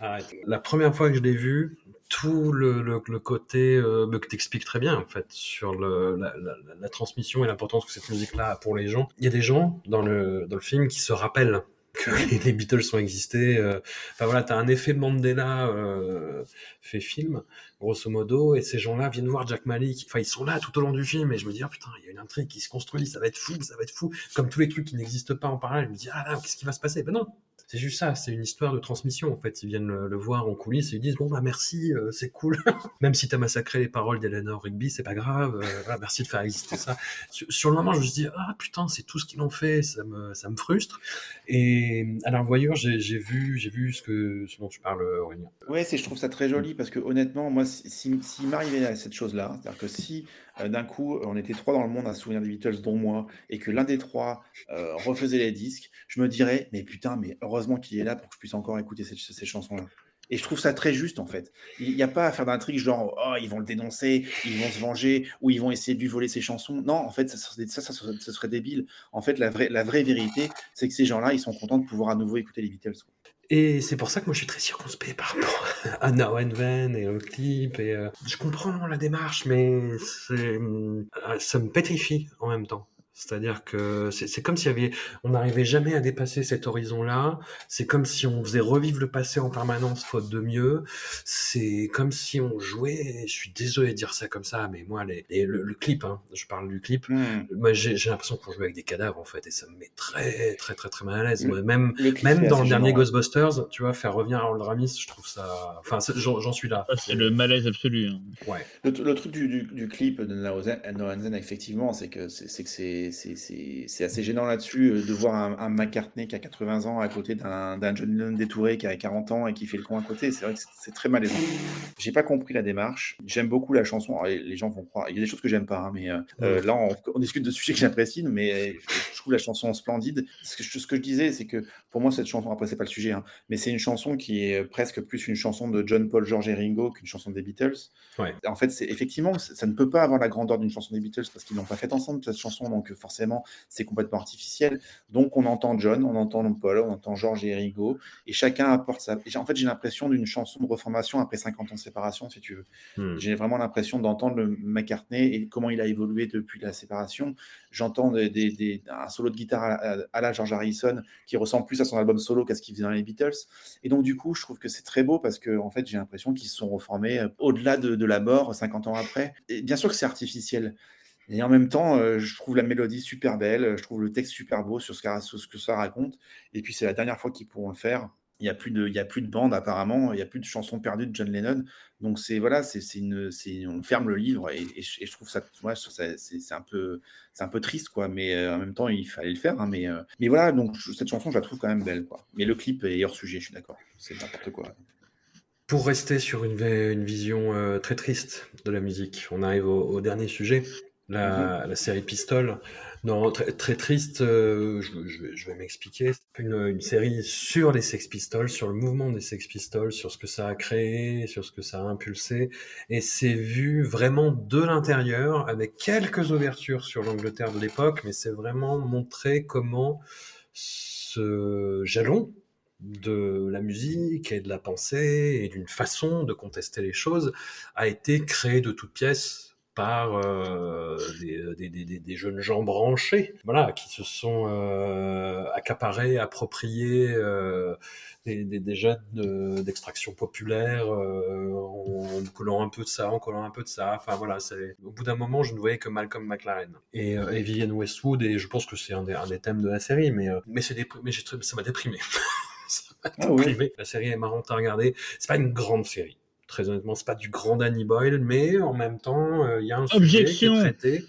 Speaker 2: arrête. La première fois que je l'ai vu, tout le, côté euh, que t'expliques très bien en fait sur la, transmission et l'importance que cette musique-là a pour les gens. Il y a des gens dans le, dans le film qui se rappellent que *laughs* les Beatles ont existé. Euh. Enfin voilà, t'as un effet Mandela euh, fait film, grosso modo, et ces gens-là viennent voir Jack Malik. Enfin, ils sont là tout au long du film, et je me dis, ah putain, il y a une intrigue qui se construit, ça va être fou, ça va être fou. Comme tous les trucs qui n'existent pas en parallèle, je me dis, ah là, qu'est-ce qui va se passer? Ben non, c'est juste ça, c'est une histoire de transmission. En fait, ils viennent le, voir en coulisses et ils disent bon bah merci, euh, c'est cool. *laughs* Même si t'as massacré les paroles d'Eleanor Rigby, c'est pas grave. Euh, merci de faire exister ça. Sur, le moment, je me dis ah putain, c'est tout ce qu'ils ont fait, ça me ça me frustre. Et la voyeur, j'ai vu j'ai vu ce que ce dont tu parles, Aurélien.
Speaker 1: Ouais, c'est je trouve ça très joli parce que honnêtement, moi, si, si, m'arrivait à cette chose-là, c'est-à-dire que si euh, d'un coup, on était trois dans le monde à souvenir des Beatles, dont moi, et que l'un des trois euh, refaisait les disques, je me dirais, mais putain, mais heureusement qu'il est là pour que je puisse encore écouter ces, chansons-là. Et je trouve ça très juste, en fait. Il n'y a pas à faire d'intrigue genre, oh, ils vont le dénoncer, ils vont se venger, ou ils vont essayer de lui voler ses chansons. Non, en fait, ça, ça, ça, serait débile. En fait, la vraie vérité, c'est que ces gens-là, ils sont contents de pouvoir à nouveau écouter les Beatles.
Speaker 2: Et c'est pour ça que moi je suis très circonspect par rapport *laughs* à Now and et au clip. Et, euh, je comprends la démarche, mais euh, ça me pétrifie en même temps. C'est-à-dire que c'est comme s'il y avait, on n'arrivait jamais à dépasser cet horizon-là. C'est comme si on faisait revivre le passé en permanence, faute de mieux. C'est comme si on jouait. Je suis désolé de dire ça comme ça, mais moi, les, le, clip, hein, je parle du clip. Hmm. Moi, j'ai l'impression qu'on joue avec des cadavres en fait, et ça me met très, très, très, très mal à l'aise. Même, même dans le dernier Ghostbusters, tu vois, faire revenir Harold Ramis, je trouve ça. Enfin, j'en suis là.
Speaker 3: c'est le malaise absolu. Hein.
Speaker 2: Ouais.
Speaker 1: Le, truc du, du, clip de Noah effectivement, c'est que c'est que c'est c'est assez gênant là-dessus euh, de voir un, McCartney qui a 80 ans à côté d'un John Lennon détouré qui a 40 ans et qui fait le con à côté. C'est vrai que c'est très malaisant. J'ai pas compris la démarche. J'aime beaucoup la chanson. les gens vont croire. Il y a des choses que j'aime pas, hein, mais euh, euh, là, on, discute de sujets que j'apprécie, mais je, trouve la chanson splendide. Ce que, ce que je disais, c'est que pour moi, cette chanson, après, c'est pas le sujet, hein, mais c'est une chanson qui est presque plus une chanson de John, Paul, George et Ringo qu'une chanson des Beatles. En fait, c'est effectivement, ça ne peut pas avoir la grandeur d'une chanson des Beatles parce qu'ils n'ont pas fait ensemble cette chanson, donc forcément, c'est complètement artificiel. Donc, on entend John, on entend Paul, on entend George et Rigo, et chacun apporte sa. En fait, j'ai l'impression d'une chanson de reformation après 50 ans de séparation, si tu veux. Hmm. J'ai vraiment l'impression d'entendre le McCartney et comment il a évolué depuis la séparation. J'entends des, un solo de guitare à, la George Harrison qui ressemble plus à son album solo qu'à ce qu'il faisait dans les Beatles. Et donc, du coup, je trouve que c'est très beau parce que, en fait, j'ai l'impression qu'ils se sont reformés euh, au-delà de, de, la mort 50 ans après. Et bien sûr que c'est artificiel. Et en même temps, euh, je trouve la mélodie super belle, je trouve le texte super beau sur ce, que ça raconte. Et puis, c'est la dernière fois qu'ils pourront le faire. Il n'y a, plus de, a plus de bande apparemment, il n'y a plus de chansons perdues de John Lennon. Donc, c'est voilà, c'est une, on ferme le livre et, je trouve ça, ouais, c'est un, peu, un peu triste, quoi. Mais euh, en même temps, il fallait le faire. Hein, mais, euh, mais voilà, donc cette chanson, je la trouve quand même belle, quoi. Mais le clip est hors sujet, je suis d'accord. C'est n'importe quoi.
Speaker 2: Pour rester sur une, une vision très triste de la musique, on arrive au dernier sujet. Mhm. la, série Pistol. Non, très, très triste, euh, je, vais m'expliquer. Une, une série sur les Sex Pistols, sur le mouvement des Sex Pistols, sur ce que ça a créé, sur ce que ça a impulsé. Et c'est vu vraiment de l'intérieur, avec quelques ouvertures sur l'Angleterre de l'époque, mais c'est vraiment montré comment ce jalon de la musique et de la pensée et d'une façon de contester les choses a été créé de toutes pièces par euh, euh, des, jeunes gens branchés, voilà, qui se sont euh, accaparés, appropriés des, jeunes d'extraction populaire en, collant un peu de ça, en collant un peu de ça. Enfin voilà, au bout d'un moment, je ne voyais que Malcolm McLaren et, Vivienne Westwood, et je pense que c'est un, des, thèmes de la série, mais, mais, mais ça m'a déprimé. *laughs* ça m'a ah déprimé. La série est marrante à regarder. C'est pas une grande série Très honnêtement, c'est pas du grand Danny Boyle, mais en même temps, euh, il y a un sujet qui est traité.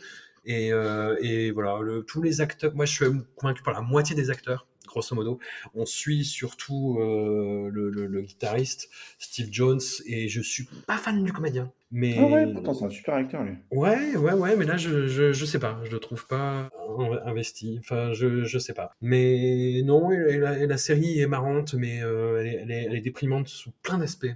Speaker 2: Et, euh, et voilà, le, tous les acteurs, moi je suis convaincu par la moitié des acteurs, grosso modo. On suit surtout euh, le, le, guitariste Steve Jones et je suis pas fan du comédien. Mais...
Speaker 1: Ah ouais, pourtant c'est un super acteur lui.
Speaker 2: Ouais, ouais, ouais, mais là je, je, je sais pas, je le trouve pas investi. Enfin, je, je sais pas. Mais non, et la, la série est marrante, mais elle, est, elle, est, elle est déprimante sous plein d'aspects.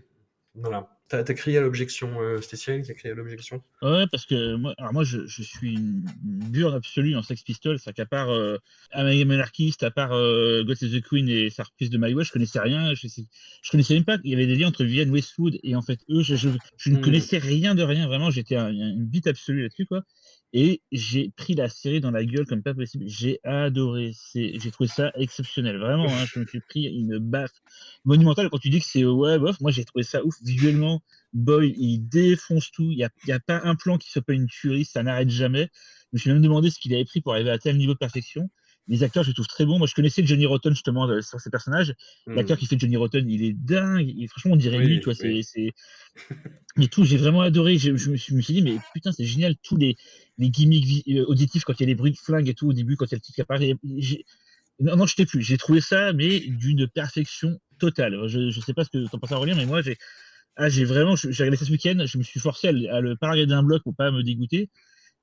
Speaker 2: Voilà. T'as as crié à l'objection, euh, qui a crié à l'objection
Speaker 3: Ouais, parce que moi, alors moi je, je suis une burne absolue en Sex Pistols, c'est qu'à part euh, Anarchist, à part euh, God Save the Queen et sa reprise de My Way, je connaissais rien, je, je connaissais même pas qu'il y avait des liens entre Vivienne Westwood et en fait eux, je, je, ne hmm. connaissais rien de rien, vraiment, j'étais une bite absolue là-dessus, quoi. Et j'ai pris la série dans la gueule comme pas possible. J'ai adoré. J'ai trouvé ça exceptionnel. Vraiment, hein, je me suis pris une baffe monumentale. Quand tu dis que c'est ouais, bof, moi j'ai trouvé ça ouf. Visuellement, Boy, il défonce tout. Il n'y a, a, pas un plan qui soit pas une tuerie. Ça n'arrête jamais. Je me suis même demandé ce qu'il avait pris pour arriver à tel niveau de perfection les acteurs, je les trouve très bons. Moi, je connaissais Johnny Rotten justement sur ces personnages. Hmm. L'acteur qui fait Johnny Rotten, il est dingue. franchement, on dirait lui, toi. C'est, mais tout, j'ai vraiment adoré. Je, me suis, dit, mais putain, c'est génial. Tous les, les gimmicks euh, auditifs quand il y a les bruits de flingue et tout au début, quand il y a le petit qui apparaît. Non, non, je t'ai plus. J'ai trouvé ça, mais d'une perfection totale. Je, ne sais pas ce que tu en penses à relire, mais moi, j'ai, ah, j'ai vraiment, j'ai regardé ça ce week-end. Je me suis forcé à, à le pas regarder un bloc pour pas me dégoûter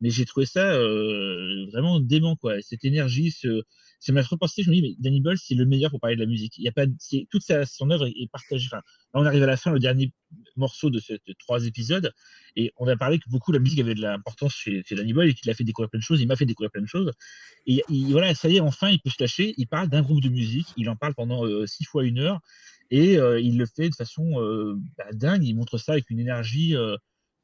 Speaker 3: mais j'ai trouvé ça euh, vraiment dément quoi. Cette énergie ce ça m'a repensé je me dis mais Danny Boyle c'est le meilleur pour parler de la musique. Il y a pas toute sa, son œuvre est, partagée. Là on arrive à la fin le dernier morceau de ces trois épisodes et on a parlé que beaucoup la musique avait de l'importance chez, chez Danny Boyle et qu'il a fait découvrir plein de choses il m'a fait découvrir plein de choses. Et, voilà ça y est enfin il peut se lâcher. Il parle d'un groupe de musique il en parle pendant euh, six fois une heure et euh, il le fait de façon bah, dingue. Il montre ça avec une énergie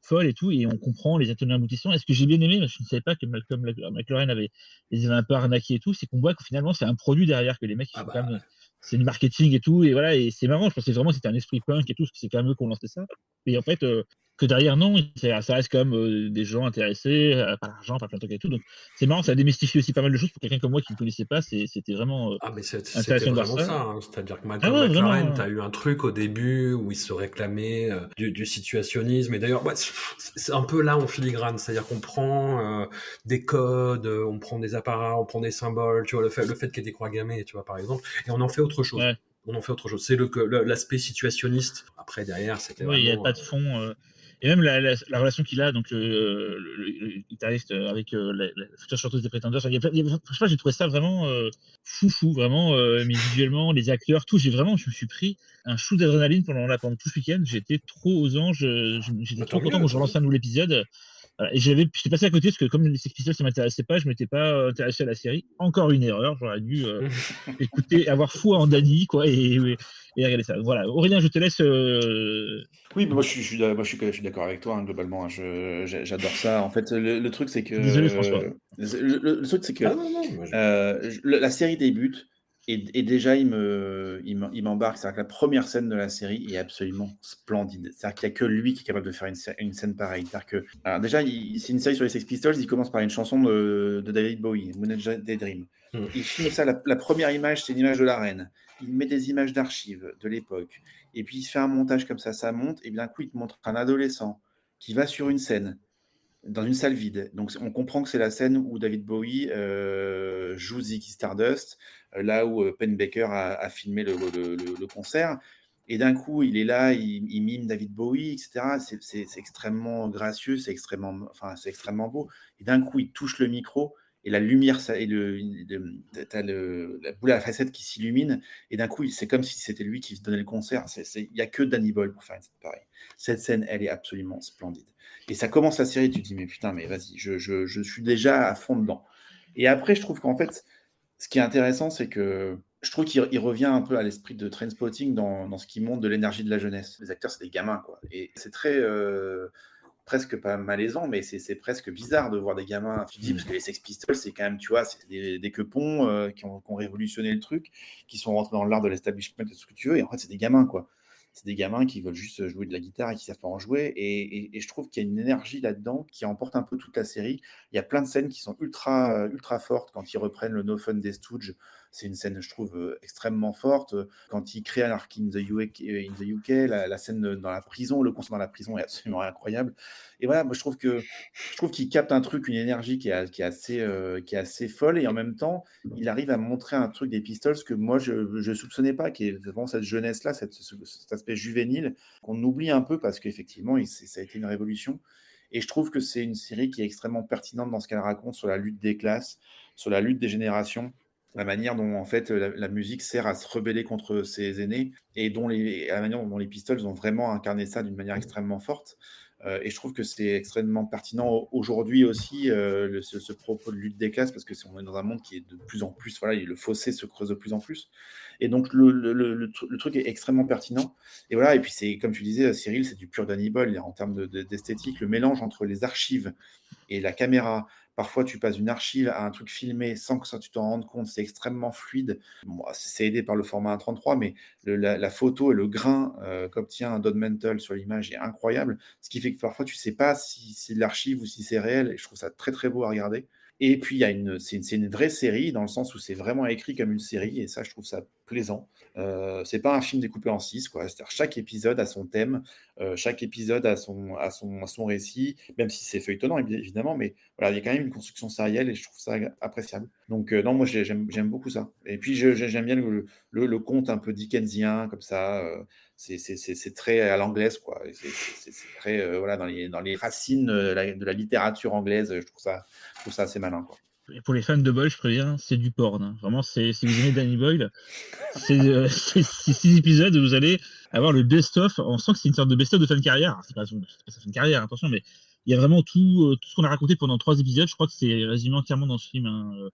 Speaker 3: folle et tout, et on comprend les ateliers aboutissants. Et ce que j'ai bien aimé, je ne savais pas que Malcolm McLaren avait les avait un peu arnaqués et tout, c'est qu'on voit que finalement c'est un produit derrière que les mecs, ah bah. c'est du marketing et tout, et voilà, et c'est marrant. Je pensais vraiment que c'était un esprit punk et tout, parce que c'est quand même eux qui ont lancé ça. Et en fait, euh, que derrière, non, ça, reste même euh, des gens intéressés euh, par l'argent, par plein de trucs et tout. Donc, c'est marrant, ça a démystifié aussi pas mal de choses pour quelqu'un comme moi qui ne connaissait pas. C'était vraiment euh,
Speaker 2: ah, mais intéressant vraiment ça. Hein. C'est-à-dire que Malcolm ah McLaren, tu as eu un truc au début où il se réclamait du, situationnisme. Et d'ailleurs, c'est un peu là en filigrane. C'est-à-dire qu'on prend des codes, on prend des apparats, on prend des symboles, tu vois, le fait, le fait qu'il y ait des croix gammées, tu vois, par exemple, et on en fait autre chose. on en fait autre chose. C'est l'aspect situationniste. Après, derrière, c'était.
Speaker 3: Oui, il n'y a pas de fond et même la, la, la relation qu'il a, donc euh, le, le, guitariste euh, avec euh, la, la, future chanteuse des Pretenders, il y a, il y a, je sais pas, j'ai trouvé ça vraiment fou, fou, vraiment, mais visuellement, les acteurs, tout, j'ai vraiment, je me suis pris un chou d'adrénaline pendant, pendant tout ce week-end. J'étais trop aux anges, j'étais trop content quand je relançais un nouvel épisode. Et j'avais, j'étais passé à côté parce que comme les Sex Pistols ça m'intéressait pas, je m'étais pas intéressé à la série. Encore une erreur, j'aurais dû euh, *laughs* écouter, avoir foi en Danny, quoi, et, et, regarder ça. Voilà, Aurélien, je te laisse. Euh...
Speaker 1: Oui, mais moi je suis, je suis, moi, je suis, d'accord avec toi hein, globalement. Hein. Je, j'adore ça. En fait, le, le truc c'est que.
Speaker 3: Désolé François.
Speaker 1: Le, le, truc c'est que ah, non, non, euh, la série débute et, déjà, il me, il m'embarque. C'est-à-dire que la première scène de la série est absolument splendide. C'est-à-dire qu'il n'y a que lui qui est capable de faire une, une scène pareille. C'est-à-dire que, alors déjà, c'est une série sur les Sex Pistols. Il commence par une chanson de, de David Bowie, Moonage Daydream. Mm. Il filme ça. La, la première image, c'est l'image de la reine. Il met des images d'archives de l'époque. Et puis, il fait un montage comme ça. Ça monte. Et bien, coup, il te montre un adolescent qui va sur une scène dans une salle vide. Donc on comprend que c'est la scène où David Bowie euh, joue Ziggy Stardust, euh, là où euh, Penn Baker a, filmé le, concert. Et d'un coup, il est là, il, mime David Bowie, etc. C'est extrêmement gracieux, c'est extrêmement, enfin, extrêmement beau. Et d'un coup, il touche le micro et la lumière, ça, et le, la boule à la facette qui s'illumine. Et d'un coup, c'est comme si c'était lui qui se donnait le concert. Il n'y a que Danny Boyle pour faire une scène pareille. Cette scène, elle est absolument splendide. Et ça commence la série, tu te dis, mais putain, mais vas-y, je, je, je, suis déjà à fond dedans. Et après, je trouve qu'en fait, ce qui est intéressant, c'est que je trouve qu'il revient un peu à l'esprit de Trainspotting dans, dans ce qui montre de l'énergie de la jeunesse. Les acteurs, c'est des gamins, quoi. Et c'est très. Euh, presque pas malaisant, mais c'est presque bizarre de voir des gamins. Tu dis, parce que les Sex Pistols, c'est quand même, tu vois, c'est des, des quepons euh, qui, ont, qui, ont, révolutionné le truc, qui sont rentrés dans l'art de l'establishment, tout ce que tu veux, et en fait, c'est des gamins, quoi c'est des gamins qui veulent juste jouer de la guitare et qui savent pas en jouer. Et, je trouve qu'il y a une énergie là-dedans qui emporte un peu toute la série. Il y a plein de scènes qui sont ultra, ultra fortes quand ils reprennent le No Fun des Stooges. C'est une scène, je trouve, euh, extrêmement forte. Quand ils créent Ark in the UK, in the UK la, scène dans la prison, le concert dans la prison est absolument incroyable. Et voilà, moi je trouve que je trouve qu'il capte un truc, une énergie qui est, assez, euh, qui est assez folle. Et en même temps, il arrive à montrer un truc des Pistols que moi je ne soupçonnais pas, qui est vraiment cette jeunesse-là, cet aspect juvénile qu'on oublie un peu parce qu'effectivement, ça a été une révolution. Et je trouve que c'est une série qui est extrêmement pertinente dans ce qu'elle raconte sur la lutte des classes, sur la lutte des générations la manière dont en fait la, musique sert à se rebeller contre ses aînés et dont les, la manière dont les Pistols ont vraiment incarné ça d'une manière extrêmement forte. Euh, et je trouve que c'est extrêmement pertinent aujourd'hui aussi euh, ce, propos de lutte des classes parce que on est dans un monde qui est de plus en plus voilà le fossé se creuse de plus en plus. Et donc le, le, le, truc est extrêmement pertinent. Et voilà et puis c'est comme tu disais Cyril c'est du pur Danny Boyle en termes d'esthétique le mélange entre les archives et la caméra Parfois, tu passes d'une archive à un truc filmé sans que ça, tu t'en rendes compte. C'est extrêmement fluide. c'est aidé par le format 1.33, mais la, photo et le grain euh, qu'obtient Don Mental sur l'image est incroyable. Ce qui fait que parfois, tu sais pas si c'est de l'archive ou si c'est réel. Et je trouve ça très, très beau à regarder. Et puis, il y a une, c'est une, une, vraie série dans le sens où c'est vraiment écrit comme une série. Et ça, je trouve ça plaisant. Euh, c'est pas un film découpé en six, quoi. C'est-à-dire chaque épisode a son thème, euh, chaque épisode a son, a son, son récit, même si c'est feuilletonnant évidemment, mais voilà, il y a quand même une construction sérielle et je trouve ça appréciable. Donc euh, non, moi j'aime beaucoup ça. Et puis j'aime bien le, le, conte un peu dickensien comme ça. Euh, c'est très à l'anglaise, quoi. C'est très voilà dans les, dans les racines de la, littérature anglaise. Je trouve ça, trouve ça assez malin, quoi
Speaker 3: pour les fans de Boyle, je préviens, c'est du porn. Hein. Vraiment, si vous aimez Danny Boyle, euh, *laughs* c'est, six épisodes où vous allez avoir le best-of. On sent que c'est une sorte de best-of de fin de carrière. c'est pas, pas sa fin de carrière, attention, mais il y a vraiment tout, euh, tout ce qu'on a raconté pendant trois épisodes. Je crois que c'est résumé entièrement dans ce film. Hein.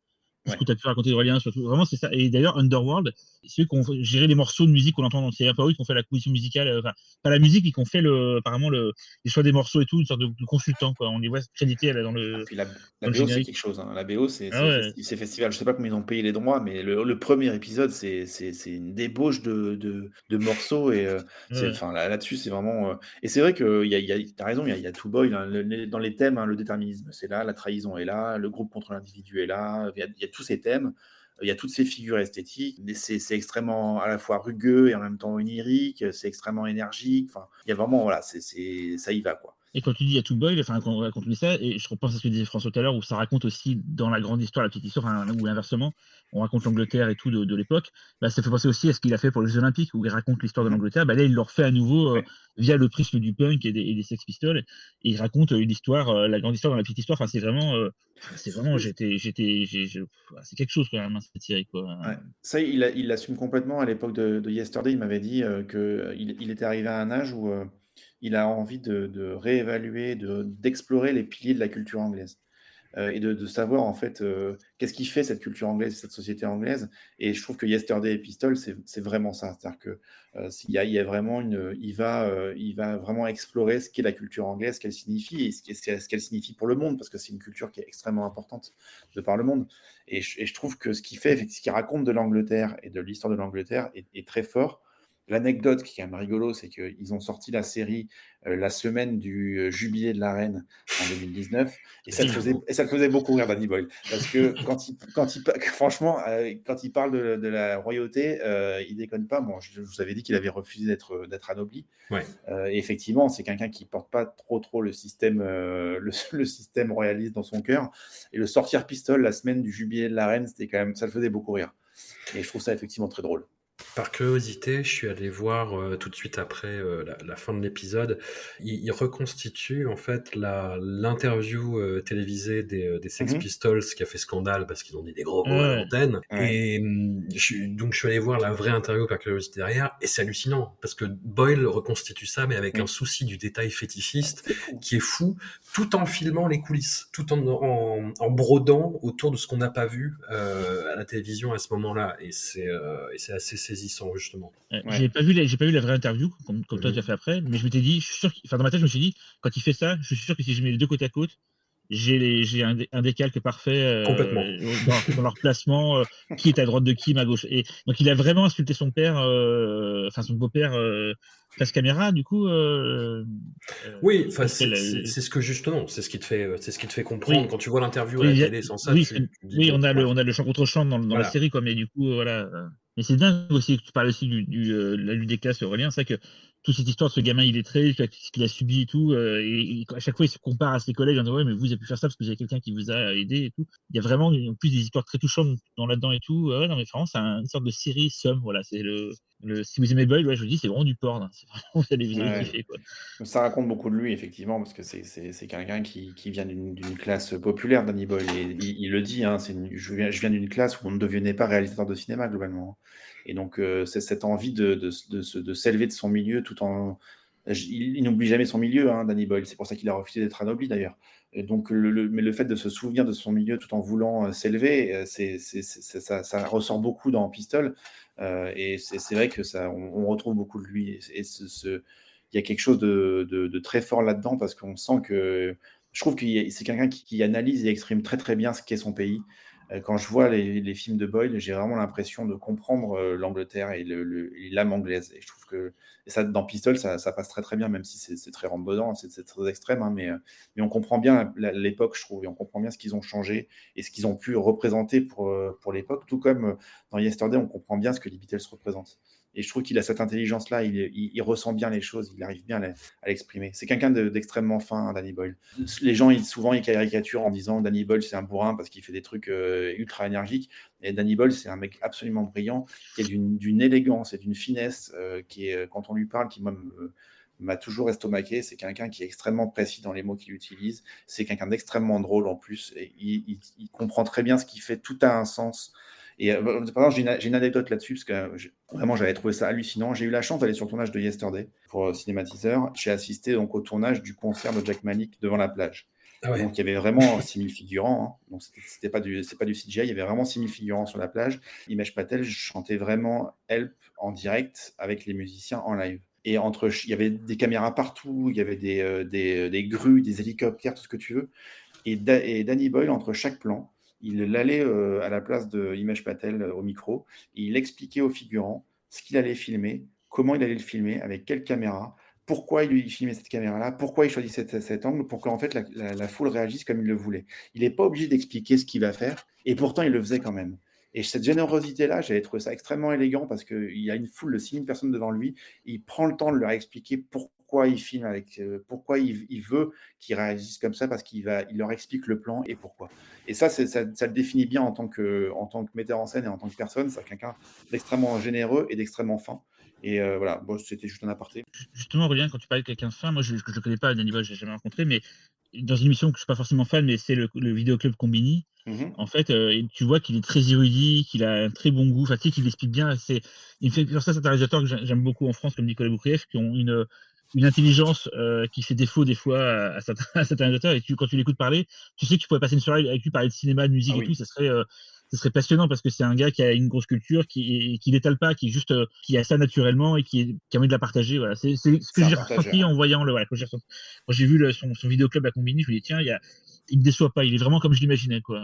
Speaker 3: Ce que tu as pu raconter Aurélien, surtout. Vraiment, c'est ça. Et d'ailleurs, Underworld, c'est eux qui ont géré les morceaux de musique qu'on entend dans C'est eux qui ont fait la composition musicale, euh, enfin, pas la musique, mais qui ont fait le, apparemment le, les choix des morceaux et tout, une sorte de, consultant, quoi. On les voit crédités dans le.
Speaker 1: Ah, la, la BO, c'est quelque chose. Hein. La BO, c'est ah festival. Je sais pas comment ils ont payé les droits, mais le, premier épisode, c'est une débauche de, de, de morceaux. Et euh, enfin, là-dessus, c'est vraiment. Euh, et c'est vrai que y a, y a, tu as raison, il y a, y a Two Boy hein, dans les thèmes, hein, le déterminisme, c'est là, la trahison est là, le groupe contre l'individu est là, il y, a tous ces thèmes. Il y a toutes ces figures esthétiques, c'est extrêmement à la fois rugueux et en même temps onirique, c'est extrêmement énergique. Enfin, il y a vraiment, voilà, c'est ça y va, quoi.
Speaker 3: Et quand tu dis à tout boy, enfin, quand on raconte ça, et je repense à ce que disait François tout à l'heure, où ça raconte aussi dans la grande histoire, la petite histoire, ou inversement, on raconte l'Angleterre et tout de, l'époque, bah, ça fait penser aussi à ce qu'il a fait pour les Jeux Olympiques, où il raconte l'histoire de l'Angleterre. Bah, là, il le refait à nouveau euh, via le prisme du punk et des, Sex Pistols, et il raconte une histoire, euh, la grande histoire dans la petite histoire. Enfin, c'est vraiment, euh, c'est vraiment, j'étais, j'étais, c'est quelque chose quand même, hein, cette série, quoi.
Speaker 1: Ça, il, il l'assume complètement à l'époque de, Yesterday. Il m'avait dit qu'il il était arrivé à un âge où il a envie de, réévaluer, d'explorer les piliers de la culture anglaise. Euh, et de, savoir en fait euh, qu'est-ce qui fait cette culture anglaise, cette société anglaise. Et je trouve que Yesterday et Pistol, c'est vraiment ça. C'est-à-dire que euh, il, y a, vraiment une, il va, il va vraiment explorer ce qu'est la culture anglaise, ce qu'elle signifie et ce qu'elle signifie pour le monde, parce que c'est une culture qui est extrêmement importante de par le monde. Et je, trouve que ce qu'il fait, ce qu'il raconte de l'Angleterre et de l'histoire de l'Angleterre est, très fort. L'anecdote qui est quand même rigolo, c'est qu'ils ont sorti la série euh, la semaine du euh, jubilé de la reine en 2019, et ça, te faisait, et ça faisait beaucoup rire, Danny Boyle, parce que quand il, quand il, *laughs* franchement, euh, quand il parle de, la royauté, il déconne pas. Bon, je, vous avais dit qu'il avait refusé d'être d'être anobli. Ouais. et effectivement, c'est quelqu'un qui porte pas trop trop le système le, *laughs* le, système royaliste dans son cœur, et le sortir pistole la semaine du jubilé de la reine, c'était quand même, ça le faisait beaucoup rire. Et je trouve ça effectivement très drôle.
Speaker 2: Par curiosité, je suis allé voir euh, tout de suite après euh, la, fin de l'épisode. Il, reconstitue en fait l'interview euh, télévisée des, des Sex mhm. Pistols qui a fait scandale parce qu'ils ont dit des gros mots à l'antenne. Et hum, donc je suis allé voir la vraie interview par curiosité derrière et c'est hallucinant parce que Boyle reconstitue ça mais avec un souci du détail fétichiste qui est fou, tout en filmant les coulisses, tout en, en, en brodant autour de ce qu'on n'a pas vu à la télévision à ce moment-là. Et c'est assez saisissant, justement.
Speaker 3: J'ai pas vu, j'ai pas vu la vraie interview comme, toi tu as mhm. fait après, mais je m'étais dit, je suis sûr, enfin dans ma tête, je me suis dit, quand il fait ça, je suis sûr que si je mets les deux côte à côte, j'ai un, un, décalque parfait euh, dans, leur placement, euh, qui est à droite de qui, à gauche. Et donc il a vraiment insulté son père, euh, enfin son beau-père face caméra, du coup.
Speaker 2: oui, c'est ce que justement, c'est ce qui te fait, c'est ce qui te fait comprendre quand tu vois l'interview à la télé sans ça.
Speaker 3: Oui, oui on a le, on a le champ contre champ dans, dans la série, quoi, mais du coup, voilà. Mais c'est dingue aussi que tu parles aussi du, du la lutte des classes, Aurélien, c'est que toute cette histoire de ce gamin illettré, ce qu'il a subi et tout, euh, et, à chaque fois il se compare à ses collègues en disant ouais mais vous avez pu faire ça parce que vous avez quelqu'un qui vous a aidé et tout. Il y a vraiment en plus des histoires très touchantes dans là-dedans et tout. Ouais, non mais vraiment c'est une sorte de série somme, voilà, c'est le, le, si vous aimez Boyle, ouais, je vous dis c'est vraiment du porn, hein. *laughs* c'est vraiment vous allez,
Speaker 1: ouais. quoi. Ça raconte beaucoup de lui effectivement parce que c'est quelqu'un qui, qui, vient d'une classe populaire, Danny Boyle, et il, le dit, hein, je viens, je viens d'une classe où on ne devenait pas réalisateur de cinéma globalement. Et donc, euh, cette envie de, de, de, s'élever de son milieu tout en. Il, n'oublie jamais son milieu, hein, Danny Boyle. C'est pour ça qu'il a refusé d'être anobli d'ailleurs. Donc, mais le fait de se souvenir de son milieu tout en voulant euh, s'élever, euh, ça, ressort beaucoup dans Pistol. et c'est, vrai que ça, on, retrouve beaucoup de lui. Et, il y a quelque chose de, très fort là-dedans parce qu'on sent que. Je trouve que c'est quelqu'un qui, analyse et exprime très très bien ce qu'est son pays. Euh, quand je vois les, films de Boyle, j'ai vraiment l'impression de comprendre euh, l'Angleterre et l'âme anglaise. Et je trouve que ça, dans Pistol, ça, passe très très bien, même si c'est très rambodant, c'est très extrême, hein, mais, euh, mais on comprend bien l'époque, je trouve, et on comprend bien ce qu'ils ont changé et ce qu'ils ont pu représenter pour, pour l'époque, tout comme dans Yesterday, on comprend bien ce que les Beatles représentent. Et je trouve qu'il a cette intelligence-là, il, ressent bien les choses, il arrive bien à, l'exprimer. C'est quelqu'un d'extrêmement fin, Danny Boyle. Les gens, ils, souvent, ils caricaturent en disant Danny Boyle, c'est un bourrin parce qu'il fait des trucs euh, ultra énergiques. Et Danny Boyle, c'est un mec absolument brillant, qui est d'une élégance et d'une finesse, euh, qui est, quand on lui parle, qui m'a toujours estomaqué. C'est quelqu'un qui est extrêmement précis dans les mots qu'il utilise. C'est quelqu'un d'extrêmement drôle en plus. Et il, il, comprend très bien ce qu'il fait. Tout a un sens. Et euh, par exemple, j'ai une, anecdote là-dessus, parce que vraiment, j'avais trouvé ça hallucinant. J'ai eu la chance d'aller sur le tournage de Yesterday pour euh, Cinématiseur. J'ai assisté donc au tournage du concert de Jack Manick devant la plage. Ah donc il y avait vraiment *laughs* 6000 figurants. Hein. Donc c'était pas du c'est pas du CGI, il y avait vraiment 6000 figurants sur la plage. Image Patel chantais vraiment Help en direct avec les musiciens en live. Et entre il y avait des caméras partout, il y avait des, euh, des, des grues, des hélicoptères, tout ce que tu veux. Et, et Danny Boyle entre chaque plan, il allait euh, à la place de Image Patel euh, au micro, et il expliquait aux figurants ce qu'il allait filmer, comment il allait le filmer, avec quelle caméra, pourquoi il filmait cette caméra-là, pourquoi il choisissait cet, angle, pour qu'en fait la, foule réagisse comme il le voulait. Il n'est pas obligé d'expliquer ce qu'il va faire, et pourtant il le faisait quand même. Et cette générosité-là, j'avais trouvé ça extrêmement élégant parce qu'il y a une foule de 6000 personnes devant lui, il prend le temps de leur expliquer pourquoi il filme, avec, euh, pourquoi il, veut qu'ils réagissent comme ça, parce qu'il va, il leur explique le plan et pourquoi. Et ça, ça, ça, le définit bien en tant, que, en tant que metteur en scène et en tant que personne. C'est quelqu'un d'extrêmement généreux et d'extrêmement fin. Et euh, voilà, bon, c'était juste un aparté.
Speaker 3: Justement, Aurélien, quand tu parlais de quelqu'un de fin, moi je ne connais pas, Danny Boy, je l'ai jamais rencontré, mais dans une émission que je suis pas forcément fan, mais c'est le, le vidéoclub Combini. Mmh en fait, euh, tu vois qu'il est très érudit, qu'il a un très bon goût, enfin, tu sais, qu'il explique bien. C'est, il me fait penser à certains réalisateurs que j'aime beaucoup en France, comme Nicolas Boukrieff, qui ont une, une intelligence euh, qui fait défaut des fois à, certains. *laughs* Et tu, quand tu l'écoutes parler, tu sais que tu pourrais passer une soirée avec lui, parler de cinéma, de musique ah et tout, ça serait, ce serait passionnant parce que c'est un gars qui a une grosse culture, qui, qui n'étale pas, qui juste, euh, qui a ça naturellement et qui, qui a envie de la partager. Voilà, c'est ce que j'ai ressenti en voyant le. Voilà, quand j'ai vu le, son, son vidéoclub à Combini, je me dis tiens, il y a il me déçoit pas, il est vraiment comme je l'imaginais. Quoi.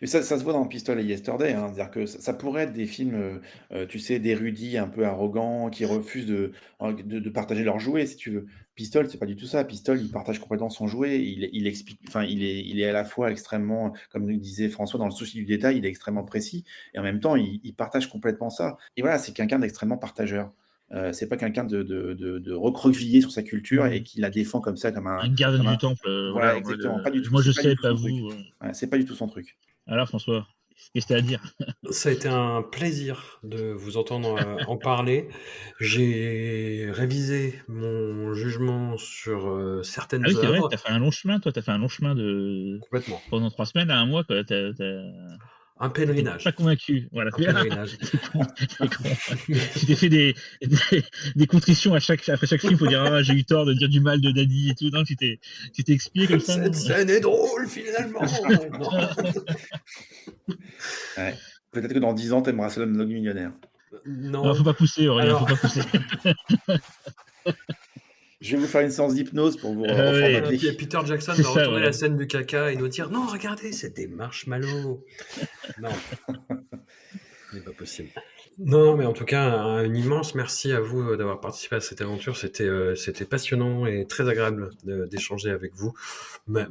Speaker 1: Et ça, ça se voit dans Pistol et Yesterday, hein, dire que ça, pourrait être des films, euh, euh, tu sais, d'érudits un peu arrogants qui refusent de, de, partager leur jouet, si tu veux. Pistol, c'est pas du tout ça. Pistol, il partage complètement son jouet. Il, il explique, enfin, il est, il est à la fois extrêmement, comme nous disait François, dans le souci du détail, il est extrêmement précis, et en même temps, il, il partage complètement ça. Et voilà, c'est quelqu'un d'extrêmement partageur. Euh, c'est pas quelqu'un de, de, de, recroquevillé sur sa culture et qui la défend comme ça, comme un.
Speaker 3: Un gardien du temple.
Speaker 1: Euh, voilà, exactement. Pas du tout,
Speaker 3: moi, je sais, pas, vous.
Speaker 1: c'est pas du tout son truc.
Speaker 3: Alors, François, qu'est-ce que tu as à dire?
Speaker 2: Ça a été un plaisir de vous entendre euh, *laughs* en parler. J'ai révisé mon jugement sur certaines
Speaker 3: ah oui, c'est
Speaker 2: vrai,
Speaker 3: tu as fait un long chemin, toi, tu as fait un long chemin de.
Speaker 2: Complètement.
Speaker 3: Pendant trois semaines à un mois, quoi.
Speaker 2: Un pèlerinage.
Speaker 3: Pas convaincu. Voilà.
Speaker 2: Un pèlerinage. *laughs*
Speaker 3: tu t'es fait des, des, contritions à chaque, après chaque film pour dire ah, j'ai eu tort de dire du mal de Daddy et tout. Non, tu t'es, expliqué comme ça.
Speaker 2: Cette scène est drôle finalement. *laughs*
Speaker 1: ouais. Peut-être que dans 10 ans, t'aimeras Slumdog Millionnaire.
Speaker 2: Non.
Speaker 3: Il faut pas pousser, Aurélien, Alors... faut pas pousser. *laughs*
Speaker 1: Je vais vous faire une séance d'hypnose pour vous euh,
Speaker 2: Peter *laughs* Jackson va retourner la scène du caca et nous dire Non, regardez, *laughs* c'est des marshmallows. non. Ce n'est pas possible. Non, mais en tout cas, un, immense merci à vous euh, d'avoir participé à cette aventure. C'était euh, c'était passionnant et très agréable d'échanger avec vous, même,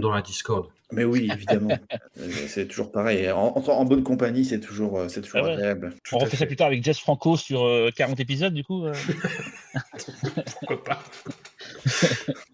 Speaker 2: dans la Discord.
Speaker 1: Mais oui, évidemment. *laughs* Euh, c'est toujours pareil. En, en, bonne compagnie, c'est toujours, c'est toujours ah agréable.
Speaker 3: On refait ça plus tard avec Jess Franco sur 40 épisodes, du coup. *laughs*
Speaker 2: Pourquoi pas? *laughs*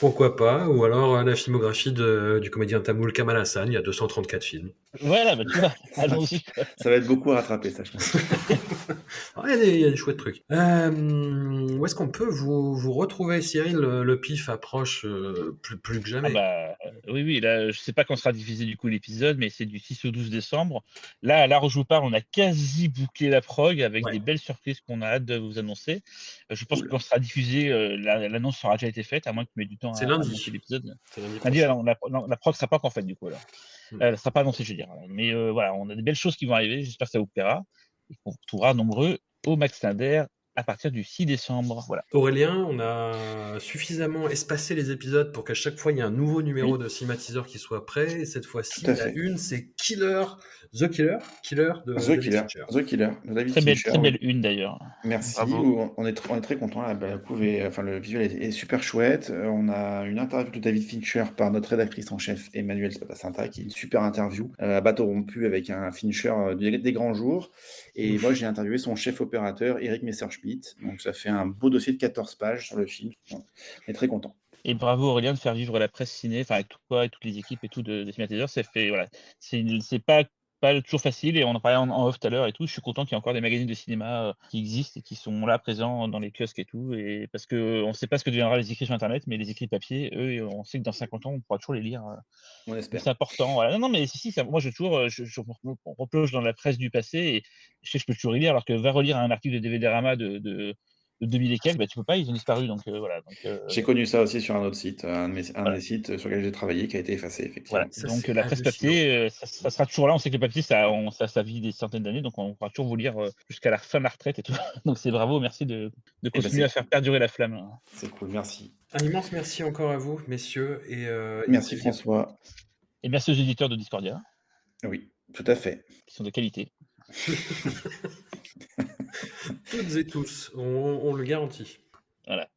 Speaker 2: Pourquoi pas Ou alors la filmographie de, du comédien tamoul Kamal Hassan, il y a 234 films.
Speaker 3: Voilà, bah, tu vois, *laughs* allons-y.
Speaker 1: ça va être beaucoup à rattraper, ça, je pense. *laughs*
Speaker 2: il, y a des, chouettes trucs. Euh, où est-ce qu'on peut vous, vous retrouver, Cyril? Le, pif approche euh, plus, plus, que jamais.
Speaker 3: Ah bah, euh, oui, oui, là, je sais pas quand sera diffusé du coup l'épisode, mais c'est du 6 au 12 décembre. Là, à l'heure où je vous parle, on a quasi bouclé la prog avec des belles surprises qu'on a hâte de vous annoncer. je pense que quand sera diffusé, l'annonce sera déjà été faite, à moins que tu aies du temps
Speaker 2: à,
Speaker 3: annoncer l'épisode. Lundi, la, la, la, prog sera pas encore faite du coup. Là. Hmm. Elle sera pas annoncée, je veux dire. Mais voilà, on a des belles choses qui vont arriver. J'espère que ça vous plaira et qu'on vous retrouvera nombreux au Max Linder à partir du 6 décembre. Voilà.
Speaker 2: Aurélien, on a suffisamment espacé les épisodes pour qu'à chaque fois il y ait un nouveau numéro de cinématiseur qui soit prêt. Et cette fois-ci, il y a une, c'est Killer, The Killer, Killer de
Speaker 1: The Killer, The Killer,
Speaker 3: très, belle, très belle une d'ailleurs.
Speaker 1: Merci, on est, on est, très content. La, enfin, le visuel est, super chouette. Euh, on a une interview de David Fincher par notre rédactrice en chef Emmanuel Spatacinta, qui est une super interview euh, à bateau rompu avec un Fincher euh, des, grands jours. Et moi, j'ai interviewé son chef opérateur, Eric Messerschmitt donc ça fait un beau dossier de 14 pages sur le film. On est très content.
Speaker 3: Et bravo Aurélien de faire vivre la presse ciné, enfin avec toi et toutes les équipes et tout de, de. C'est fait, voilà. C'est pas pas toujours facile et on en parlait en, off tout à l'heure et tout. Je suis content qu'il y ait encore des magazines de cinéma euh, qui existent et qui sont là présents dans les kiosques et tout. Et parce que on ne sait pas ce que deviendra les écrits sur Internet, mais les écrits papier, eux, on sait que dans 50 ans, on pourra toujours les lire. Euh. C'est important. Voilà. Non, non, mais si, si, moi, je toujours, euh, je, je, replonge dans la presse du passé et je sais que je peux toujours y lire, alors que va relire un article de DVD Rama de, de de 2000 et quelques, bah, tu peux pas, ils ont disparu. Donc voilà.
Speaker 1: J'ai connu ça aussi sur un autre site, un, des sites sur lesquels j'ai travaillé qui a été effacé, effectivement.
Speaker 3: donc la presse papier, ça, sera toujours là. On sait que le papier, ça, on, ça, ça vit des centaines d'années, donc on pourra toujours vous lire jusqu'à la fin de la retraite et tout. *laughs* donc c'est bravo, merci de, de eh ben, continuer à faire perdurer la flamme.
Speaker 1: C'est cool, merci.
Speaker 2: Un immense merci encore à vous, messieurs. Et,
Speaker 1: merci François.
Speaker 3: Et merci aux éditeurs de Discordia.
Speaker 1: Oui, tout à fait.
Speaker 3: Qui sont de qualité. *laughs* *laughs*
Speaker 2: Toutes et tous, on, le garantit.
Speaker 3: Voilà.